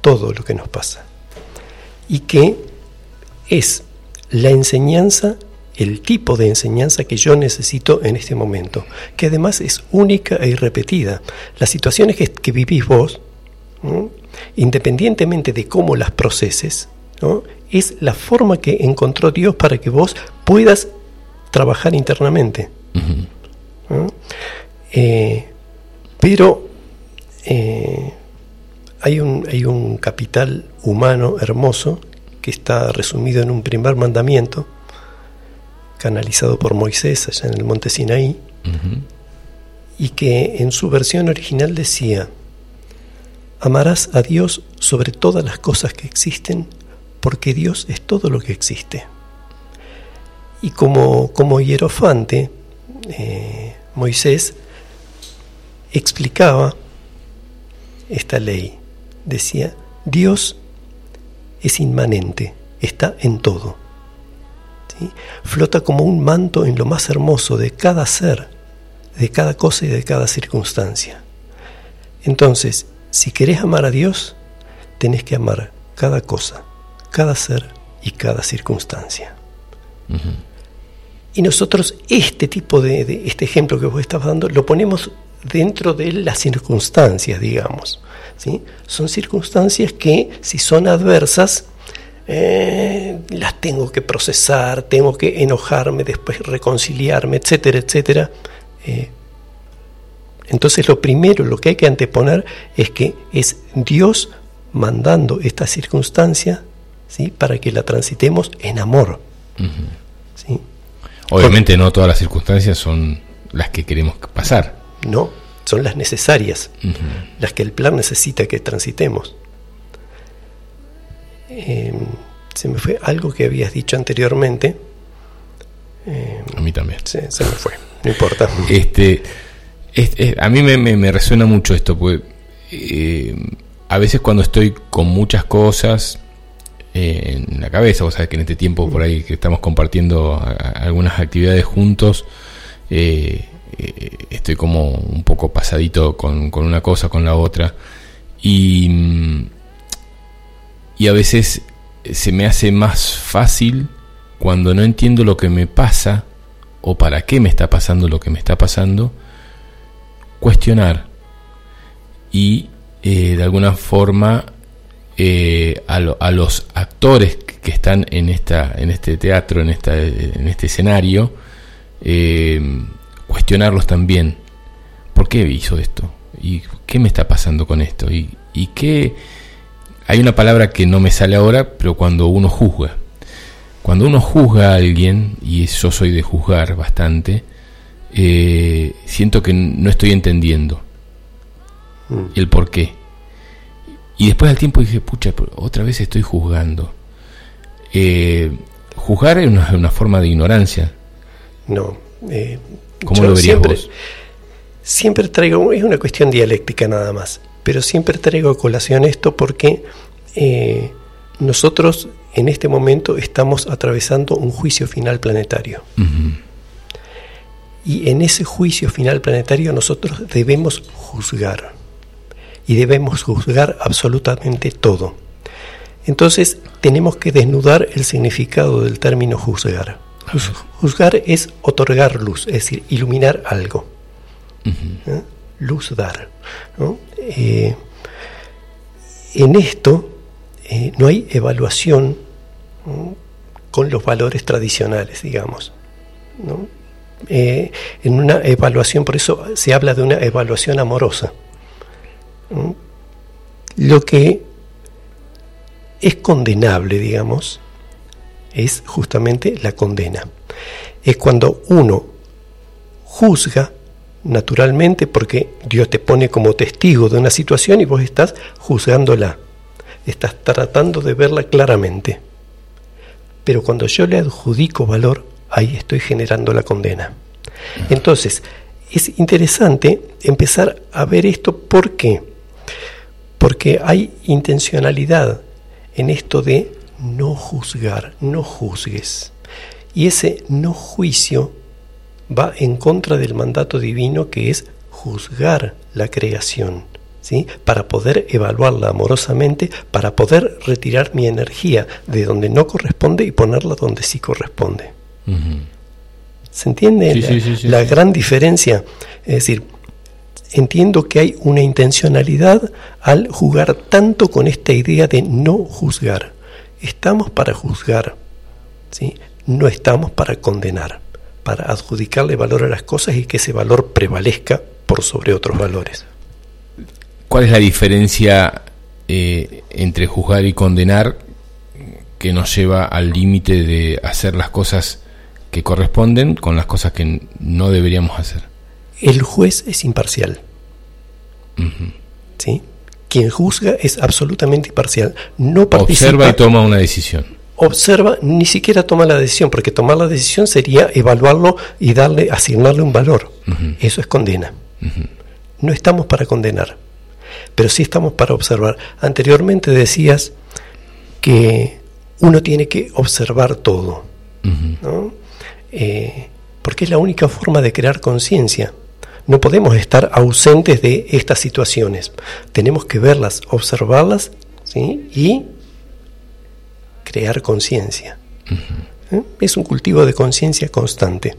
Todo lo que nos pasa. Y que es la enseñanza, el tipo de enseñanza que yo necesito en este momento, que además es única e irrepetida. Las situaciones que, vivís vos, independientemente de cómo las proceses, es la forma que encontró Dios para que vos puedas trabajar internamente. Eh, pero eh, hay, un, hay un capital humano hermoso que está resumido en un primer mandamiento, canalizado por Moisés allá en el monte Sinaí, y que en su versión original decía, amarás a Dios sobre todas las cosas que existen, porque Dios es todo lo que existe. Y como, como hierofante, eh, Moisés explicaba esta ley. Decía, Dios es inmanente, está en todo. Flota como un manto en lo más hermoso de cada ser, de cada cosa y de cada circunstancia. Entonces, si querés amar a Dios, tenés que amar cada cosa, cada ser y cada circunstancia. Y nosotros este tipo de, este ejemplo que vos estás dando lo ponemos dentro de las circunstancias, digamos. ¿sí? Son circunstancias que si son adversas, eh, las tengo que procesar, tengo que enojarme, después reconciliarme, etcétera, etcétera. Eh, entonces lo primero, lo que hay que anteponer es que es Dios mandando esta circunstancia ¿sí? para que la transitemos en amor. Obviamente no todas las circunstancias son las que queremos pasar. No, son las necesarias, las que el plan necesita que transitemos. Em, se me fue algo que habías dicho anteriormente. Em, a mí también. Se, se, me fue, no importa. Este, a mí me, resuena mucho esto, porque eh, a veces cuando estoy con muchas cosas eh, en la cabeza, vos sabés que en este tiempo por ahí que estamos compartiendo algunas actividades juntos, eh, estoy como un poco pasadito con, con, una cosa, con la otra, y, y a veces se me hace más fácil cuando no entiendo lo que me pasa o para qué me está pasando lo que me está pasando, cuestionar. Y eh, de alguna forma eh, a, a, los actores que están en, esta, en este teatro, en, esta, en este escenario, eh, cuestionarlos también. ¿Por qué hizo esto? ¿Y qué me está pasando con esto? ¿Y, y qué...? Hay una palabra que no me sale ahora, pero cuando uno juzga. Cuando uno juzga a alguien, y yo soy de juzgar bastante, eh, siento que no estoy entendiendo mm. el por qué. Y después al tiempo dije, pucha, otra vez estoy juzgando. Eh, juzgar es una, forma de ignorancia. No. Eh, ¿Cómo lo verías siempre, Siempre traigo, es una cuestión dialéctica nada más, pero siempre traigo a colación esto porque eh, nosotros en este momento estamos atravesando un juicio final planetario. Y en ese juicio final planetario nosotros debemos juzgar. Y debemos juzgar absolutamente todo. Entonces tenemos que desnudar el significado del término juzgar. Juzgar es otorgar luz, es decir, iluminar algo. ¿Eh? Luz dar. Eh, en esto eh, no hay evaluación con los valores tradicionales, digamos. ¿no? En una evaluación, por eso se habla de una evaluación amorosa. Lo que es condenable, digamos, es justamente la condena. Es cuando uno juzga naturalmente porque Dios te pone como testigo de una situación y vos estás juzgándola. Estás tratando de verla claramente. Pero cuando yo le adjudico valor, ahí estoy generando la condena. Entonces, es interesante empezar a ver esto. ¿Por qué? Porque hay intencionalidad en esto de no juzgar, no juzgues. Y ese no juicio va en contra del mandato divino que es juzgar la creación, ¿sí? para poder evaluarla amorosamente, para poder retirar mi energía de donde no corresponde y ponerla donde sí corresponde. ¿Se entiende la, gran diferencia? Es decir, entiendo que hay una intencionalidad al jugar tanto con esta idea de no juzgar. Estamos para juzgar, ¿sí? no estamos para condenar, para adjudicarle valor a las cosas y que ese valor prevalezca por sobre otros valores. ¿Cuál es la diferencia eh, entre juzgar y condenar que nos lleva al límite de hacer las cosas que corresponden con las cosas que no deberíamos hacer. El juez es imparcial. ¿Sí? Quien juzga es absolutamente imparcial. No participa, Observa y toma una decisión. Observa, ni siquiera toma la decisión, porque tomar la decisión sería evaluarlo y darle, asignarle un valor. Eso es condena. No estamos para condenar, pero sí estamos para observar. Anteriormente decías que uno tiene que observar todo. ¿no? Eh, porque es la única forma de crear conciencia. No podemos estar ausentes de estas situaciones. Tenemos que verlas, observarlas ¿sí? y crear conciencia. ¿Eh? Es un cultivo de conciencia constante.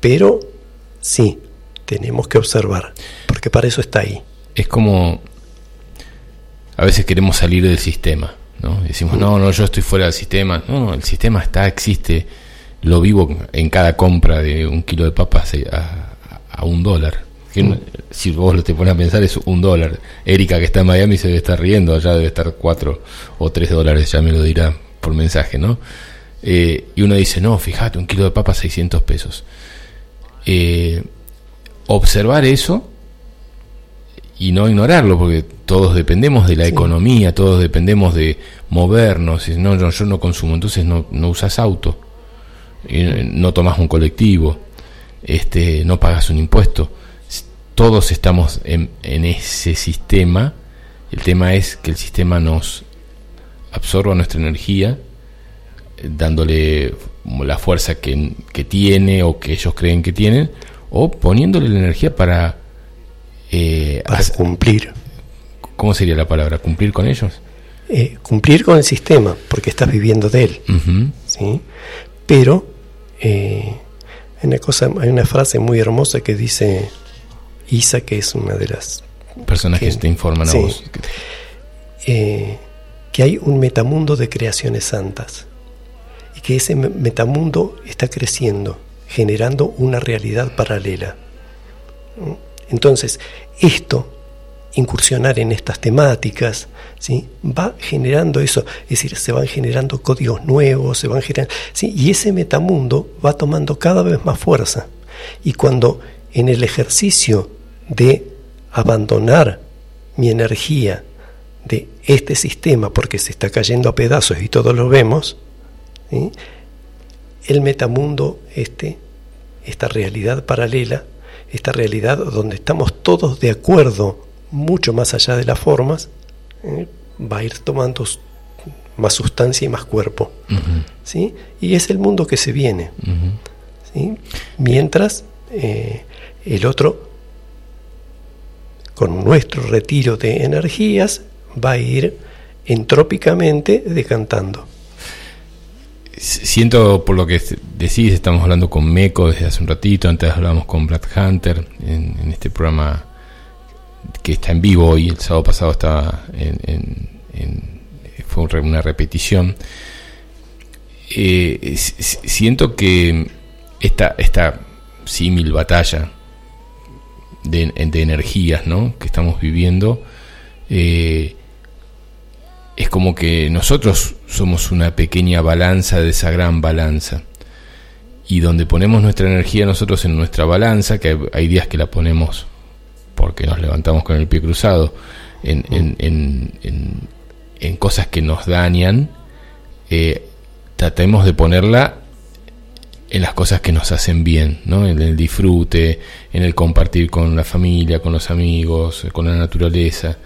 Pero sí, tenemos que observar, porque para eso está ahí. Es como a veces queremos salir del sistema, ¿no? Decimos, no, no, yo estoy fuera del sistema. No, no, el sistema está, existe, lo vivo en cada compra de un kilo de papas a, un dólar. si vos lo te pones a pensar, es un dólar. Erika, que está en Miami, se debe estar riendo, allá debe estar cuatro o tres dólares, ya me lo dirá por mensaje, ¿no? Eh, y uno dice, no, fíjate, un kilo de papas 600 pesos. Eh, observar eso y no ignorarlo, porque todos dependemos de la economía, todos dependemos de movernos. No, yo, yo no consumo, entonces no, no usas auto, no tomas un colectivo, este, no pagas un impuesto. Todos estamos en, en ese sistema. El tema es que el sistema nos absorba nuestra energía dándole la fuerza que, tiene o que ellos creen que tienen, o poniéndole la energía para... Eh, cumplir. ¿Cómo sería la palabra? ¿Cumplir con ellos? Eh, cumplir con el sistema, porque estás viviendo de él. ¿sí? Pero eh, hay, una cosa, hay una frase muy hermosa que dice Isa, que es una de las... Personas que, te informan a vos. que hay un metamundo de creaciones santas que ese metamundo está creciendo, generando una realidad paralela. Entonces, esto, incursionar en estas temáticas, ¿sí? va generando eso, es decir, se van generando códigos nuevos, se van generando, ¿sí? y ese metamundo va tomando cada vez más fuerza. Y cuando en el ejercicio de abandonar mi energía de este sistema, porque se está cayendo a pedazos y todos lo vemos, el metamundo, este, esta realidad paralela, esta realidad donde estamos todos de acuerdo, mucho más allá de las formas, ¿eh? va a ir tomando más sustancia y más cuerpo. ¿sí? Y es el mundo que se viene. ¿sí? Mientras eh, el otro, con nuestro retiro de energías, va a ir entrópicamente decantando siento por lo que decís, estamos hablando con Meco desde hace un ratito, antes hablábamos con Brad Hunter en, este programa que está en vivo y el sábado pasado estaba en, fue una repetición. Eh, siento que esta, esta símil batalla de, de, energías ¿no? que estamos viviendo eh, es como que nosotros somos una pequeña balanza de esa gran balanza. Y donde ponemos nuestra energía nosotros en nuestra balanza, que hay días que la ponemos porque nos levantamos con el pie cruzado, en, en, en, cosas que nos dañan, eh, tratemos de ponerla en las cosas que nos hacen bien, ¿no? en el disfrute, en el compartir con la familia, con los amigos, con la naturaleza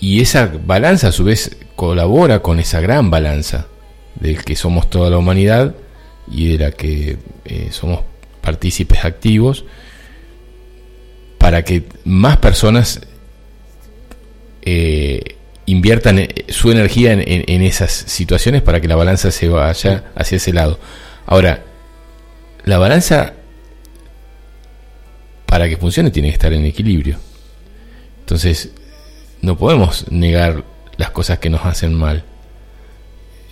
y esa balanza a su vez colabora con esa gran balanza del que somos toda la humanidad y de la que eh, somos partícipes activos para que más personas eh, inviertan eh, su energía en, esas situaciones para que la balanza se vaya hacia ese lado. Ahora, la balanza para que funcione tiene que estar en equilibrio. Entonces, no podemos negar las cosas que nos hacen mal.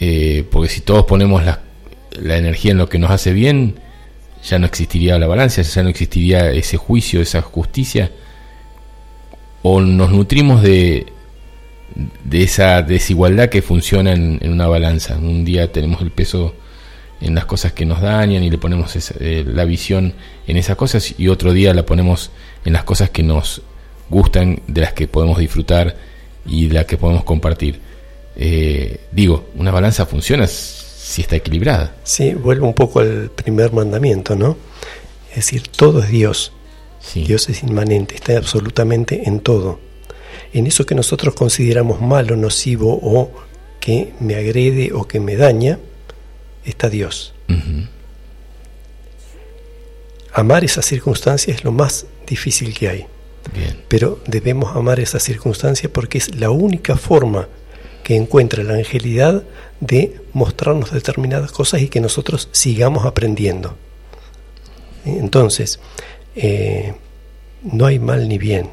Eh, porque si todos ponemos la, energía en lo que nos hace bien, ya no existiría la balanza, ya no existiría ese juicio, esa justicia. O nos nutrimos de, de esa desigualdad que funciona en, una balanza. Un día tenemos el peso en las cosas que nos dañan y le ponemos eh, la visión en esas cosas y otro día la ponemos en las cosas que nos gustan, de las que podemos disfrutar y de las que podemos compartir. Eh, digo, una balanza funciona si está equilibrada. Sí, vuelve un poco al primer mandamiento, ¿no? Es decir, todo es Dios. Dios es inmanente, está absolutamente en todo. En eso que nosotros consideramos malo, nocivo o que me agrede o que me daña, está Dios. Amar esas circunstancias es lo más difícil que hay. Pero debemos amar esa circunstancia porque es la única forma que encuentra la angelidad de mostrarnos determinadas cosas y que nosotros sigamos aprendiendo. Entonces, eh, no hay mal ni bien.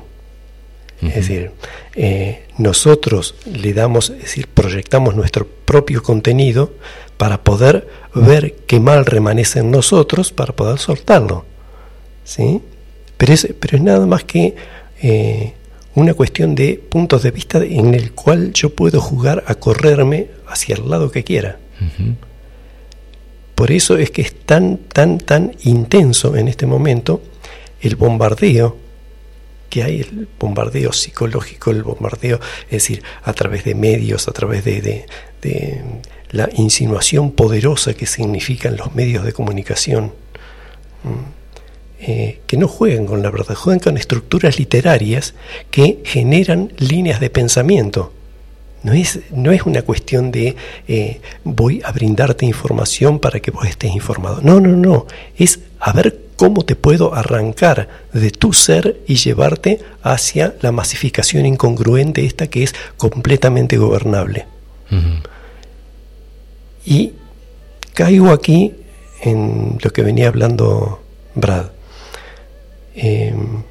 Es decir, eh, nosotros le damos, es decir, proyectamos nuestro propio contenido para poder ver qué mal remanece en nosotros para poder soltarlo. ¿sí? Pero, es, pero es nada más que eh, una cuestión de puntos de vista en el cual yo puedo jugar a correrme hacia el lado que quiera. Por eso es que es tan, tan, tan intenso en este momento el bombardeo que hay, el bombardeo psicológico, el bombardeo, es decir, a través de medios, a través de, de, la insinuación poderosa que significan los medios de comunicación. Eh, que no juegan con la verdad, juegan con estructuras literarias que generan líneas de pensamiento. No es, no es una cuestión de eh, voy a brindarte información para que vos estés informado. No, no, no. Es a ver cómo te puedo arrancar de tu ser y llevarte hacia la masificación incongruente esta que es completamente gobernable. Y caigo aquí en lo que venía hablando Brad. Em,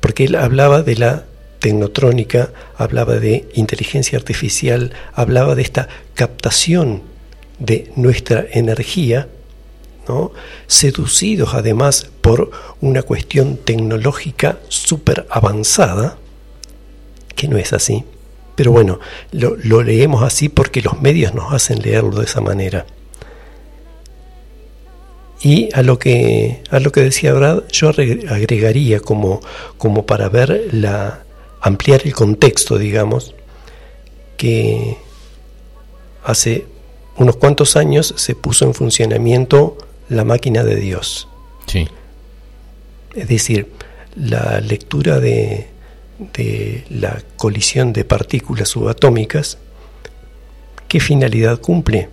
porque él hablaba de la tecnotrónica, hablaba de inteligencia artificial, hablaba de esta captación de nuestra energía, ¿no? seducidos además por una cuestión tecnológica súper avanzada, que no es así. Pero bueno, lo, lo leemos así porque los medios nos hacen leerlo de esa manera. Y a lo que, a lo que decía Brad, yo agregaría como, como para ver la, ampliar el contexto, digamos, que hace unos cuantos años se puso en funcionamiento la máquina de Dios. Sí. Es decir, la lectura de, de la colisión de partículas subatómicas, ¿qué finalidad cumple?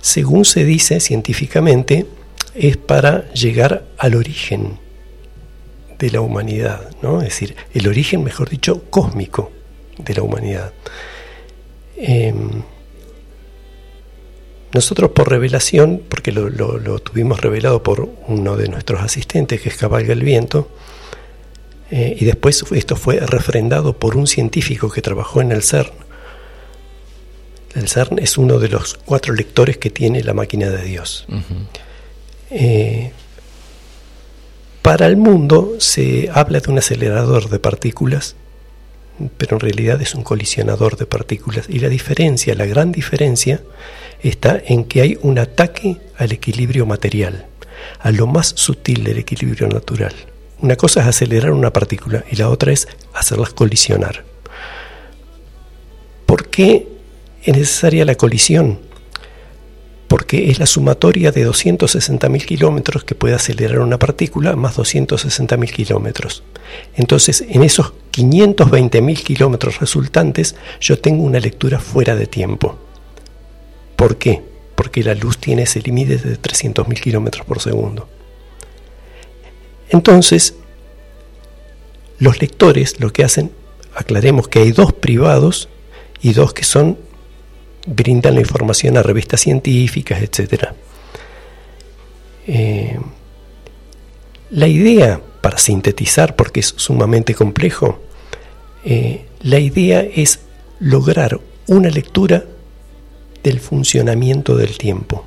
Según se dice científicamente, es para llegar al origen de la humanidad, ¿no? es decir, el origen, mejor dicho, cósmico de la humanidad. Em, nosotros por revelación, porque lo, tuvimos revelado por uno de nuestros asistentes, que es Cabalga el Viento, eh, y después esto fue refrendado por un científico que trabajó en el CERN. El CERN es uno de los cuatro lectores que tiene la máquina de Dios. Eh, para el mundo se habla de un acelerador de partículas, pero en realidad es un colisionador de partículas. Y la diferencia, la gran diferencia, está en que hay un ataque al equilibrio material, a lo más sutil del equilibrio natural. Una cosa es acelerar una partícula y la otra es hacerlas colisionar. ¿Por qué es necesaria la colisión? Porque es la sumatoria de 260.000 kilómetros que puede acelerar una partícula más 260.000 kilómetros. Entonces, en esos 520.000 kilómetros resultantes, yo tengo una lectura fuera de tiempo. ¿Por qué? Porque la luz tiene ese límite de 300.000 kilómetros por segundo. Entonces, los lectores lo que hacen, aclaremos que hay dos privados y dos que son brindan la información a revistas científicas, etc. Eh, la idea, para sintetizar, porque es sumamente complejo, eh, la idea es lograr una lectura del funcionamiento del tiempo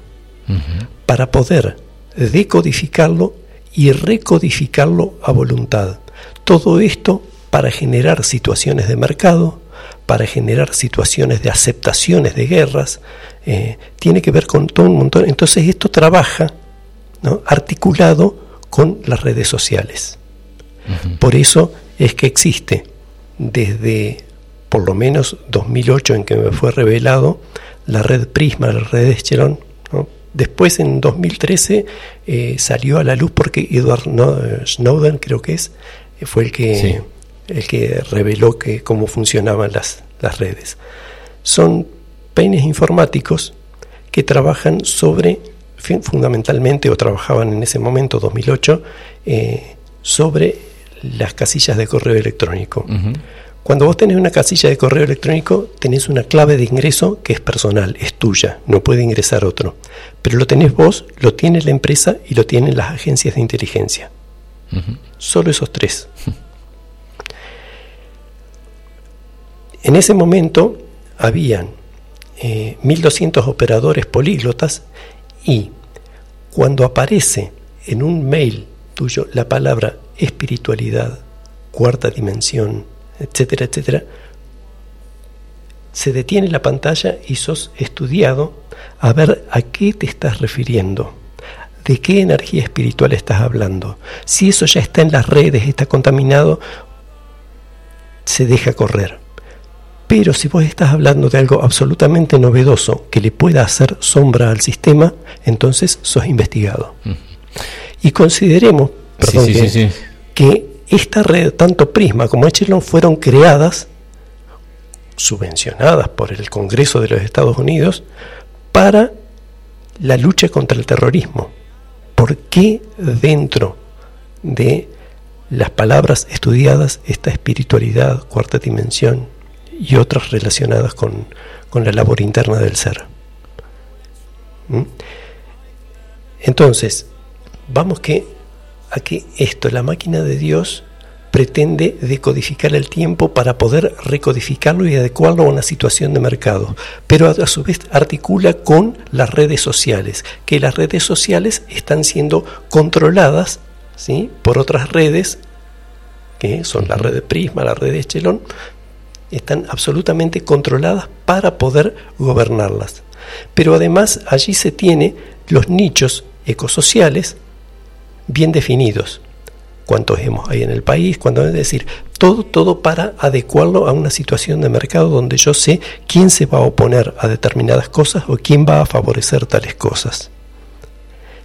para poder decodificarlo y recodificarlo a voluntad. Todo esto para generar situaciones de mercado, para generar situaciones de aceptaciones de guerras, eh, tiene que ver con todo un montón. Entonces esto trabaja articulado con las redes sociales. Por eso es que existe desde por lo menos 2008 en que me fue revelado la red Prisma, la red Echelon. Después en 2013 eh, salió a la luz porque Edward Snowden creo que es, fue el que el que reveló que, cómo funcionaban las, las redes. Son peines informáticos que trabajan sobre, fundamentalmente, o trabajaban en ese momento, 2008, eh, sobre las casillas de correo electrónico. Cuando vos tenés una casilla de correo electrónico, tenés una clave de ingreso que es personal, es tuya, no puede ingresar otro. Pero lo tenés vos, lo tiene la empresa y lo tienen las agencias de inteligencia. Solo esos tres. En ese momento habían 1.200 eh, operadores políglotas y cuando aparece en un mail tuyo la palabra espiritualidad, cuarta dimensión, etcétera, etcétera, se detiene la pantalla y sos estudiado a ver a qué te estás refiriendo, de qué energía espiritual estás hablando. Si eso ya está en las redes, está contaminado, se deja correr. Pero si vos estás hablando de algo absolutamente novedoso que le pueda hacer sombra al sistema, entonces sos investigado. Y consideremos que, esta red, tanto Prisma como Echelon, fueron creadas, subvencionadas por el Congreso de los Estados Unidos, para la lucha contra el terrorismo. ¿Por qué dentro de las palabras estudiadas esta espiritualidad, cuarta dimensión, y otras relacionadas con, la labor interna del ser. ¿Mm? Entonces, vamos que a que esto, la máquina de Dios, pretende decodificar el tiempo para poder recodificarlo y adecuarlo a una situación de mercado, pero a, su vez articula con las redes sociales, que las redes sociales están siendo controladas ¿sí? por otras redes, que son la red de Prisma, la red de Echelon, están absolutamente controladas para poder gobernarlas. Pero además allí se tiene los nichos ecosociales bien definidos. Cuántos hemos hay en el país, cuánto es decir, todo, todo para adecuarlo a una situación de mercado donde yo sé quién se va a oponer a determinadas cosas o quién va a favorecer tales cosas.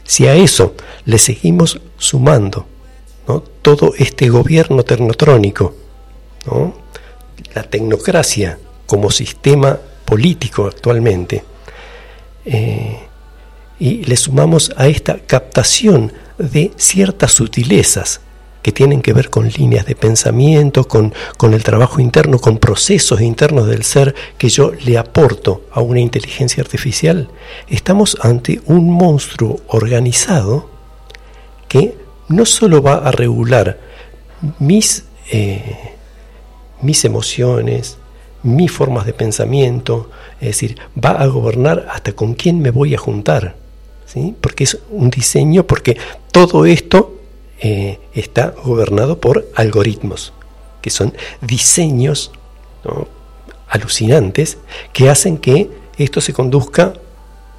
Si a eso le seguimos sumando ¿no? todo este gobierno tecnotrónico, ¿no? La tecnocracia como sistema político actualmente, eh, y le sumamos a esta captación de ciertas sutilezas que tienen que ver con líneas de pensamiento, con, con, el trabajo interno, con procesos internos del ser que yo le aporto a una inteligencia artificial, estamos ante un monstruo organizado que no solo va a regular mis eh, mis emociones, mis formas de pensamiento, es decir, va a gobernar hasta con quién me voy a juntar, ¿sí? porque es un diseño, porque todo esto eh, está gobernado por algoritmos, que son diseños alucinantes que hacen que esto se conduzca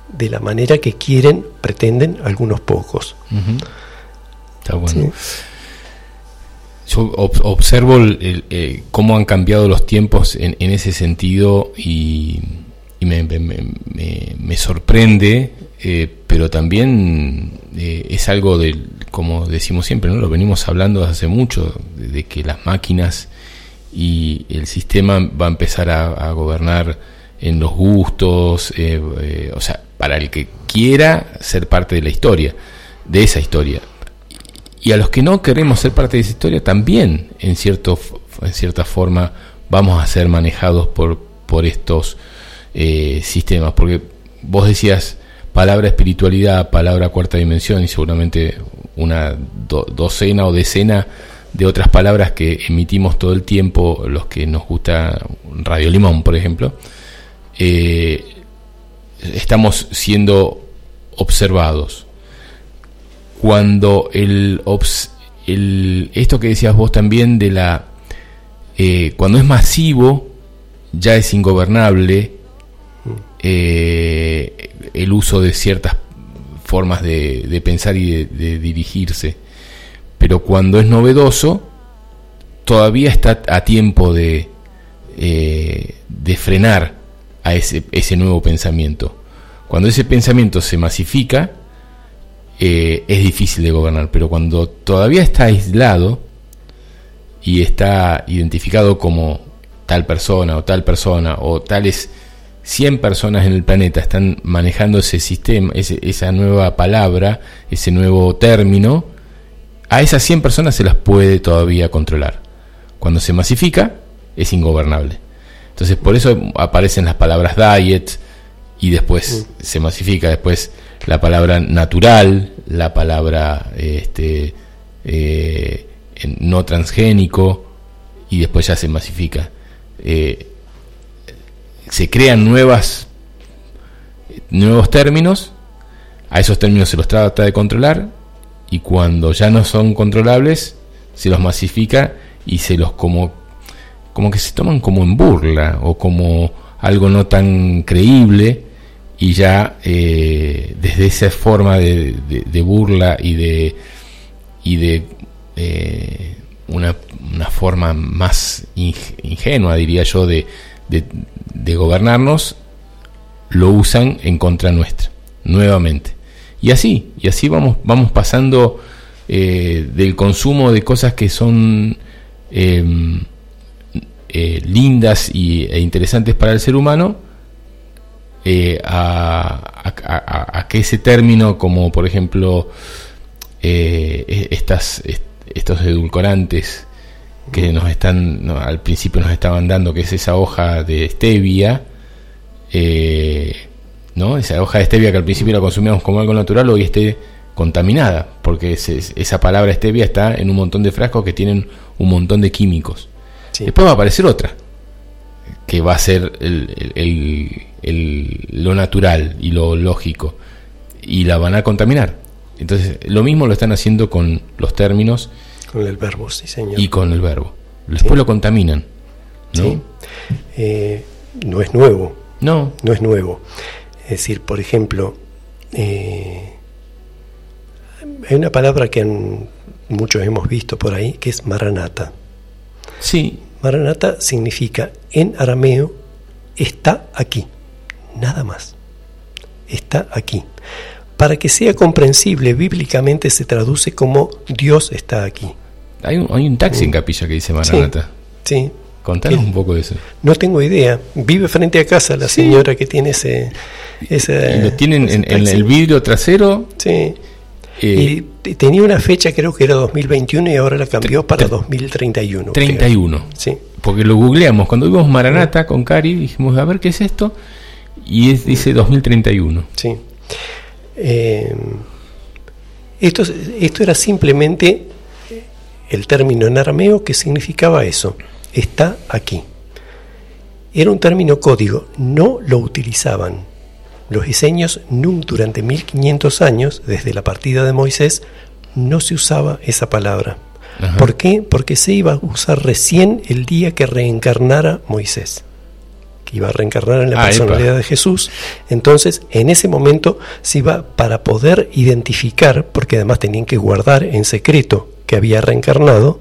de la manera que quieren, pretenden algunos pocos. Está bueno. Observo eh, cómo han cambiado los tiempos en, ese sentido y, me, sorprende, eh, pero también eh, es algo de, como decimos siempre, ¿no? lo venimos hablando desde hace mucho, de, que las máquinas y el sistema va a empezar a, gobernar en los gustos, o sea, para el que quiera ser parte de la historia, de esa historia y a los que no queremos ser parte de esa historia también, en, cierto, en cierta forma, vamos a ser manejados por, por estos eh, sistemas. Porque vos decías palabra espiritualidad, palabra cuarta dimensión y seguramente una docena o decena de otras palabras que emitimos todo el tiempo, los que nos gusta Radio Limón, por ejemplo, eh, estamos siendo observados cuando el, el, esto que decías vos también de la eh, cuando es masivo ya es ingobernable eh, el uso de ciertas formas de, pensar y de, dirigirse. Pero cuando es novedoso todavía está a tiempo de eh, de frenar a ese, ese nuevo pensamiento. Cuando ese pensamiento se masifica eh, es difícil de gobernar, pero cuando todavía está aislado y está identificado como tal persona o tal persona o tales 100 personas en el planeta están manejando ese sistema, esa nueva palabra, ese nuevo término, a esas 100 personas se las puede todavía controlar. Cuando se masifica, es ingobernable. Entonces, por eso aparecen las palabras diet y después mm. se masifica, después la palabra natural, la palabra este, eh, no transgénico y después ya se masifica. Eh, se crean nuevas nuevos términos, a esos términos se los trata de controlar y cuando ya no son controlables se los masifica y se los como como que se toman como en burla o como algo no tan creíble y ya eh, desde esa forma de, burla y de y de eh, una, una, forma más ingenua diría yo de, de, gobernarnos lo usan en contra nuestra nuevamente. Y así y así vamos vamos pasando eh, del consumo de cosas que son em, lindas y, e interesantes para el ser humano eh, a, que ese término, como por ejemplo eh, e, estas, estos edulcorantes que nos están, al principio nos estaban dando, que es esa hoja de stevia, eh, ¿no? Esa hoja de stevia que al principio la consumíamos como algo natural, hoy esté contaminada, porque esa palabra stevia está en un montón de frascos que tienen un montón de químicos. Después va a aparecer otra, que va a ser el, lo natural y lo lógico y la van a contaminar. Entonces, lo mismo lo están haciendo con los términos. Con el verbo, sí, señor. Y con el verbo. Después lo contaminan. ¿no? Eh, no es nuevo. No. No es nuevo. Es decir, por ejemplo, eh, hay una palabra que muchos hemos visto por ahí, que es maranata. Sí. Maranata significa en arameo está aquí nada más. Está aquí. Para que sea comprensible, bíblicamente se traduce como Dios está aquí. Hay un, hay un taxi en Capilla que dice Maranata. Sí. Contanos un poco de eso. No tengo idea. Vive frente a casa la señora que tiene ese. ese lo tienen en, el vidrio trasero. Sí. Eh, y tenía una fecha, creo que era 2021 y ahora la cambió para 2031. 31. Sí. Porque lo googleamos. Cuando vimos Maranata con Cari, dijimos, a ver qué es esto y es, dice 2031. Sí. Eh, esto, esto era simplemente el término en arameo que significaba eso, está aquí. Era un término código, no lo utilizaban. Los diseños durante 1500 años, desde la partida de Moisés, no se usaba esa palabra. ¿Por qué? Porque se iba a usar recién el día que reencarnara Moisés que iba a reencarnar en la ah, personalidad de Jesús. Entonces, en ese momento se iba para poder identificar, porque además tenían que guardar en secreto que había reencarnado,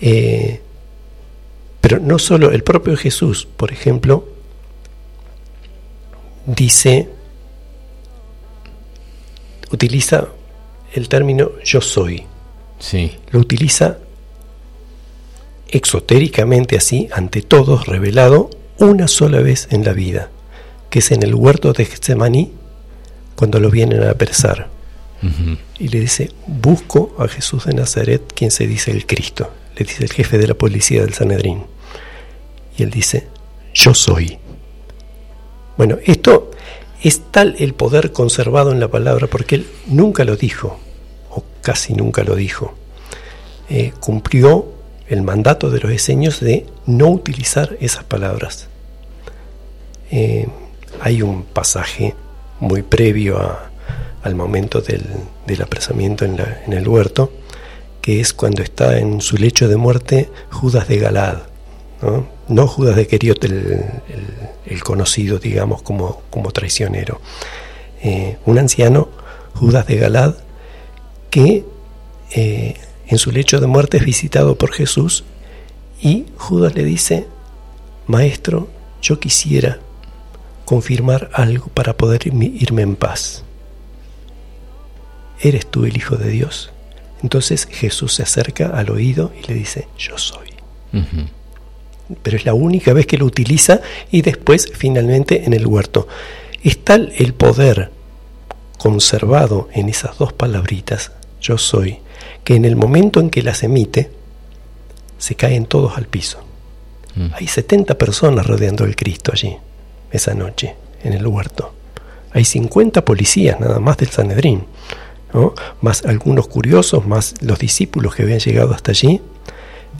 eh, pero no solo el propio Jesús, por ejemplo, dice, utiliza el término yo soy. Sí. Lo utiliza exotéricamente así, ante todos, revelado una sola vez en la vida, que es en el huerto de Getsemaní, cuando lo vienen a apresar. Y le dice, busco a Jesús de Nazaret, quien se dice el Cristo, le dice el jefe de la policía del Sanedrín. Y él dice, yo soy. Bueno, esto es tal el poder conservado en la palabra, porque él nunca lo dijo, o casi nunca lo dijo. Eh, cumplió el mandato de los diseños de no utilizar esas palabras. Eh, hay un pasaje muy previo al momento del, apresamiento en, el huerto, que es cuando está en su lecho de muerte Judas de Galad, no, Judas de Queriot, el, conocido, digamos, como, traicionero. Eh, un anciano, Judas de Galad, que eh, en su lecho de muerte es visitado por Jesús y Judas le dice, Maestro, yo quisiera confirmar algo para poder irme en paz. ¿Eres tú el Hijo de Dios? Entonces Jesús se acerca al oído y le dice, yo soy. Pero es la única vez que lo utiliza y después finalmente en el huerto. Es tal el poder conservado en esas dos palabritas, yo soy, que en el momento en que las emite, se caen todos al piso. Mm. Hay 70 personas rodeando el Cristo allí, esa noche, en el huerto. Hay 50 policías nada más del Sanedrín, más algunos curiosos, más los discípulos que habían llegado hasta allí.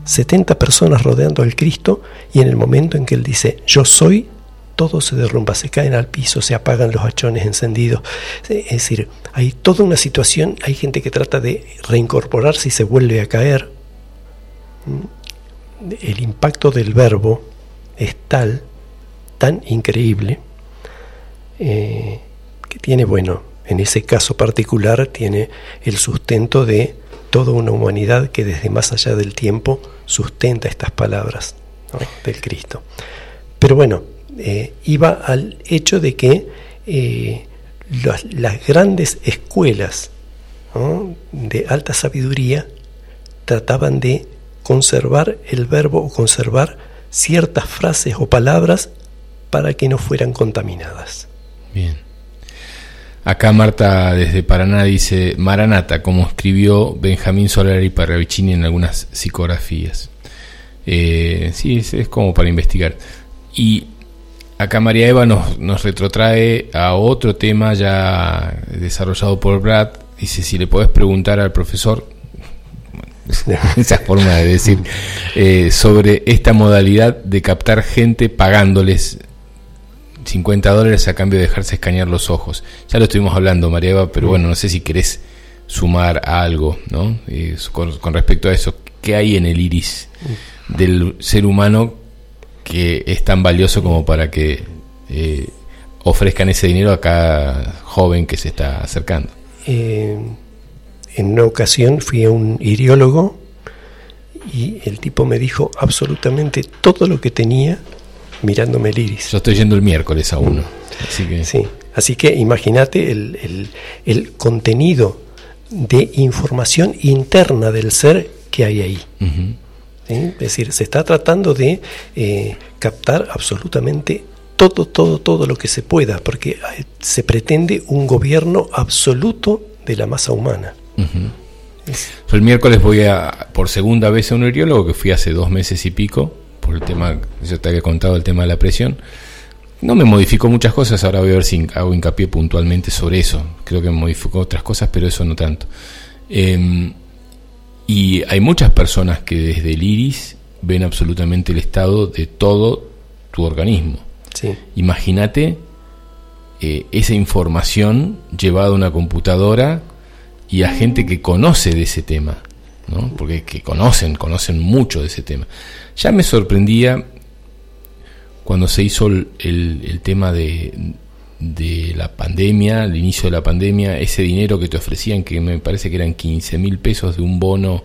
70 personas rodeando al Cristo y en el momento en que Él dice, yo soy, todo se derrumba, se caen al piso, se apagan los hachones encendidos. Es decir, hay toda una situación, hay gente que trata de reincorporarse y se vuelve a caer. El impacto del verbo es tal, tan increíble, eh, que tiene, bueno, en ese caso particular, tiene el sustento de toda una humanidad que desde más allá del tiempo sustenta estas palabras del Cristo. Pero bueno, eh, iba al hecho de que eh, las, grandes escuelas de alta sabiduría trataban de conservar el verbo o conservar ciertas frases o palabras para que no fueran contaminadas. Bien. Acá Marta desde Paraná dice Maranata, como escribió Benjamín Solari Parravicini en algunas psicografías. Eh, sí, es, como para investigar. Y acá María Eva nos, retrotrae a otro tema ya desarrollado por Brad. Dice, si le podés preguntar al profesor, esa forma de decir, eh, sobre esta modalidad de captar gente pagándoles 50 dólares a cambio de dejarse escanear los ojos. Ya lo estuvimos hablando, María Eva, pero bueno, no sé si querés sumar algo, ¿no? Eh, con, respecto a eso, ¿qué hay en el iris del ser humano que es tan valioso como para que eh, ofrezcan ese dinero a cada joven que se está acercando? Eh, en una ocasión fui a un iriólogo y el tipo me dijo absolutamente todo lo que tenía mirándome el iris. Yo estoy yendo el miércoles a uno. Así que, sí, así que imagínate el, contenido de información interna del ser que hay ahí. Es decir, se está tratando de eh, captar absolutamente todo, todo, todo lo que se pueda, porque eh, se pretende un gobierno absoluto de la masa humana. el miércoles voy a, por segunda vez a un uriólogo que fui hace dos meses y pico, por el tema, yo te había contado el tema de la presión. No me modificó muchas cosas, ahora voy a ver si hago hincapié puntualmente sobre eso. Creo que me modificó otras cosas, pero eso no tanto. Em, y hay muchas personas que desde el iris ven absolutamente el estado de todo tu organismo. Imagínate eh, esa información llevada a una computadora y a gente que conoce de ese tema, ¿no? porque que conocen, conocen mucho de ese tema. Ya me sorprendía cuando se hizo el, tema de, de, la pandemia, el inicio de la pandemia, ese dinero que te ofrecían, que me parece que eran 15 mil pesos de un bono,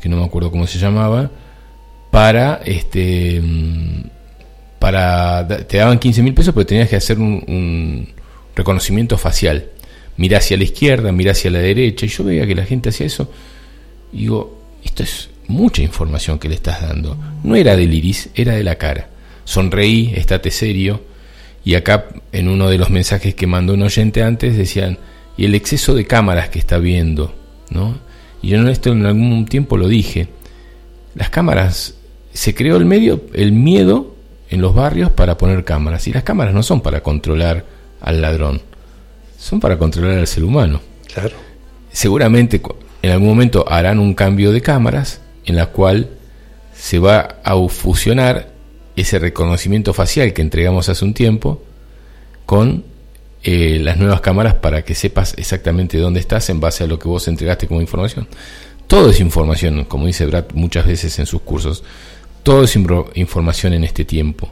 que no me acuerdo cómo se llamaba, para este para te daban 15 mil pesos pero tenías que hacer un, reconocimiento facial mirá hacia la izquierda mirá hacia la derecha y yo veía que la gente hacía eso digo esto es mucha información que le estás dando. No era del iris, era de la cara. Sonreí, estate serio. Y acá en uno de los mensajes que mandó un oyente antes decían, y el exceso de cámaras que está viendo, ¿no? Y yo en esto en algún tiempo lo dije. Las cámaras, se creó el medio, el miedo en los barrios para poner cámaras. Y las cámaras no son para controlar al ladrón, son para controlar al ser humano. Claro. Seguramente en algún momento harán un cambio de cámaras en la cual se va a fusionar ese reconocimiento facial que entregamos hace un tiempo con eh, las nuevas cámaras para que sepas exactamente dónde estás en base a lo que vos entregaste como información. Todo es información, como dice Brad muchas veces en sus cursos, todo es información en este tiempo.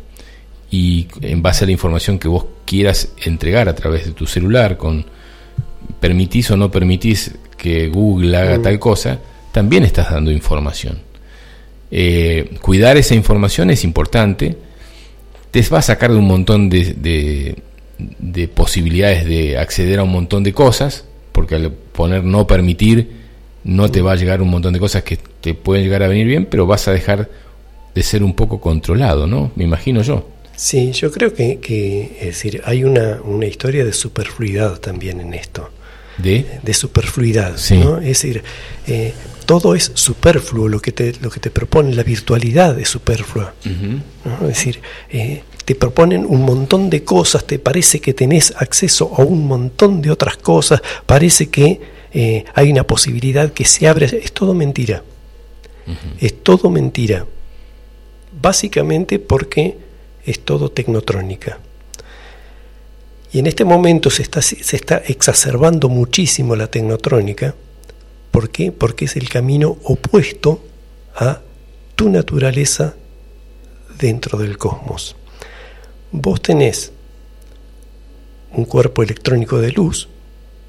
Y en base a la información que vos quieras entregar a través de tu celular, con permitís o no permitís que Google haga mm. tal cosa, también estás dando información. Eh, cuidar esa información es importante, te va a sacar de un montón de, de, posibilidades de acceder a un montón de cosas, porque al poner no permitir, no te va a llegar un montón de cosas que te pueden llegar a venir bien, pero vas a dejar de ser un poco controlado, ¿no? Me imagino yo. Sí, yo creo que, es decir, hay una, una historia de superfluidad también en esto. ¿De? De superfluidad, ¿no? Es decir, eh, todo es superfluo, lo que te, lo que te propone la virtualidad es superflua. Es decir, eh, te proponen un montón de cosas, te parece que tenés acceso a un montón de otras cosas, parece que eh, hay una posibilidad que se abre, es todo mentira. Es todo mentira. Básicamente porque es todo tecnotrónica. Y en este momento se está, se está exacerbando muchísimo la tecnotrónica. ¿Por qué? Porque es el camino opuesto a tu naturaleza dentro del cosmos. Vos tenés un cuerpo electrónico de luz,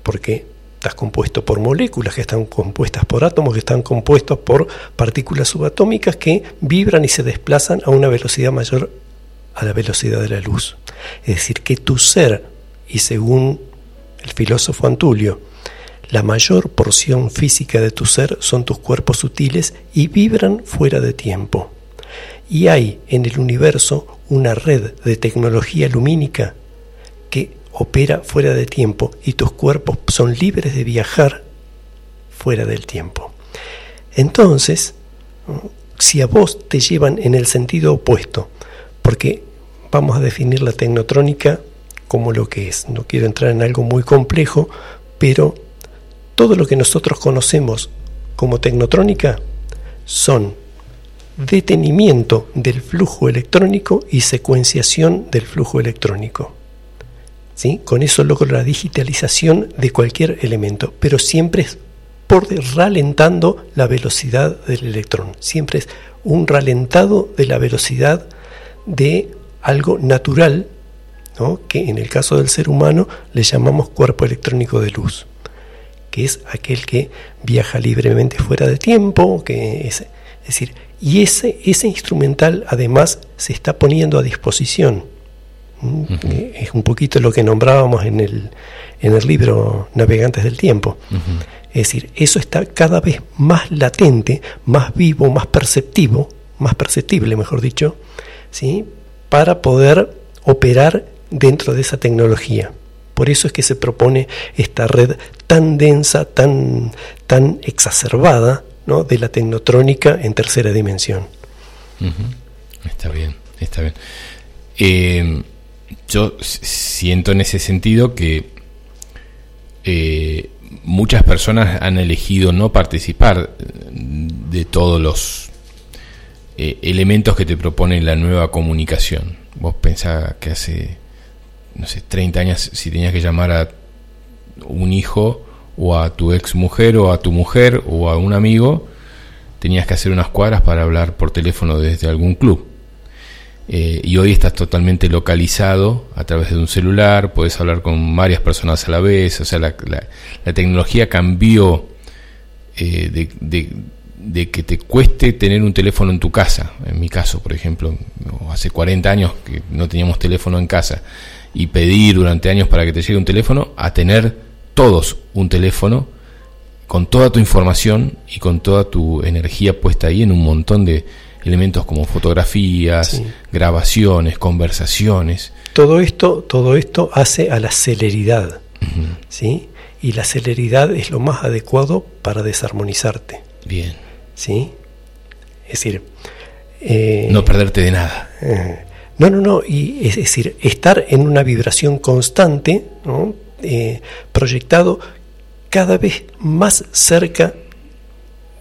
porque estás compuesto por moléculas que están compuestas por átomos que están compuestos por partículas subatómicas que vibran y se desplazan a una velocidad mayor a la velocidad de la luz. Es decir, que tu ser, y según el filósofo Antulio, la mayor porción física de tu ser son tus cuerpos sutiles y vibran fuera de tiempo. Y hay en el universo una red de tecnología lumínica que opera fuera de tiempo y tus cuerpos son libres de viajar fuera del tiempo. Entonces, si a vos te llevan en el sentido opuesto, porque vamos a definir la tecnotrónica como lo que es, no quiero entrar en algo muy complejo, pero todo lo que nosotros conocemos como tecnotrónica son detenimiento del flujo electrónico y secuenciación del flujo electrónico. ¿Sí? Con eso logro la digitalización de cualquier elemento, pero siempre es por ralentando la velocidad del electrón. Siempre es un ralentado de la velocidad de algo natural, que en el caso del ser humano le llamamos cuerpo electrónico de luz, que es aquel que viaja libremente fuera de tiempo, que es, es decir, y ese, ese instrumental además se está poniendo a disposición. ¿Mm? Es un poquito lo que nombrábamos en el, en el libro Navegantes del Tiempo. Es decir, eso está cada vez más latente, más vivo, más perceptivo, más perceptible, mejor dicho, ¿sí? para poder operar dentro de esa tecnología. Por eso es que se propone esta red tan densa, tan, tan exacerbada, de la tecnotrónica en tercera dimensión. Está bien, está bien. Eh, yo siento en ese sentido que eh, muchas personas han elegido no participar de todos los eh, elementos que te propone la nueva comunicación. Vos pensás que hace, no sé, 30 años, si tenías que llamar a un hijo, o a tu ex mujer o a tu mujer o a un amigo, tenías que hacer unas cuadras para hablar por teléfono desde algún club. Eh, y hoy estás totalmente localizado a través de un celular, puedes hablar con varias personas a la vez, o sea, la, tecnología cambió eh, de, de, que te cueste tener un teléfono en tu casa, en mi caso, por ejemplo, hace 40 años que no teníamos teléfono en casa, y pedir durante años para que te llegue un teléfono, a tener todos un teléfono con toda tu información y con toda tu energía puesta ahí en un montón de elementos como fotografías, grabaciones, conversaciones. Todo esto, todo esto hace a la celeridad, ¿sí? Y la celeridad es lo más adecuado para desarmonizarte. Bien. ¿Sí? Es decir... Eh, no perderte de nada. Eh, no, no, no. Y es decir, estar en una vibración constante, ¿no? Eh, proyectado cada vez más cerca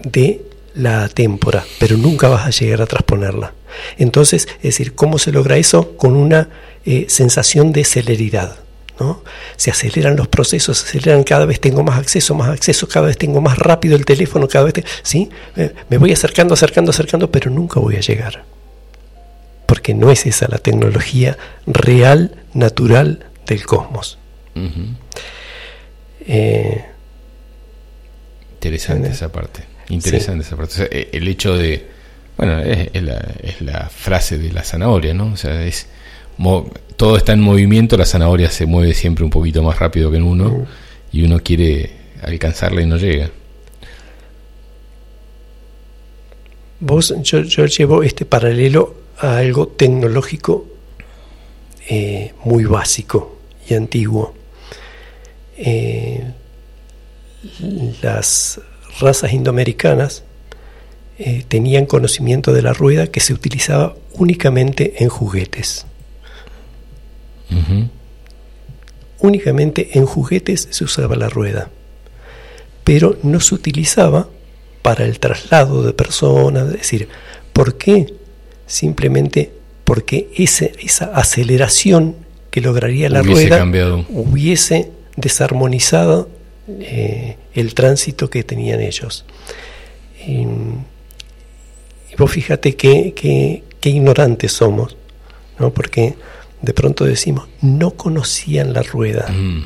de la témpora, pero nunca vas a llegar a transponerla. Entonces, es decir, ¿cómo se logra eso? Con una eh, sensación de celeridad. ¿no? Se aceleran los procesos, se aceleran, cada vez tengo más acceso, más acceso, cada vez tengo más rápido el teléfono, cada vez, ¿sí? me voy acercando, acercando, acercando, pero nunca voy a llegar. Porque no es esa la tecnología real, natural del cosmos. Eh, interesante esa parte. Interesante esa parte. Eh, el hecho de. Bueno, es, la, frase de la zanahoria, ¿no? O sea, es. todo está en movimiento, la zanahoria se mueve siempre un poquito más rápido que en uno y uno quiere alcanzarla y no llega. Vos, yo, llevo este paralelo a algo tecnológico eh, muy básico y antiguo. Eh, las razas indoamericanas eh, tenían conocimiento de la rueda que se utilizaba únicamente en juguetes. Únicamente en juguetes se usaba la rueda, pero no se utilizaba para el traslado de personas, es decir, ¿por qué? Simplemente porque ese, esa aceleración que lograría la rueda hubiese desarmonizado eh, el tránsito que tenían ellos. Y, vos fíjate qué ignorantes somos, ¿no? porque de pronto decimos, no conocían la rueda. Mm.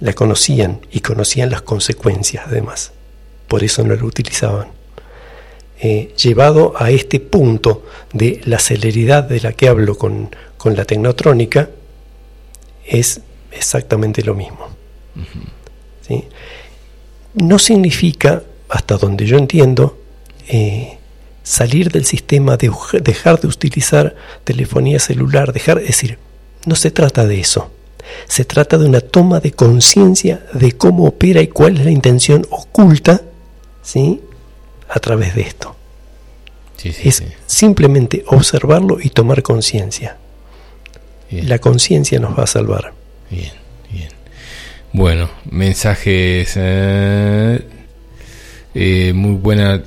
La conocían y conocían las consecuencias además. Por eso no la utilizaban. Eh, llevado a este punto de la celeridad de la que hablo con, la tecnotrónica, es exactamente lo mismo. No significa, hasta donde yo entiendo, eh, salir del sistema, de, dejar de utilizar telefonía celular, dejar, es decir, no se trata de eso. Se trata de una toma de conciencia de cómo opera y cuál es la intención oculta, ¿sí? A través de esto. es simplemente observarlo y tomar conciencia. La conciencia nos va a salvar. Bien, bien. Bueno, mensajes eh, eh, muy buena.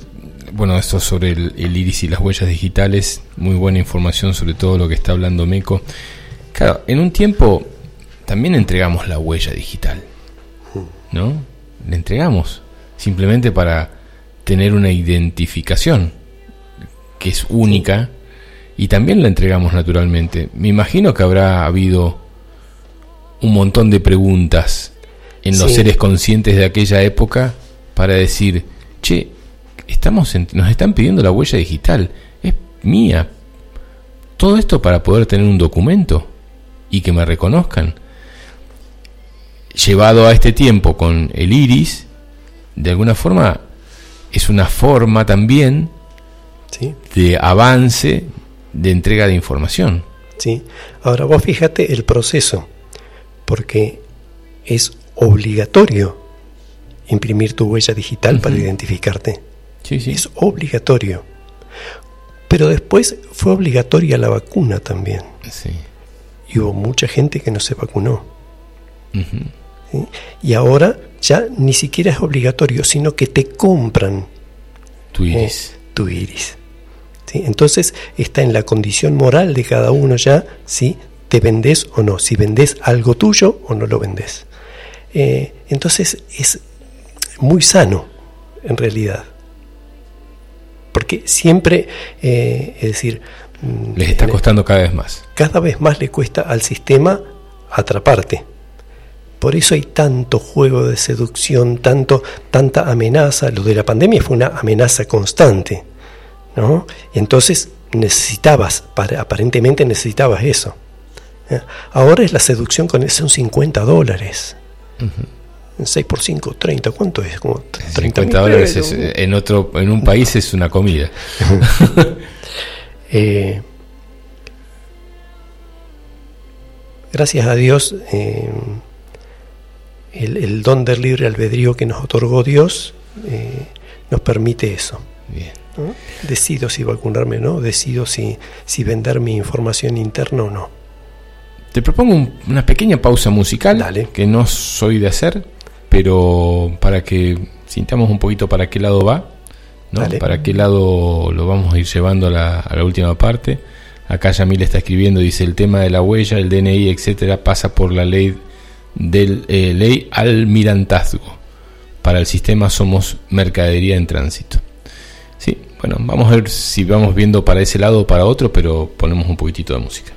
Bueno, esto sobre el, iris y las huellas digitales, muy buena información sobre todo lo que está hablando Meco. Claro, en un tiempo también entregamos la huella digital, ¿no? Le entregamos simplemente para tener una identificación que es única y también la entregamos naturalmente. Me imagino que habrá habido un montón de preguntas en los seres conscientes de aquella época para decir, che, estamos nos están pidiendo la huella digital, es mía. Todo esto para poder tener un documento y que me reconozcan. Llevado a este tiempo con el iris, de alguna forma es una forma también de avance de entrega de información. Sí. Ahora vos fíjate el proceso, porque es obligatorio imprimir tu huella digital para identificarte. Sí, sí. Es obligatorio. Pero después fue obligatoria la vacuna también. Sí. Y hubo mucha gente que no se vacunó. Y ahora ya ni siquiera es obligatorio, sino que te compran tu iris. Tu iris. Entonces está en la condición moral de cada uno ya si te vendes o no, si vendes algo tuyo o no lo vendes. Eh, entonces es muy sano en realidad. Porque siempre, eh, es decir... Mm, Les está costando cada vez más. Cada vez más le cuesta al sistema atraparte. Por eso hay tanto juego de seducción, tanto, tanta amenaza. Lo de la pandemia fue una amenaza constante. ¿no? entonces necesitabas, aparentemente necesitabas eso. Ahora es la seducción con son 50 dólares. 6 por 5, 30, ¿cuánto es? Como 30 dólares en, otro, en un país es una comida. Eh, gracias a Dios, eh, el, don del libre albedrío que nos otorgó Dios eh, nos permite eso. Bien. Decido si vacunarme o no, decido si, si vender mi información interna o no. Te propongo una pequeña pausa musical que no soy de hacer, pero para que sintamos un poquito para qué lado va, ¿no? para qué lado lo vamos a ir llevando a la, a la última parte. Acá Yamil está escribiendo, dice el tema de la huella, el DNI, etcétera, pasa por la ley del eh, ley almirantazgo. Para el sistema somos mercadería en tránsito. Sí, bueno, vamos a ver si vamos viendo para ese lado o para otro, pero ponemos un poquitito de música.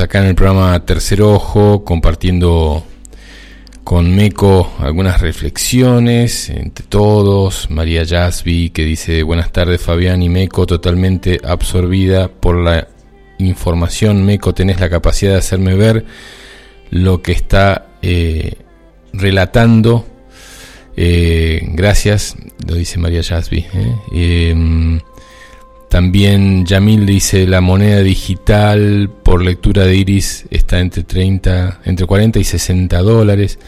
Acá en el programa Tercer Ojo, compartiendo con Meco algunas reflexiones entre todos. María Yasby que dice buenas tardes Fabián y Meco, totalmente absorbida por la información. Meco, tenés la capacidad de hacerme ver lo que está eh, relatando. Eh, gracias, lo dice María Yasby. ¿eh? Em, también Yamil dice la moneda digital por lectura de iris está entre 30, entre 40 y 60 dólares.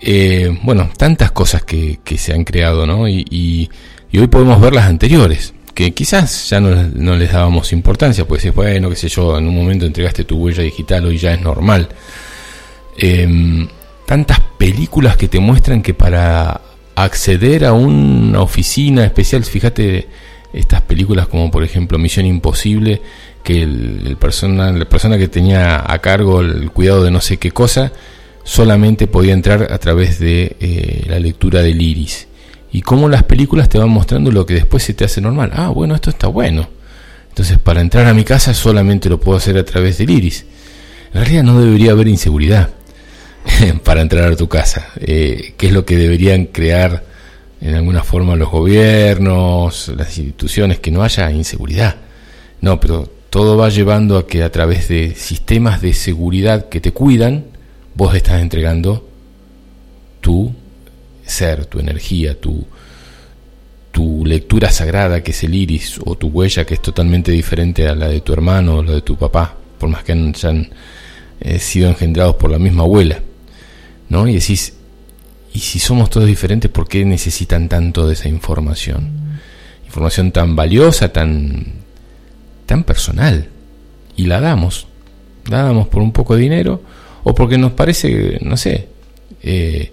Eh, bueno, tantas cosas que, que se han creado, ¿no? Y, hoy podemos ver las anteriores, que quizás ya no, no les dábamos importancia, pues es bueno, qué sé yo, en un momento entregaste tu huella digital, hoy ya es normal. Em, tantas películas que te muestran que para acceder a una oficina especial, fíjate estas películas como por ejemplo Misión Imposible, que el, persona, la persona que tenía a cargo el cuidado de no sé qué cosa, solamente podía entrar a través de eh, la lectura del iris. Y cómo las películas te van mostrando lo que después se te hace normal. Ah, bueno, esto está bueno. Entonces, para entrar a mi casa solamente lo puedo hacer a través del iris. En realidad no debería haber inseguridad para entrar a tu casa, eh, que es lo que deberían crear en alguna forma los gobiernos, las instituciones, que no haya inseguridad. No, pero todo va llevando a que a través de sistemas de seguridad que te cuidan, vos estás entregando tu ser, tu energía, tu, tu lectura sagrada que es el iris, o tu huella que es totalmente diferente a la de tu hermano o la de tu papá, por más que hayan eh, sido engendrados por la misma abuela. ¿No? Y decís, ¿y si somos todos diferentes, por qué necesitan tanto de esa información? Información tan valiosa, tan, tan personal. Y la damos. La damos por un poco de dinero o porque nos parece, no sé, eh,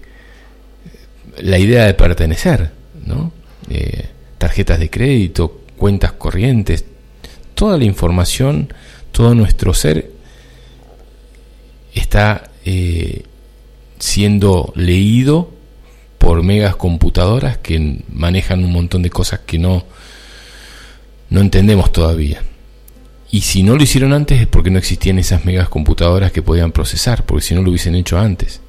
la idea de pertenecer, ¿no? Eh, tarjetas de crédito, cuentas corrientes, toda la información, todo nuestro ser está eh, siendo leído por megas computadoras que manejan un montón de cosas que no, no entendemos todavía. Y si no lo hicieron antes es porque no existían esas megas computadoras que podían procesar, porque si no lo hubiesen hecho antes.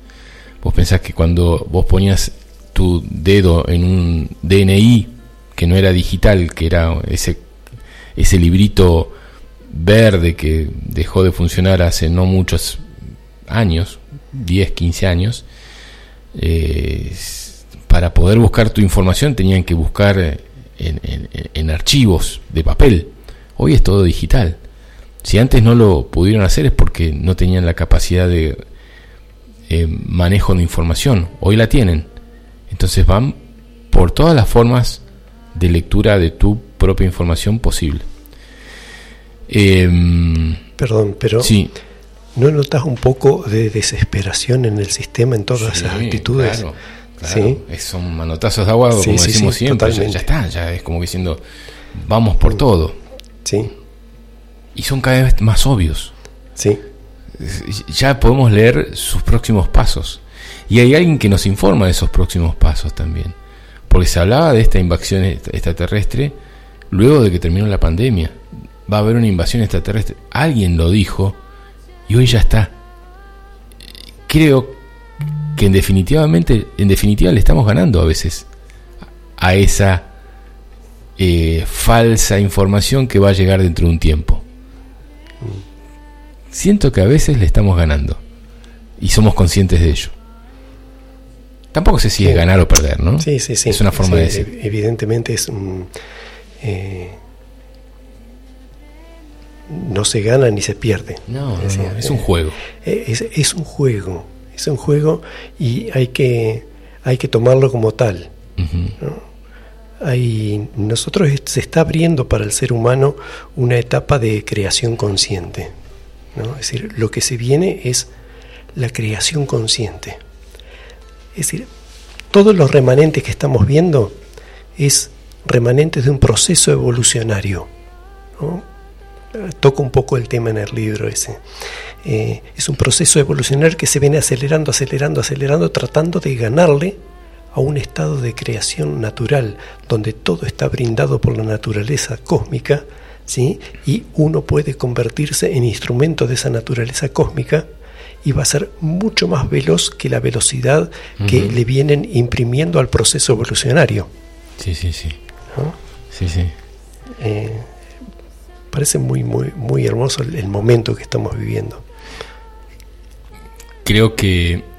Vos pensás que cuando vos ponías tu dedo en un DNI que no era digital, que era ese, ese librito verde que dejó de funcionar hace no muchos años, 10, 15 años, eh, para poder buscar tu información tenían que buscar en, en, en, archivos de papel. Hoy es todo digital. Si antes no lo pudieron hacer es porque no tenían la capacidad de eh, manejo de información. Hoy la tienen. Entonces van por todas las formas de lectura de tu propia información posible. Eh, Perdón, pero sí. ¿no notas un poco de desesperación en el sistema en todas Sí, esas actitudes? Claro, claro. Sí. Son manotazos de agua, como decimos siempre. Ya, ya está, ya es como diciendo, vamos por todo. Sí, Y son cada vez más obvios. sí, Ya podemos leer sus próximos pasos. Y hay alguien que nos informa de esos próximos pasos también. Porque se hablaba de esta invasión est- extraterrestre luego de que terminó la pandemia. Va a haber una invasión extraterrestre. Alguien lo dijo y hoy ya está. Creo que en definitivamente, en definitiva le estamos ganando a veces a esa eh, falsa información que va a llegar dentro de un tiempo. Siento que a veces le estamos ganando y somos conscientes de ello. Tampoco sé si Sí. es ganar o perder, ¿no? sí, sí, sí. Es una forma Sí, de decir. ev- Evidentemente es un... eh, no se gana ni se pierde. No, no, Es no, decir, es un juego. Eh, Es, es un juego, es un juego y hay que, hay que tomarlo como tal. Hay, nosotros se está abriendo para el ser humano una etapa de creación consciente. ¿no? Es decir, lo que se viene es la creación consciente. Es decir, todos los remanentes que estamos viendo es remanentes de un proceso evolucionario. ¿no? Toco un poco el tema en el libro ese. Eh, es un proceso evolucionario que se viene acelerando, acelerando, acelerando, tratando de ganarle a un estado de creación natural, donde todo está brindado por la naturaleza cósmica, ¿sí? y uno puede convertirse en instrumento de esa naturaleza cósmica y va a ser mucho más veloz que la velocidad que le vienen imprimiendo al proceso evolucionario. Sí, sí, sí. ¿no? Sí, sí. Eh, parece muy, muy, muy hermoso el, el momento que estamos viviendo. Creo que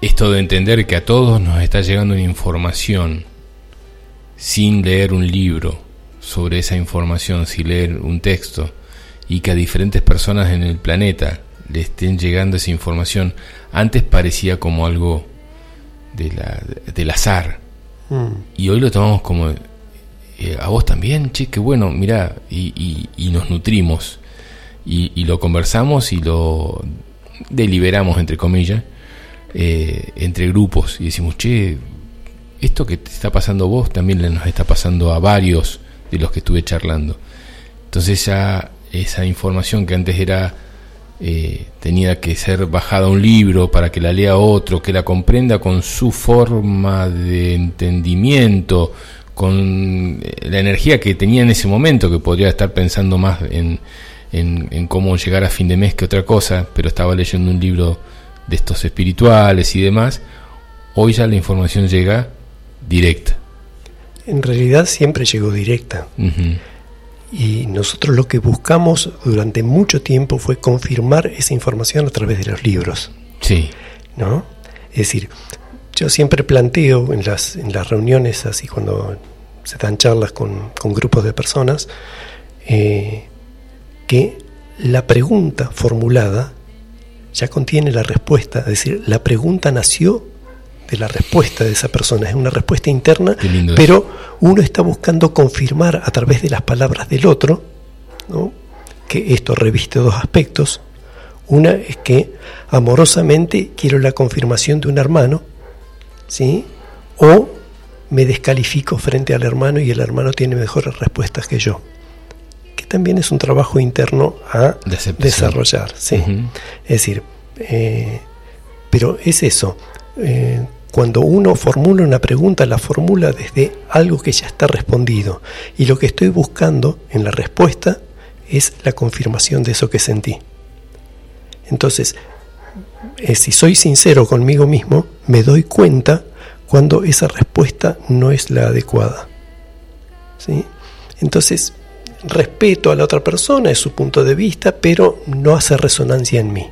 esto de entender que a todos nos está llegando una información sin leer un libro sobre esa información, sin leer un texto, y que a diferentes personas en el planeta le estén llegando esa información, antes parecía como algo de la, del azar, Mm. y hoy lo tomamos como eh, a vos también, che, qué bueno, mira, y, y- y nos nutrimos y, y lo conversamos y lo deliberamos, entre comillas, eh, entre grupos y decimos, che, esto que te está pasando vos también le nos está pasando a varios de los que estuve charlando. Entonces ya esa información que antes era eh, tenía que ser bajada a un libro para que la lea otro, que la comprenda con su forma de entendimiento, con eh, la energía que tenía en ese momento, que podría estar pensando más en, en cómo llegar a fin de mes que otra cosa, pero estaba leyendo un libro de estos espirituales y demás, hoy ya la información llega directa. En realidad siempre llegó directa. Y nosotros lo que buscamos durante mucho tiempo fue confirmar esa información a través de los libros. Sí, ¿no? Es decir, yo siempre planteo en las, en las reuniones, así cuando se dan charlas con, con grupos de personas, eh, que la pregunta formulada ya contiene la respuesta, es decir, la pregunta nació de la respuesta de esa persona, es una respuesta interna, pero uno está buscando confirmar a través de las palabras del otro, ¿no? que esto reviste dos aspectos. Una es que amorosamente quiero la confirmación de un hermano, ¿sí? O me descalifico frente al hermano y el hermano tiene mejores respuestas que yo. Que también es un trabajo interno a desarrollar, ¿sí? Es decir, eh, pero es eso. eh, cuando uno formula una pregunta, la formula desde algo que ya está respondido. Y lo que estoy buscando en la respuesta es la confirmación de eso que sentí. Entonces, eh, si soy sincero conmigo mismo, me doy cuenta cuando esa respuesta no es la adecuada. ¿Sí? Entonces, respeto a la otra persona, es su punto de vista, pero no hace resonancia en mí.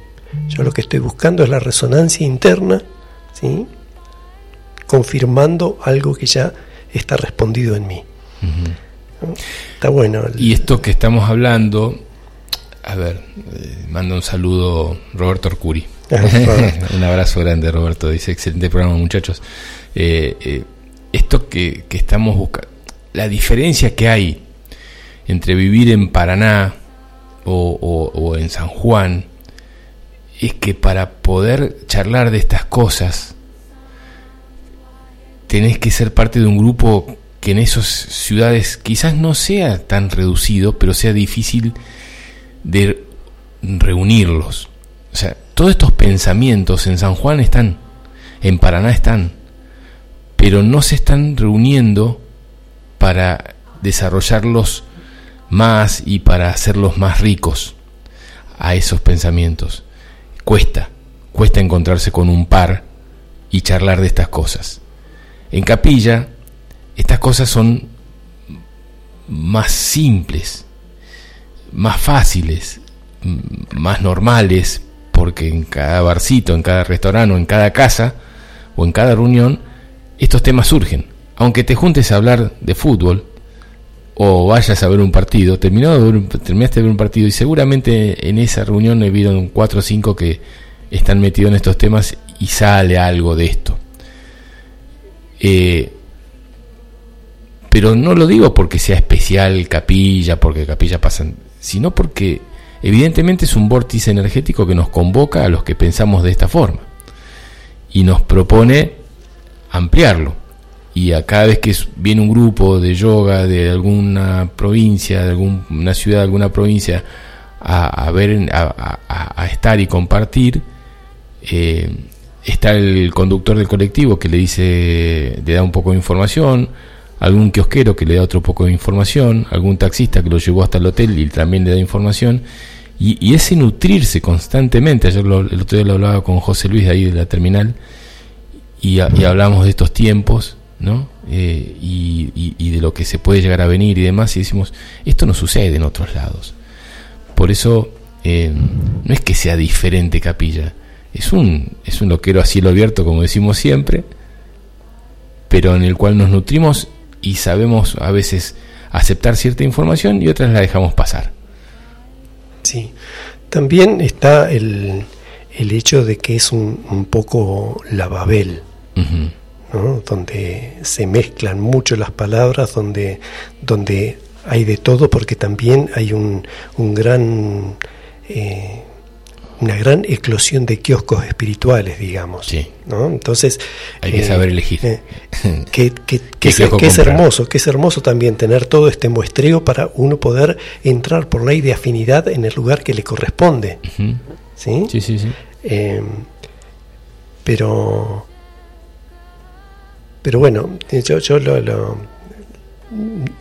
Yo lo que estoy buscando es la resonancia interna, ¿sí? confirmando algo que ya está respondido en mí. Está bueno. Y esto que estamos hablando, a ver, eh, manda un saludo Roberto Arcuri. un abrazo grande Roberto, dice excelente programa muchachos. Eh, eh, esto que, que estamos buscando, la diferencia que hay entre vivir en Paraná o, en San Juan, es que para poder charlar de estas cosas, tenés que ser parte de un grupo que en esas ciudades quizás no sea tan reducido, pero sea difícil de reunirlos. O sea, todos estos pensamientos en San Juan están, en Paraná están, pero no se están reuniendo para desarrollarlos más y para hacerlos más ricos a esos pensamientos. Cuesta, cuesta encontrarse con un par y charlar de estas cosas. En capilla, estas cosas son más simples, más fáciles, más normales, porque en cada barcito, en cada restaurante, en cada casa, o en cada reunión, estos temas surgen. Aunque te juntes a hablar de fútbol, o vayas a ver un partido, terminó de ver un- terminaste de ver un partido y seguramente en esa reunión he habido cuatro o cinco que están metidos en estos temas y sale algo de esto. Eh, Pero no lo digo porque sea especial capilla, porque capilla pasan, sino porque evidentemente es un vórtice energético que nos convoca a los que pensamos de esta forma y nos propone ampliarlo. Y a cada vez que viene un grupo de yoga de alguna provincia, de alguna ciudad, de alguna provincia, a, ver, a, estar y compartir, eh, está el conductor del colectivo que le dice, le da un poco de información, algún kiosquero que le da otro poco de información, algún taxista que lo llevó hasta el hotel y también le da información, y, ese nutrirse constantemente, ayer el otro día lo hablaba con José Luis de ahí de la terminal, y, y hablamos de estos tiempos, ¿no? Eh, y, y- y de lo que se puede llegar a venir y demás, y decimos, esto no sucede en otros lados. Por eso, eh, no es que sea diferente capilla, es un, es un loquero a cielo abierto, como decimos siempre, pero en el cual nos nutrimos y sabemos a veces aceptar cierta información y otras la dejamos pasar. Sí. También está el, el hecho de que es un, un poco la Babel. ¿No? donde se mezclan mucho las palabras, donde, donde hay de todo, porque también hay un, un gran, eh, una gran eclosión de kioscos espirituales, digamos. Sí. ¿no? Entonces Hay que saber elegir. eh, que, que- que ¿Qué es, que hermoso, que es hermoso también tener todo este muestreo para uno poder entrar por ley de afinidad en el lugar que le corresponde. ¿sí? Sí, sí, sí. Eh, pero pero bueno, yo, yo lo, lo-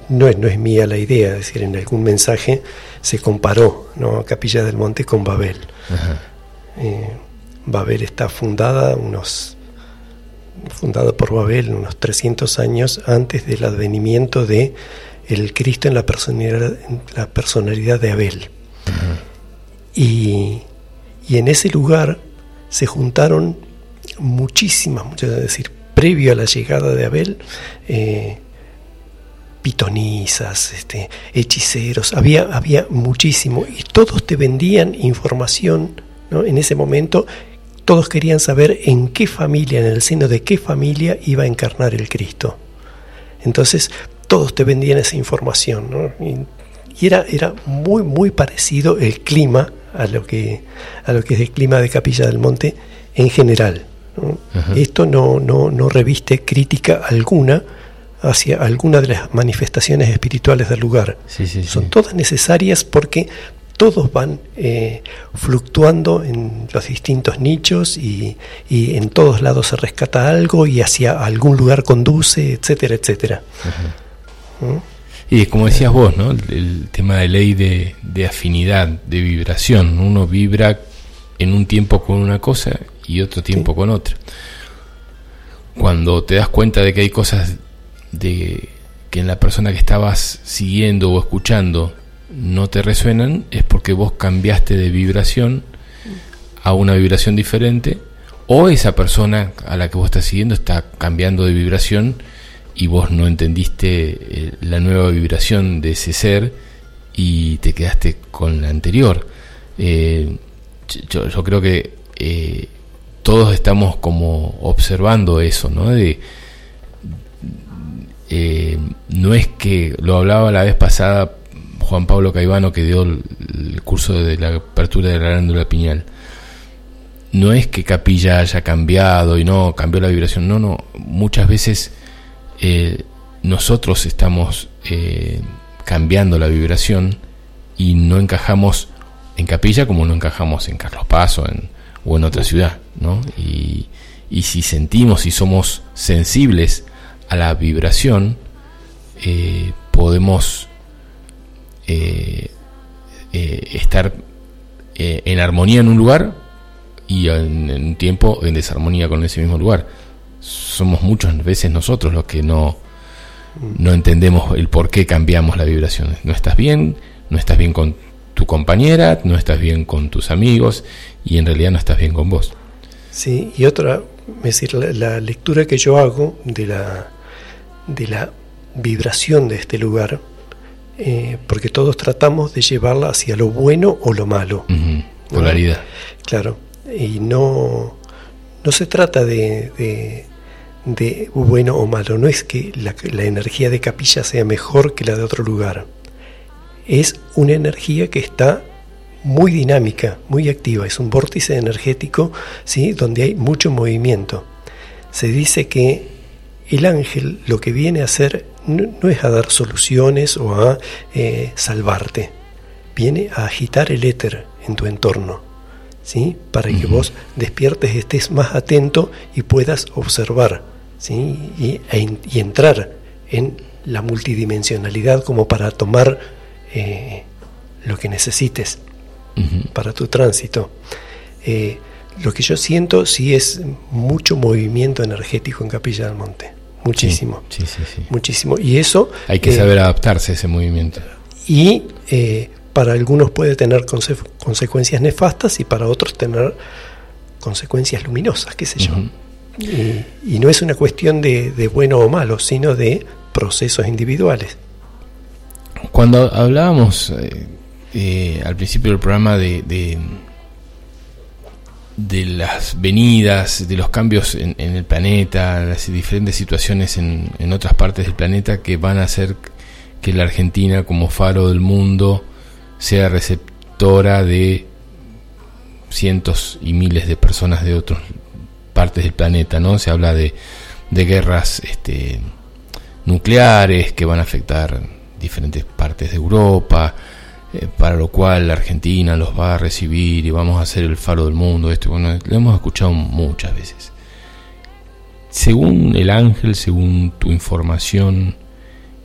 no, es, no es mía la idea, es decir, en algún mensaje se comparó ¿no? Capilla del Monte con Babel. Ajá. Eh, Babel está fundada unos fundada por Babel unos 300 años antes del advenimiento de el Cristo en la personalidad, en la personalidad de Abel. Y, y en ese lugar se juntaron muchísimas, muchas, es decir, previo a la llegada de Abel, eh, pitonisas, este, hechiceros, había, había muchísimo, y todos te vendían información ¿no? en ese momento, todos querían saber en qué familia, en el seno de qué familia iba a encarnar el Cristo. Entonces, todos te vendían esa información, ¿no? Y, y era, era muy, muy parecido el clima a lo que, a lo que es el clima de Capilla del Monte en general. Esto no, no, no reviste crítica alguna hacia alguna de las manifestaciones espirituales del lugar. Sí, sí, sí. Son todas necesarias porque todos van eh, fluctuando en los distintos nichos y, y en todos lados se rescata algo y hacia algún lugar conduce, etcétera, etcétera. ¿Mm? Y como decías vos, ¿no? El, el tema de ley de, de afinidad, de vibración. Uno vibra en un tiempo con una cosa y otro tiempo con otra. Cuando te das cuenta de que hay cosas de que en la persona que estabas siguiendo o escuchando no te resuenan, es porque vos cambiaste de vibración a una vibración diferente o esa persona a la que vos estás siguiendo está cambiando de vibración y vos no entendiste eh, la nueva vibración de ese ser y te quedaste con la anterior. Eh, yo, yo creo que eh, todos estamos como observando eso, ¿no? De, eh, no es que, lo hablaba la vez pasada Juan Pablo Caivano que dio el, curso de la apertura de la glándula piñal, no es que Capilla haya cambiado y no cambió la vibración, no, no, muchas veces eh, nosotros estamos eh, cambiando la vibración y no encajamos en Capilla como no encajamos en Carlos Paz o en, o en otra ciudad, ¿no? Y, y si sentimos y somos sensibles a la vibración, eh, podemos eh, eh, estar en armonía en un lugar y en, en un tiempo en desarmonía con ese mismo lugar. Somos muchas veces nosotros los que no, no entendemos el por qué cambiamos la vibración. No estás bien, no estás bien con tu compañera, no estás bien con tus amigos y en realidad no estás bien con vos. Sí, y otra, es decir, la, la lectura que yo hago de la, de la vibración de este lugar, eh, porque todos tratamos de llevarla hacia lo bueno o lo malo. Ujú, Polaridad. Claro, y no, no se trata de, de, de bueno o malo, no es que la, la energía de capilla sea mejor que la de otro lugar. Es una energía que está muy dinámica, muy activa, es un vórtice energético ¿sí? donde hay mucho movimiento. Se dice que el ángel lo que viene a hacer no, no es a dar soluciones o a eh, salvarte, viene a agitar el éter en tu entorno, ¿sí? para que vos despiertes, estés más atento y puedas observar ¿sí? y, e y entrar en la multidimensionalidad como para tomar eh, lo que necesites para tu tránsito. Eh, lo que yo siento sí es mucho movimiento energético en Capilla del Monte, muchísimo, Sí, sí, sí. muchísimo. Y eso Hay que eh, saber adaptarse a ese movimiento. y eh, para algunos puede tener conse- consecuencias nefastas y para otros tener consecuencias luminosas, qué sé yo. Y, y no es una cuestión de, de bueno o malo, sino de procesos individuales. Cuando hablábamos eh, eh, al principio del programa de, de, las venidas, de los cambios en, en el planeta, las diferentes situaciones en, en otras partes del planeta que van a hacer que la Argentina como faro del mundo sea receptora de cientos y miles de personas de otras partes del planeta, ¿no? Se habla de, de guerras este, nucleares que van a afectar diferentes partes de Europa, eh, para lo cual la Argentina los va a recibir y vamos a ser el faro del mundo. Esto, bueno, lo hemos escuchado muchas veces. Según el ángel, según tu información,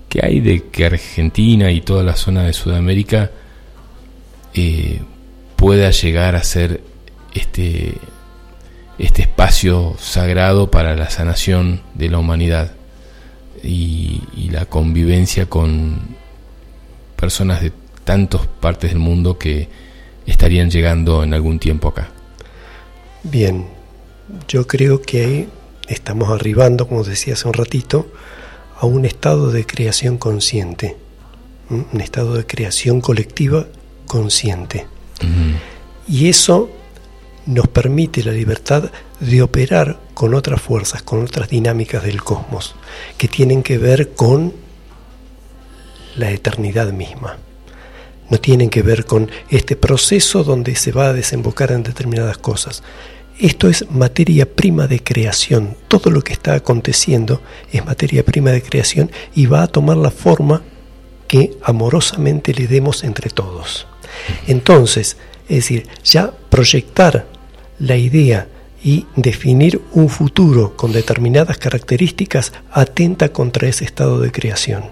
¿qué hay de que Argentina y toda la zona de Sudamérica eh, pueda llegar a ser este, este espacio sagrado para la sanación de la humanidad y, y la convivencia con personas de tantas partes del mundo que estarían llegando en algún tiempo acá. Bien, yo creo que ahí estamos arribando, como decía hace un ratito, a un estado de creación consciente, un estado de creación colectiva consciente. Y eso nos permite la libertad de operar con otras fuerzas, con otras dinámicas del cosmos, que tienen que ver con la eternidad misma. No tienen que ver con este proceso donde se va a desembocar en determinadas cosas. Esto es materia prima de creación. Todo lo que está aconteciendo es materia prima de creación y va a tomar la forma que amorosamente le demos entre todos. Entonces, es decir, ya proyectar la idea y definir un futuro con determinadas características atenta contra ese estado de creación.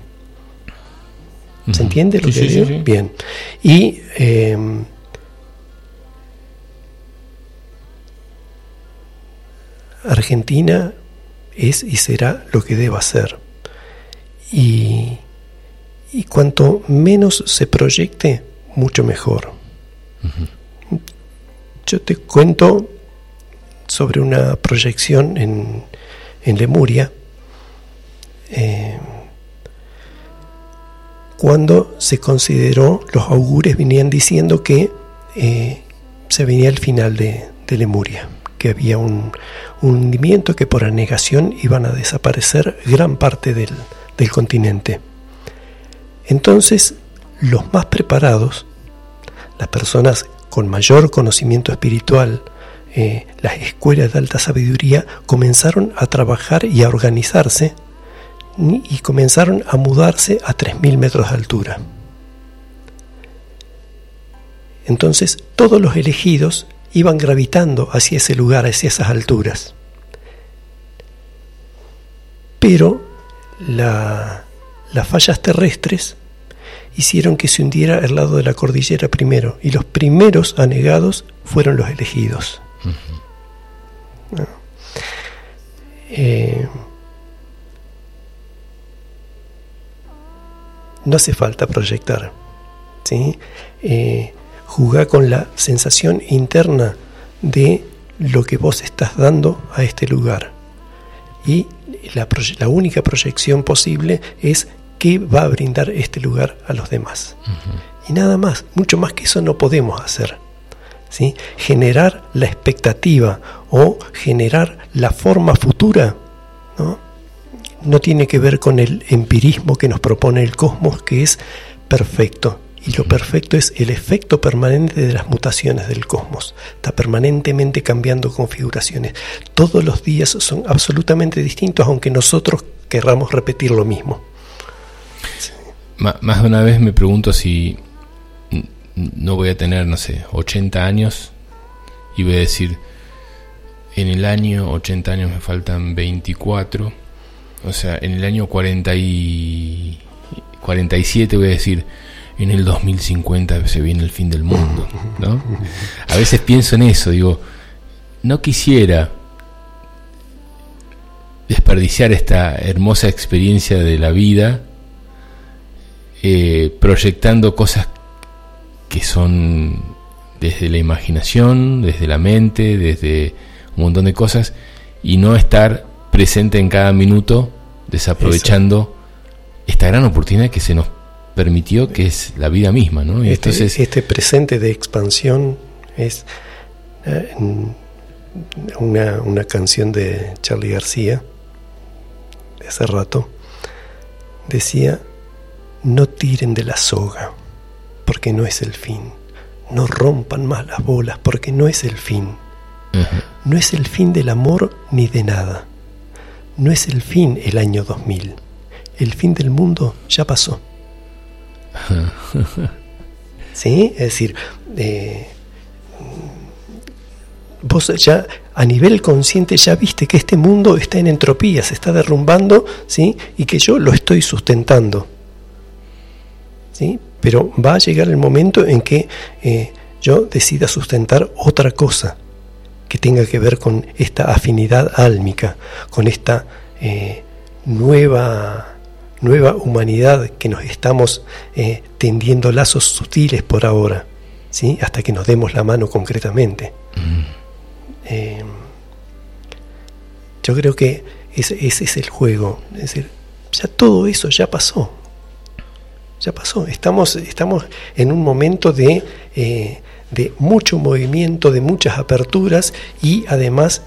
¿Se entiende lo Sí, que sí, sí, digo? sí. Bien. Y eh, Argentina es y será lo que deba ser. Y, y cuanto menos se proyecte, mucho mejor. Yo te cuento sobre una proyección en, en Lemuria, eh, cuando se consideró, los augures venían diciendo que eh, se venía el final de, de Lemuria, que había un, un hundimiento que por anegación iban a desaparecer gran parte del, del continente. Entonces, los más preparados, las personas con mayor conocimiento espiritual, eh, las escuelas de alta sabiduría, comenzaron a trabajar y a organizarse y comenzaron a mudarse a 3.000 metros de altura. Entonces todos los elegidos iban gravitando hacia ese lugar, hacia esas alturas. Pero la- las fallas terrestres hicieron que se hundiera el lado de la cordillera primero, y los primeros anegados fueron los elegidos. ¿No? Eh, no hace falta proyectar. ¿sí? Eh, jugá con la sensación interna de lo que vos estás dando a este lugar. Y la única proyección posible es qué va a brindar este lugar a los demás. Y nada más, mucho más que eso no podemos hacer. ¿sí? Generar la expectativa o generar la forma futura ¿no? no tiene que ver con el empirismo que nos propone el cosmos, que es perfecto. Y lo perfecto es el efecto permanente de las mutaciones del cosmos. Está permanentemente cambiando configuraciones. Todos los días son absolutamente distintos, aunque nosotros querramos repetir lo mismo. Más de una vez me pregunto si no voy a tener, no sé, 80 años y voy a decir, en el año 80 años me faltan 24, o sea, en el año 40 y 47 voy a decir, en el 2050 se viene el fin del mundo, ¿no? A veces pienso en eso, digo, no quisiera desperdiciar esta hermosa experiencia de la vida eh, proyectando cosas que son desde la imaginación, desde la mente, desde un montón de cosas, y no estar presente en cada minuto desaprovechando esta gran oportunidad que se nos permitió, que es la vida misma, ¿no? Y Este, entonces, este presente de expansión es eh, una, una canción de Charlie García de hace rato. Decía, no tiren de la soga, porque no es el fin. No rompan más las bolas, porque no es el fin. No es el fin del amor ni de nada. No es el fin el año 2000. El fin del mundo ya pasó. ¿Sí? Es decir, eh, vos ya a nivel consciente ya viste que este mundo está en entropía, se está derrumbando, ¿sí? Y que yo lo estoy sustentando. ¿Sí? Pero va a llegar el momento en que eh, yo decida sustentar otra cosa que tenga que ver con esta afinidad álmica, con esta eh, nueva, nueva humanidad que nos estamos eh, tendiendo lazos sutiles por ahora, ¿sí? hasta que nos demos la mano concretamente. Eh, yo creo que ese, ese es el juego, es decir, ya todo eso ya pasó, ya pasó, estamos, estamos en un momento de... eh, de mucho movimiento, de muchas aperturas y además,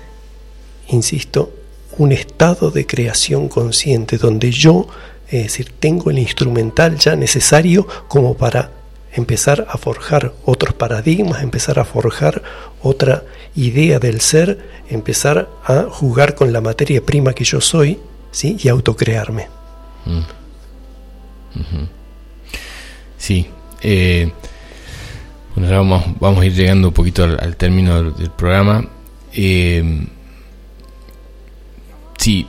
insisto, un estado de creación consciente donde yo, es decir, tengo el instrumental ya necesario como para empezar a forjar otros paradigmas, empezar a forjar otra idea del ser, empezar a jugar con la materia prima que yo soy, ¿sí? y autocrearme. Sí. Eh, bueno, ya vamos, vamos a ir llegando un poquito al, término del, programa. Eh, sí,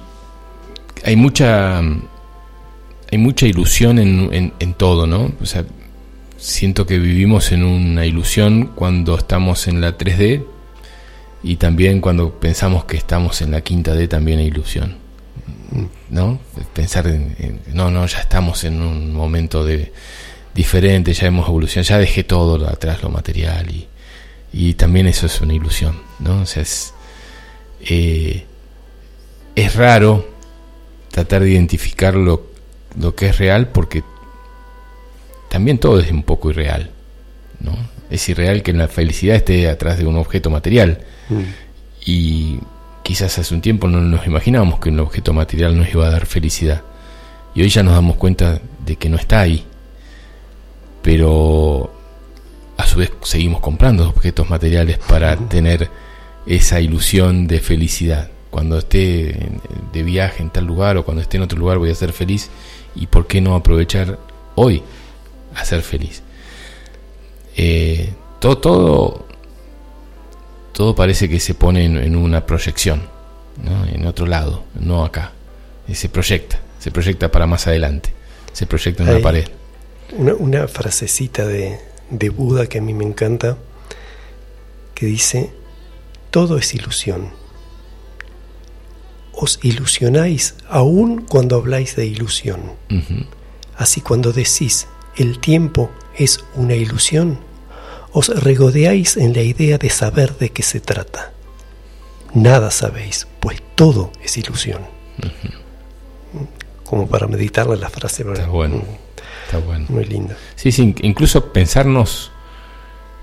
hay mucha hay mucha ilusión en, en, todo, ¿no? O sea, siento que vivimos en una ilusión cuando estamos en la 3D y también cuando pensamos que estamos en la quinta D también hay ilusión, ¿no? Pensar en, en- no, no, ya estamos en un momento de diferente, ya hemos evolucionado, ya dejé todo atrás lo material y, y también eso es una ilusión, ¿no? O sea, es, eh, es raro tratar de identificar lo, lo que es real porque también todo es un poco irreal, ¿no? Es irreal que la felicidad esté atrás de un objeto material y quizás hace un tiempo no nos imaginábamos que un objeto material nos iba a dar felicidad y hoy ya nos damos cuenta de que no está ahí pero a su vez seguimos comprando objetos materiales para tener esa ilusión de felicidad. Cuando esté de viaje en tal lugar o cuando esté en otro lugar voy a ser feliz y por qué no aprovechar hoy a ser feliz. Eh, todo, todo, todo parece que se pone en, en una proyección, ¿no? en otro lado, no acá. Y se proyecta, se proyecta para más adelante, se proyecta en una Ahí. pared. Una, una frasecita de, de Buda que a mí me encanta, que dice, todo es ilusión. Os ilusionáis aún cuando habláis de ilusión. Así cuando decís, el tiempo es una ilusión, os regodeáis en la idea de saber de qué se trata. Nada sabéis, pues todo es ilusión. Como para meditarla la frase. Está bueno. Está bueno. Muy linda. Sí, sí, in- incluso pensarnos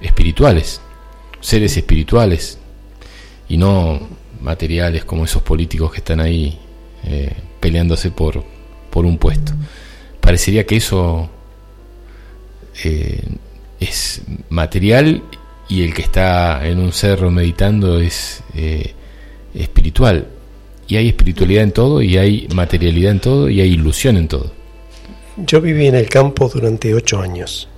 espirituales, seres espirituales y no materiales como esos políticos que están ahí eh, peleándose por, por un puesto. Parecería que eso eh, es material y el que está en un cerro meditando es eh, espiritual. Y hay espiritualidad en todo, y hay materialidad en todo, y hay ilusión en todo. Yo viví en el campo durante ocho años.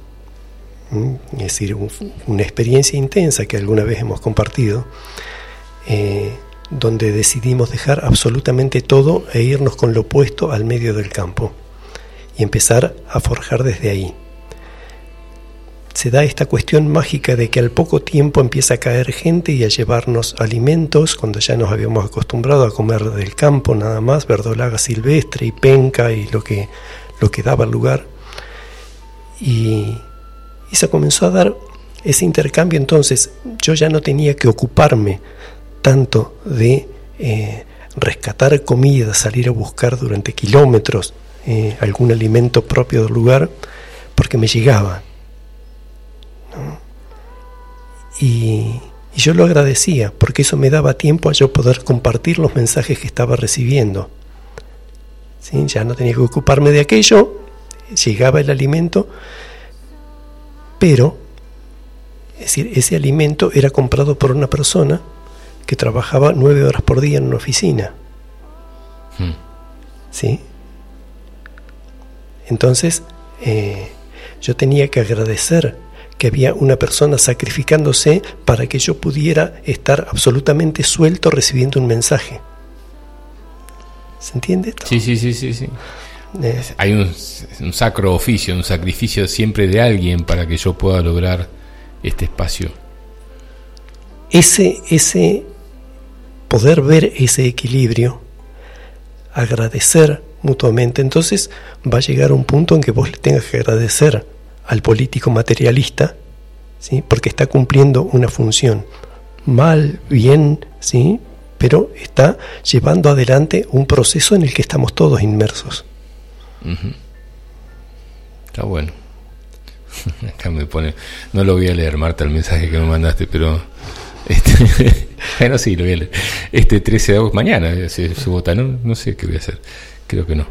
¿Mm? Es decir, un- una experiencia intensa que alguna vez hemos compartido, eh, donde decidimos dejar absolutamente todo e irnos con lo opuesto al medio del campo y empezar a forjar desde ahí. Se da esta cuestión mágica de que al poco tiempo empieza a caer gente y a llevarnos alimentos, cuando ya nos habíamos acostumbrado a comer del campo nada más, verdolaga silvestre y penca y lo que, lo que daba lugar. Y, se comenzó a dar ese intercambio, entonces yo ya no tenía que ocuparme tanto de eh, rescatar comida, salir a buscar durante kilómetros eh, algún alimento propio del lugar, porque me llegaba. Y, y yo lo agradecía, porque eso me daba tiempo a yo poder compartir los mensajes que estaba recibiendo. ¿Sí? Ya no tenía que ocuparme de aquello, llegaba el alimento, pero es decir, ese alimento era comprado por una persona que trabajaba nueve horas por día en una oficina. Hmm. ¿Sí? Entonces, eh, yo tenía que agradecer que había una persona sacrificándose para que yo pudiera estar absolutamente suelto recibiendo un mensaje. ¿Se entiende esto? Sí, sí, sí, sí, sí. Hay un, un sacro oficio, un sacrificio siempre de alguien para que yo pueda lograr este espacio. ese, ese poder ver ese equilibrio, agradecer mutuamente, entonces va a llegar un punto en que vos le tengas que agradecer al político materialista, ¿sí? porque está cumpliendo una función. Mal, bien, ¿sí? Pero está llevando adelante un proceso en el que estamos todos inmersos. Está bueno. Acá me pone. No lo voy a leer, Marta, el mensaje que me mandaste, pero. Este, bueno, sí, lo voy a leer. Este 13 de agosto, mañana se, se vota, ¿no? No sé qué voy a hacer. Creo que no.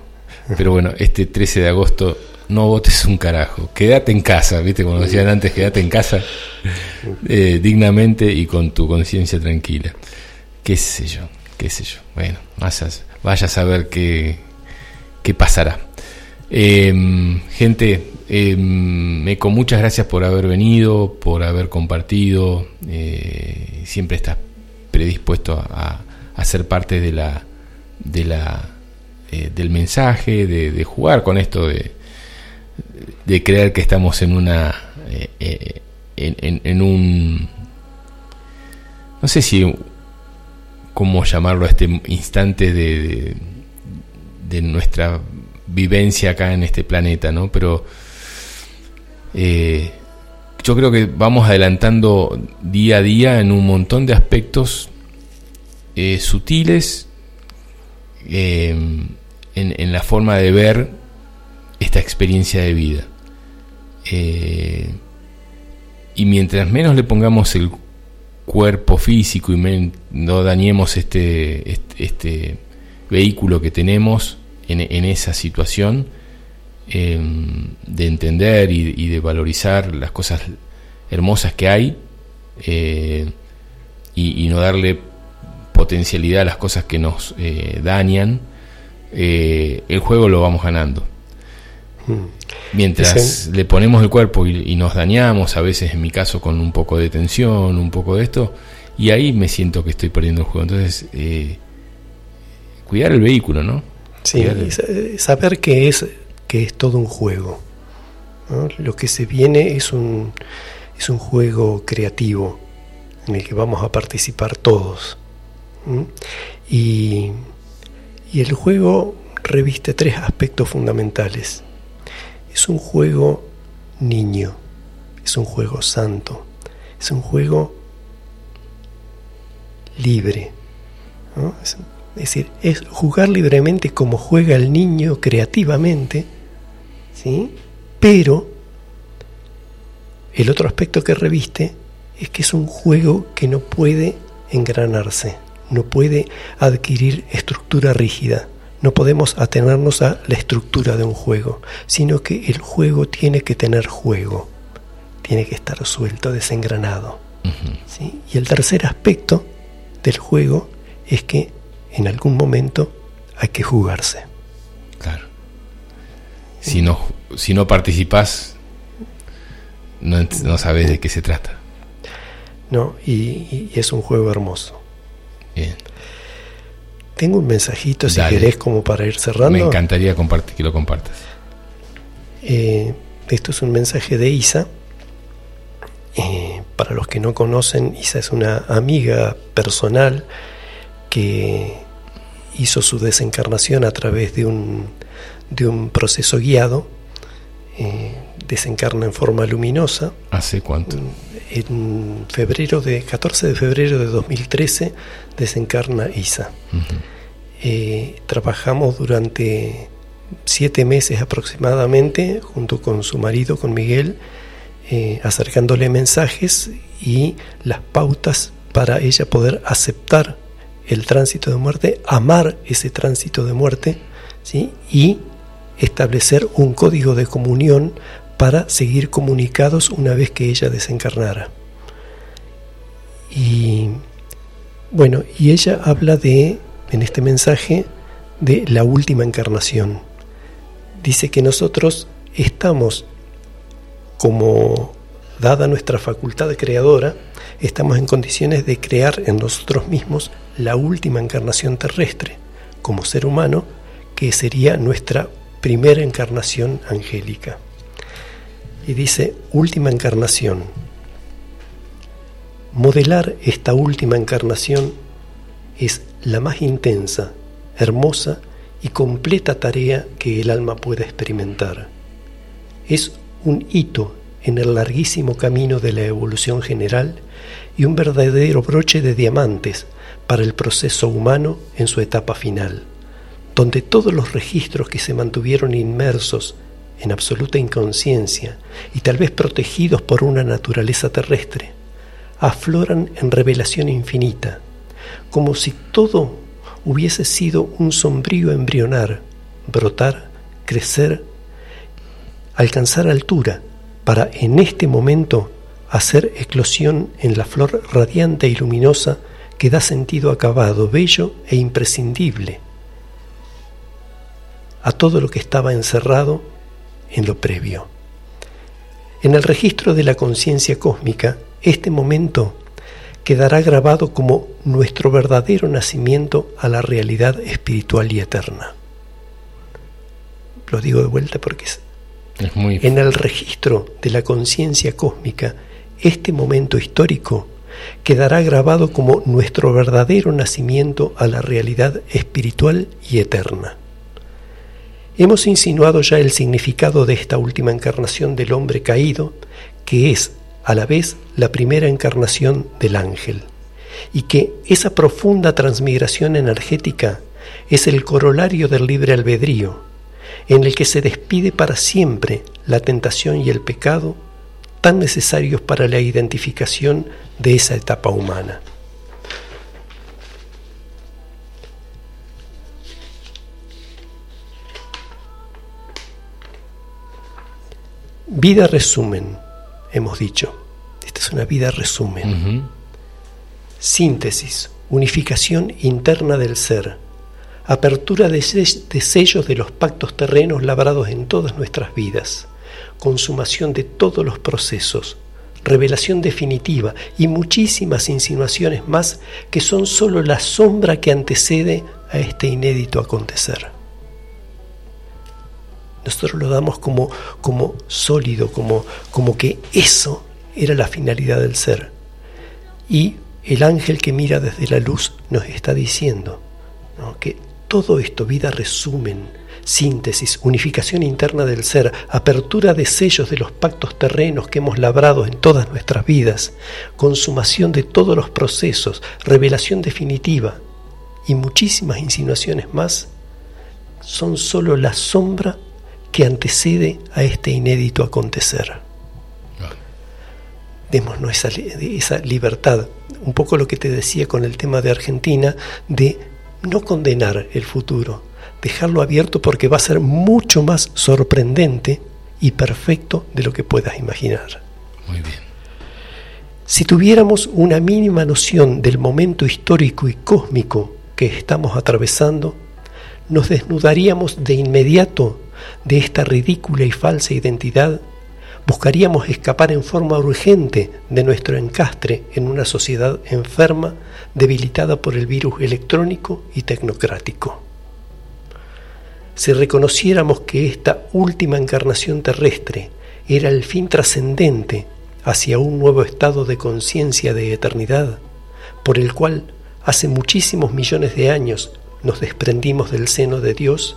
Pero bueno, este 13 de agosto no votes un carajo. Quédate en casa, ¿viste? Como decían antes, quédate en casa eh, dignamente y con tu conciencia tranquila. ¿Qué sé yo? ¿Qué sé yo? Bueno, vaya a saber qué, qué pasará. Eh, gente, eh, Eco, muchas gracias por haber venido, por haber compartido. eh, siempre estás predispuesto a, a ser parte de la, de la, eh, del mensaje, de, jugar con esto de, de creer que estamos en una, eh, en un, no sé si, cómo llamarlo a este instante de, de, nuestra vivencia acá en este planeta, ¿no? Pero eh, yo creo que vamos adelantando día a día en un montón de aspectos eh, sutiles eh, en, la forma de ver esta experiencia de vida. Y mientras menos le pongamos el cuerpo físico y no dañemos este, este, este vehículo que tenemos en, en esa situación, eh, de entender y, de valorizar las cosas hermosas que hay eh, y, y no darle potencialidad a las cosas que nos eh, dañan, eh, el juego lo vamos ganando. Mientras Dicen- le ponemos el cuerpo y, y nos dañamos, a veces en mi caso con un poco de tensión, un poco de esto, y ahí me siento que estoy perdiendo el juego. Entonces, eh, cuidar el vehículo, ¿no? Sí, el- sa- saber que es, que es todo un juego. ¿no? Lo que se viene es un, es un juego creativo en el que vamos a participar todos. Y, y el juego reviste tres aspectos fundamentales. Es un juego niño, es un juego santo, es un juego libre. ¿no? Es, decir, es jugar libremente como juega el niño creativamente, ¿sí? pero el otro aspecto que reviste es que es un juego que no puede engranarse, no puede adquirir estructura rígida, no podemos atenernos a la estructura de un juego, sino que el juego tiene que tener juego, tiene que estar suelto, desengranado. ¿sí? Y el tercer aspecto del juego es que en algún momento hay que jugarse. Claro. Si no, si no participás, no, no sabes de qué se trata. ¿no? Y, y es un juego hermoso. Bien. Tengo un mensajito, si Dale. querés, como para ir cerrando. Me encantaría compartir, que lo compartas. Eh, esto es un mensaje de Isa. Eh, para los que no conocen, Isa es una amiga personal que hizo su desencarnación a través de un, de un proceso guiado. Eh, desencarna en forma luminosa. ¿Hace cuánto? En febrero de 14 de febrero de 2013 desencarna Isa. Ujú. Eh, trabajamos durante siete meses aproximadamente junto con su marido, con Miguel, eh, acercándole mensajes y las pautas para ella poder aceptar el tránsito de muerte, amar ese tránsito de muerte ¿sí? y establecer un código de comunión para seguir comunicados una vez que ella desencarnara. Y bueno, y ella habla de, en este mensaje, de la última encarnación. Dice que nosotros estamos, como dada nuestra facultad creadora, estamos en condiciones de crear en nosotros mismos la última encarnación terrestre, como ser humano, que sería nuestra primera encarnación angélica. Y dice, última encarnación. Modelar esta última encarnación es la más intensa, hermosa y completa tarea que el alma pueda experimentar. Es un hito en el larguísimo camino de la evolución general y un verdadero broche de diamantes para el proceso humano en su etapa final, donde todos los registros que se mantuvieron inmersos en absoluta inconsciencia y tal vez protegidos por una naturaleza terrestre, afloran en revelación infinita, como si todo hubiese sido un sombrío embrionar, brotar, crecer, alcanzar altura, para en este momento hacer eclosión en la flor radiante y luminosa que da sentido acabado, bello e imprescindible a todo lo que estaba encerrado en lo previo. En el registro de la conciencia cósmica, este momento quedará grabado como nuestro verdadero nacimiento a la realidad espiritual y eterna. Lo digo de vuelta porque es Es muy... en el registro de la conciencia cósmica, este momento histórico quedará grabado como nuestro verdadero nacimiento a la realidad espiritual y eterna. Hemos insinuado ya el significado de esta última encarnación del hombre caído, que es a la vez la primera encarnación del ángel, y que esa profunda transmigración energética es el corolario del libre albedrío, en el que se despide para siempre la tentación y el pecado, tan necesarios para la identificación de esa etapa humana. Vida resumen, hemos dicho. Esta es una vida resumen. Síntesis, unificación interna del ser, apertura de, de sellos de los pactos terrenos labrados en todas nuestras vidas, consumación de todos los procesos, revelación definitiva y muchísimas insinuaciones más que son sólo la sombra que antecede a este inédito acontecer. Nosotros lo damos como, como sólido, como, como que eso era la finalidad del ser. Y el ángel que mira desde la luz nos está diciendo que todo esto, vida resumen, síntesis, unificación interna del ser, apertura de sellos de los pactos terrenos que hemos labrado en todas nuestras vidas, consumación de todos los procesos, revelación definitiva y muchísimas insinuaciones más, son sólo la sombra que antecede a este inédito acontecer démonos esa, li- esa libertad. Un poco lo que te decía con el tema de Argentina, de no condenar el futuro, dejarlo abierto porque va a ser mucho más sorprendente y perfecto de lo que puedas imaginar. Muy bien. Si tuviéramos una mínima noción del momento histórico y cósmico que estamos atravesando, nos desnudaríamos de inmediato de esta ridícula y falsa identidad, buscaríamos escapar en forma urgente de nuestro encastre en una sociedad enferma, debilitada por el virus electrónico y tecnocrático. Si reconociéramos que esta última encarnación terrestre era el fin trascendente hacia un nuevo estado de conciencia de eternidad, por el cual hace muchísimos millones de años nos desprendimos del seno de Dios,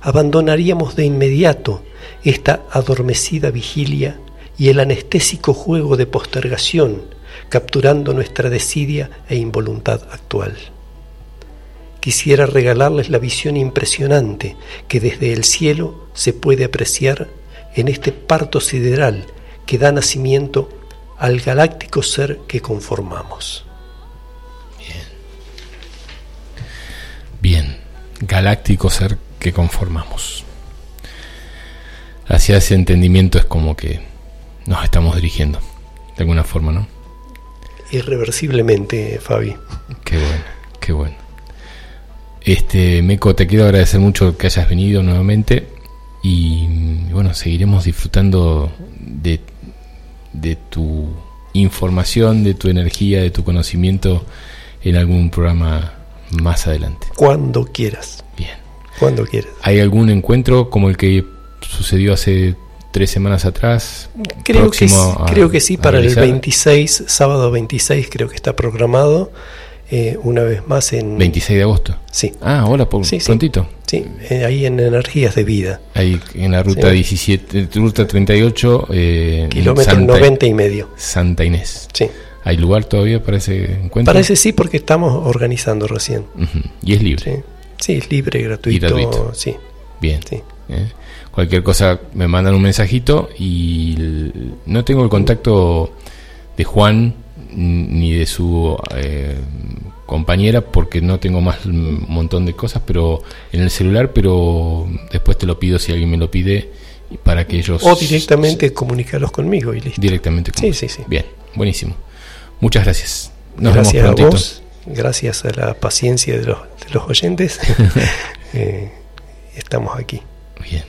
abandonaríamos de inmediato esta adormecida vigilia y el anestésico juego de postergación, capturando nuestra desidia e involuntad actual. Quisiera regalarles la visión impresionante que desde el cielo se puede apreciar en este parto sideral que da nacimiento al galáctico ser que conformamos. Bien, galáctico ser que conformamos. Hacia ese entendimiento es como que nos estamos dirigiendo, de alguna forma, ¿no? Irreversiblemente, Fabi. Qué bueno, qué bueno. Este, Meco, te quiero agradecer mucho que hayas venido nuevamente y bueno, seguiremos disfrutando de, de tu información, de tu energía, de tu conocimiento en algún programa más adelante. Cuando quieras, Bien. Cuando quieras. ¿Hay algún encuentro como el que sucedió hace tres semanas atrás? Creo que, sí, a- creo que sí, para el realizar? 26, sábado 26 creo que está programado, eh, una vez más en... 26 de agosto. Sí, Ah, hola, por, Sí, sí. prontito. sí, eh, ahí en Energías de Vida, Ahí en la ruta Sí. 17, ruta 38, eh, kilómetro Santa, 90 y medio. Santa Inés. Sí, ¿Hay lugar todavía para ese encuentro? parece sí porque estamos organizando recién. Ujú. Y es libre. Sí, es libre, gratuito. gratuito. Sí, Bien. sí. ¿eh? Cualquier cosa me mandan un mensajito y no tengo el contacto de Juan ni de su eh, compañera porque no tengo más un montón de cosas pero en el celular pero después te lo pido si alguien me lo pide para que ellos O directamente comunicarlos conmigo y listo. directamente Sí, sí, sí. bien buenísimo muchas gracias nos gracias vemos a prontito vos, gracias a la paciencia de los, de los oyentes. eh, estamos aquí. Bien.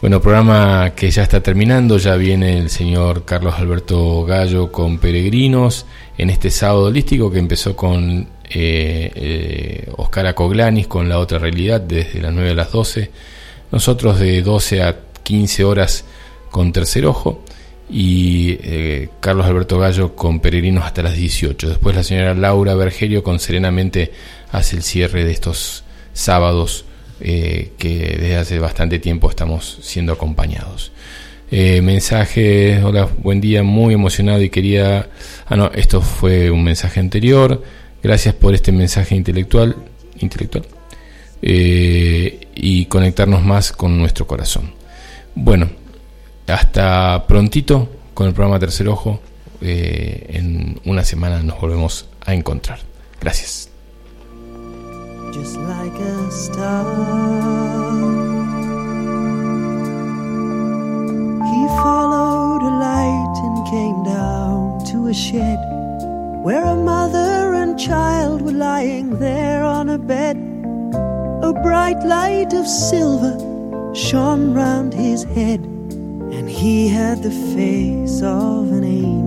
Bueno, programa que ya está terminando, ya viene el señor Carlos Alberto Gallo con Peregrinos en este sábado holístico que empezó con eh, eh, Oscar Acoglanis con la otra realidad desde las 9 a las 12. Nosotros de 12 a 15 horas con Tercer Ojo y eh, Carlos Alberto Gallo con Peregrinos hasta las 18. Después la señora Laura Bergerio con Serenamente hace el cierre de estos sábados eh, que desde hace bastante tiempo estamos siendo acompañados. Eh, mensaje, hola, buen día, muy emocionado y quería... Ah, no, esto fue un mensaje anterior. Gracias por este mensaje intelectual, intelectual y conectarnos más con nuestro corazón. Bueno, hasta prontito con el programa Tercer Ojo. Eh, en una semana nos volvemos a encontrar. Gracias. just like a star. He followed a light and came down to a shed where a mother and child were lying there on a bed. A bright light of silver shone round his head, and he had the face of an angel.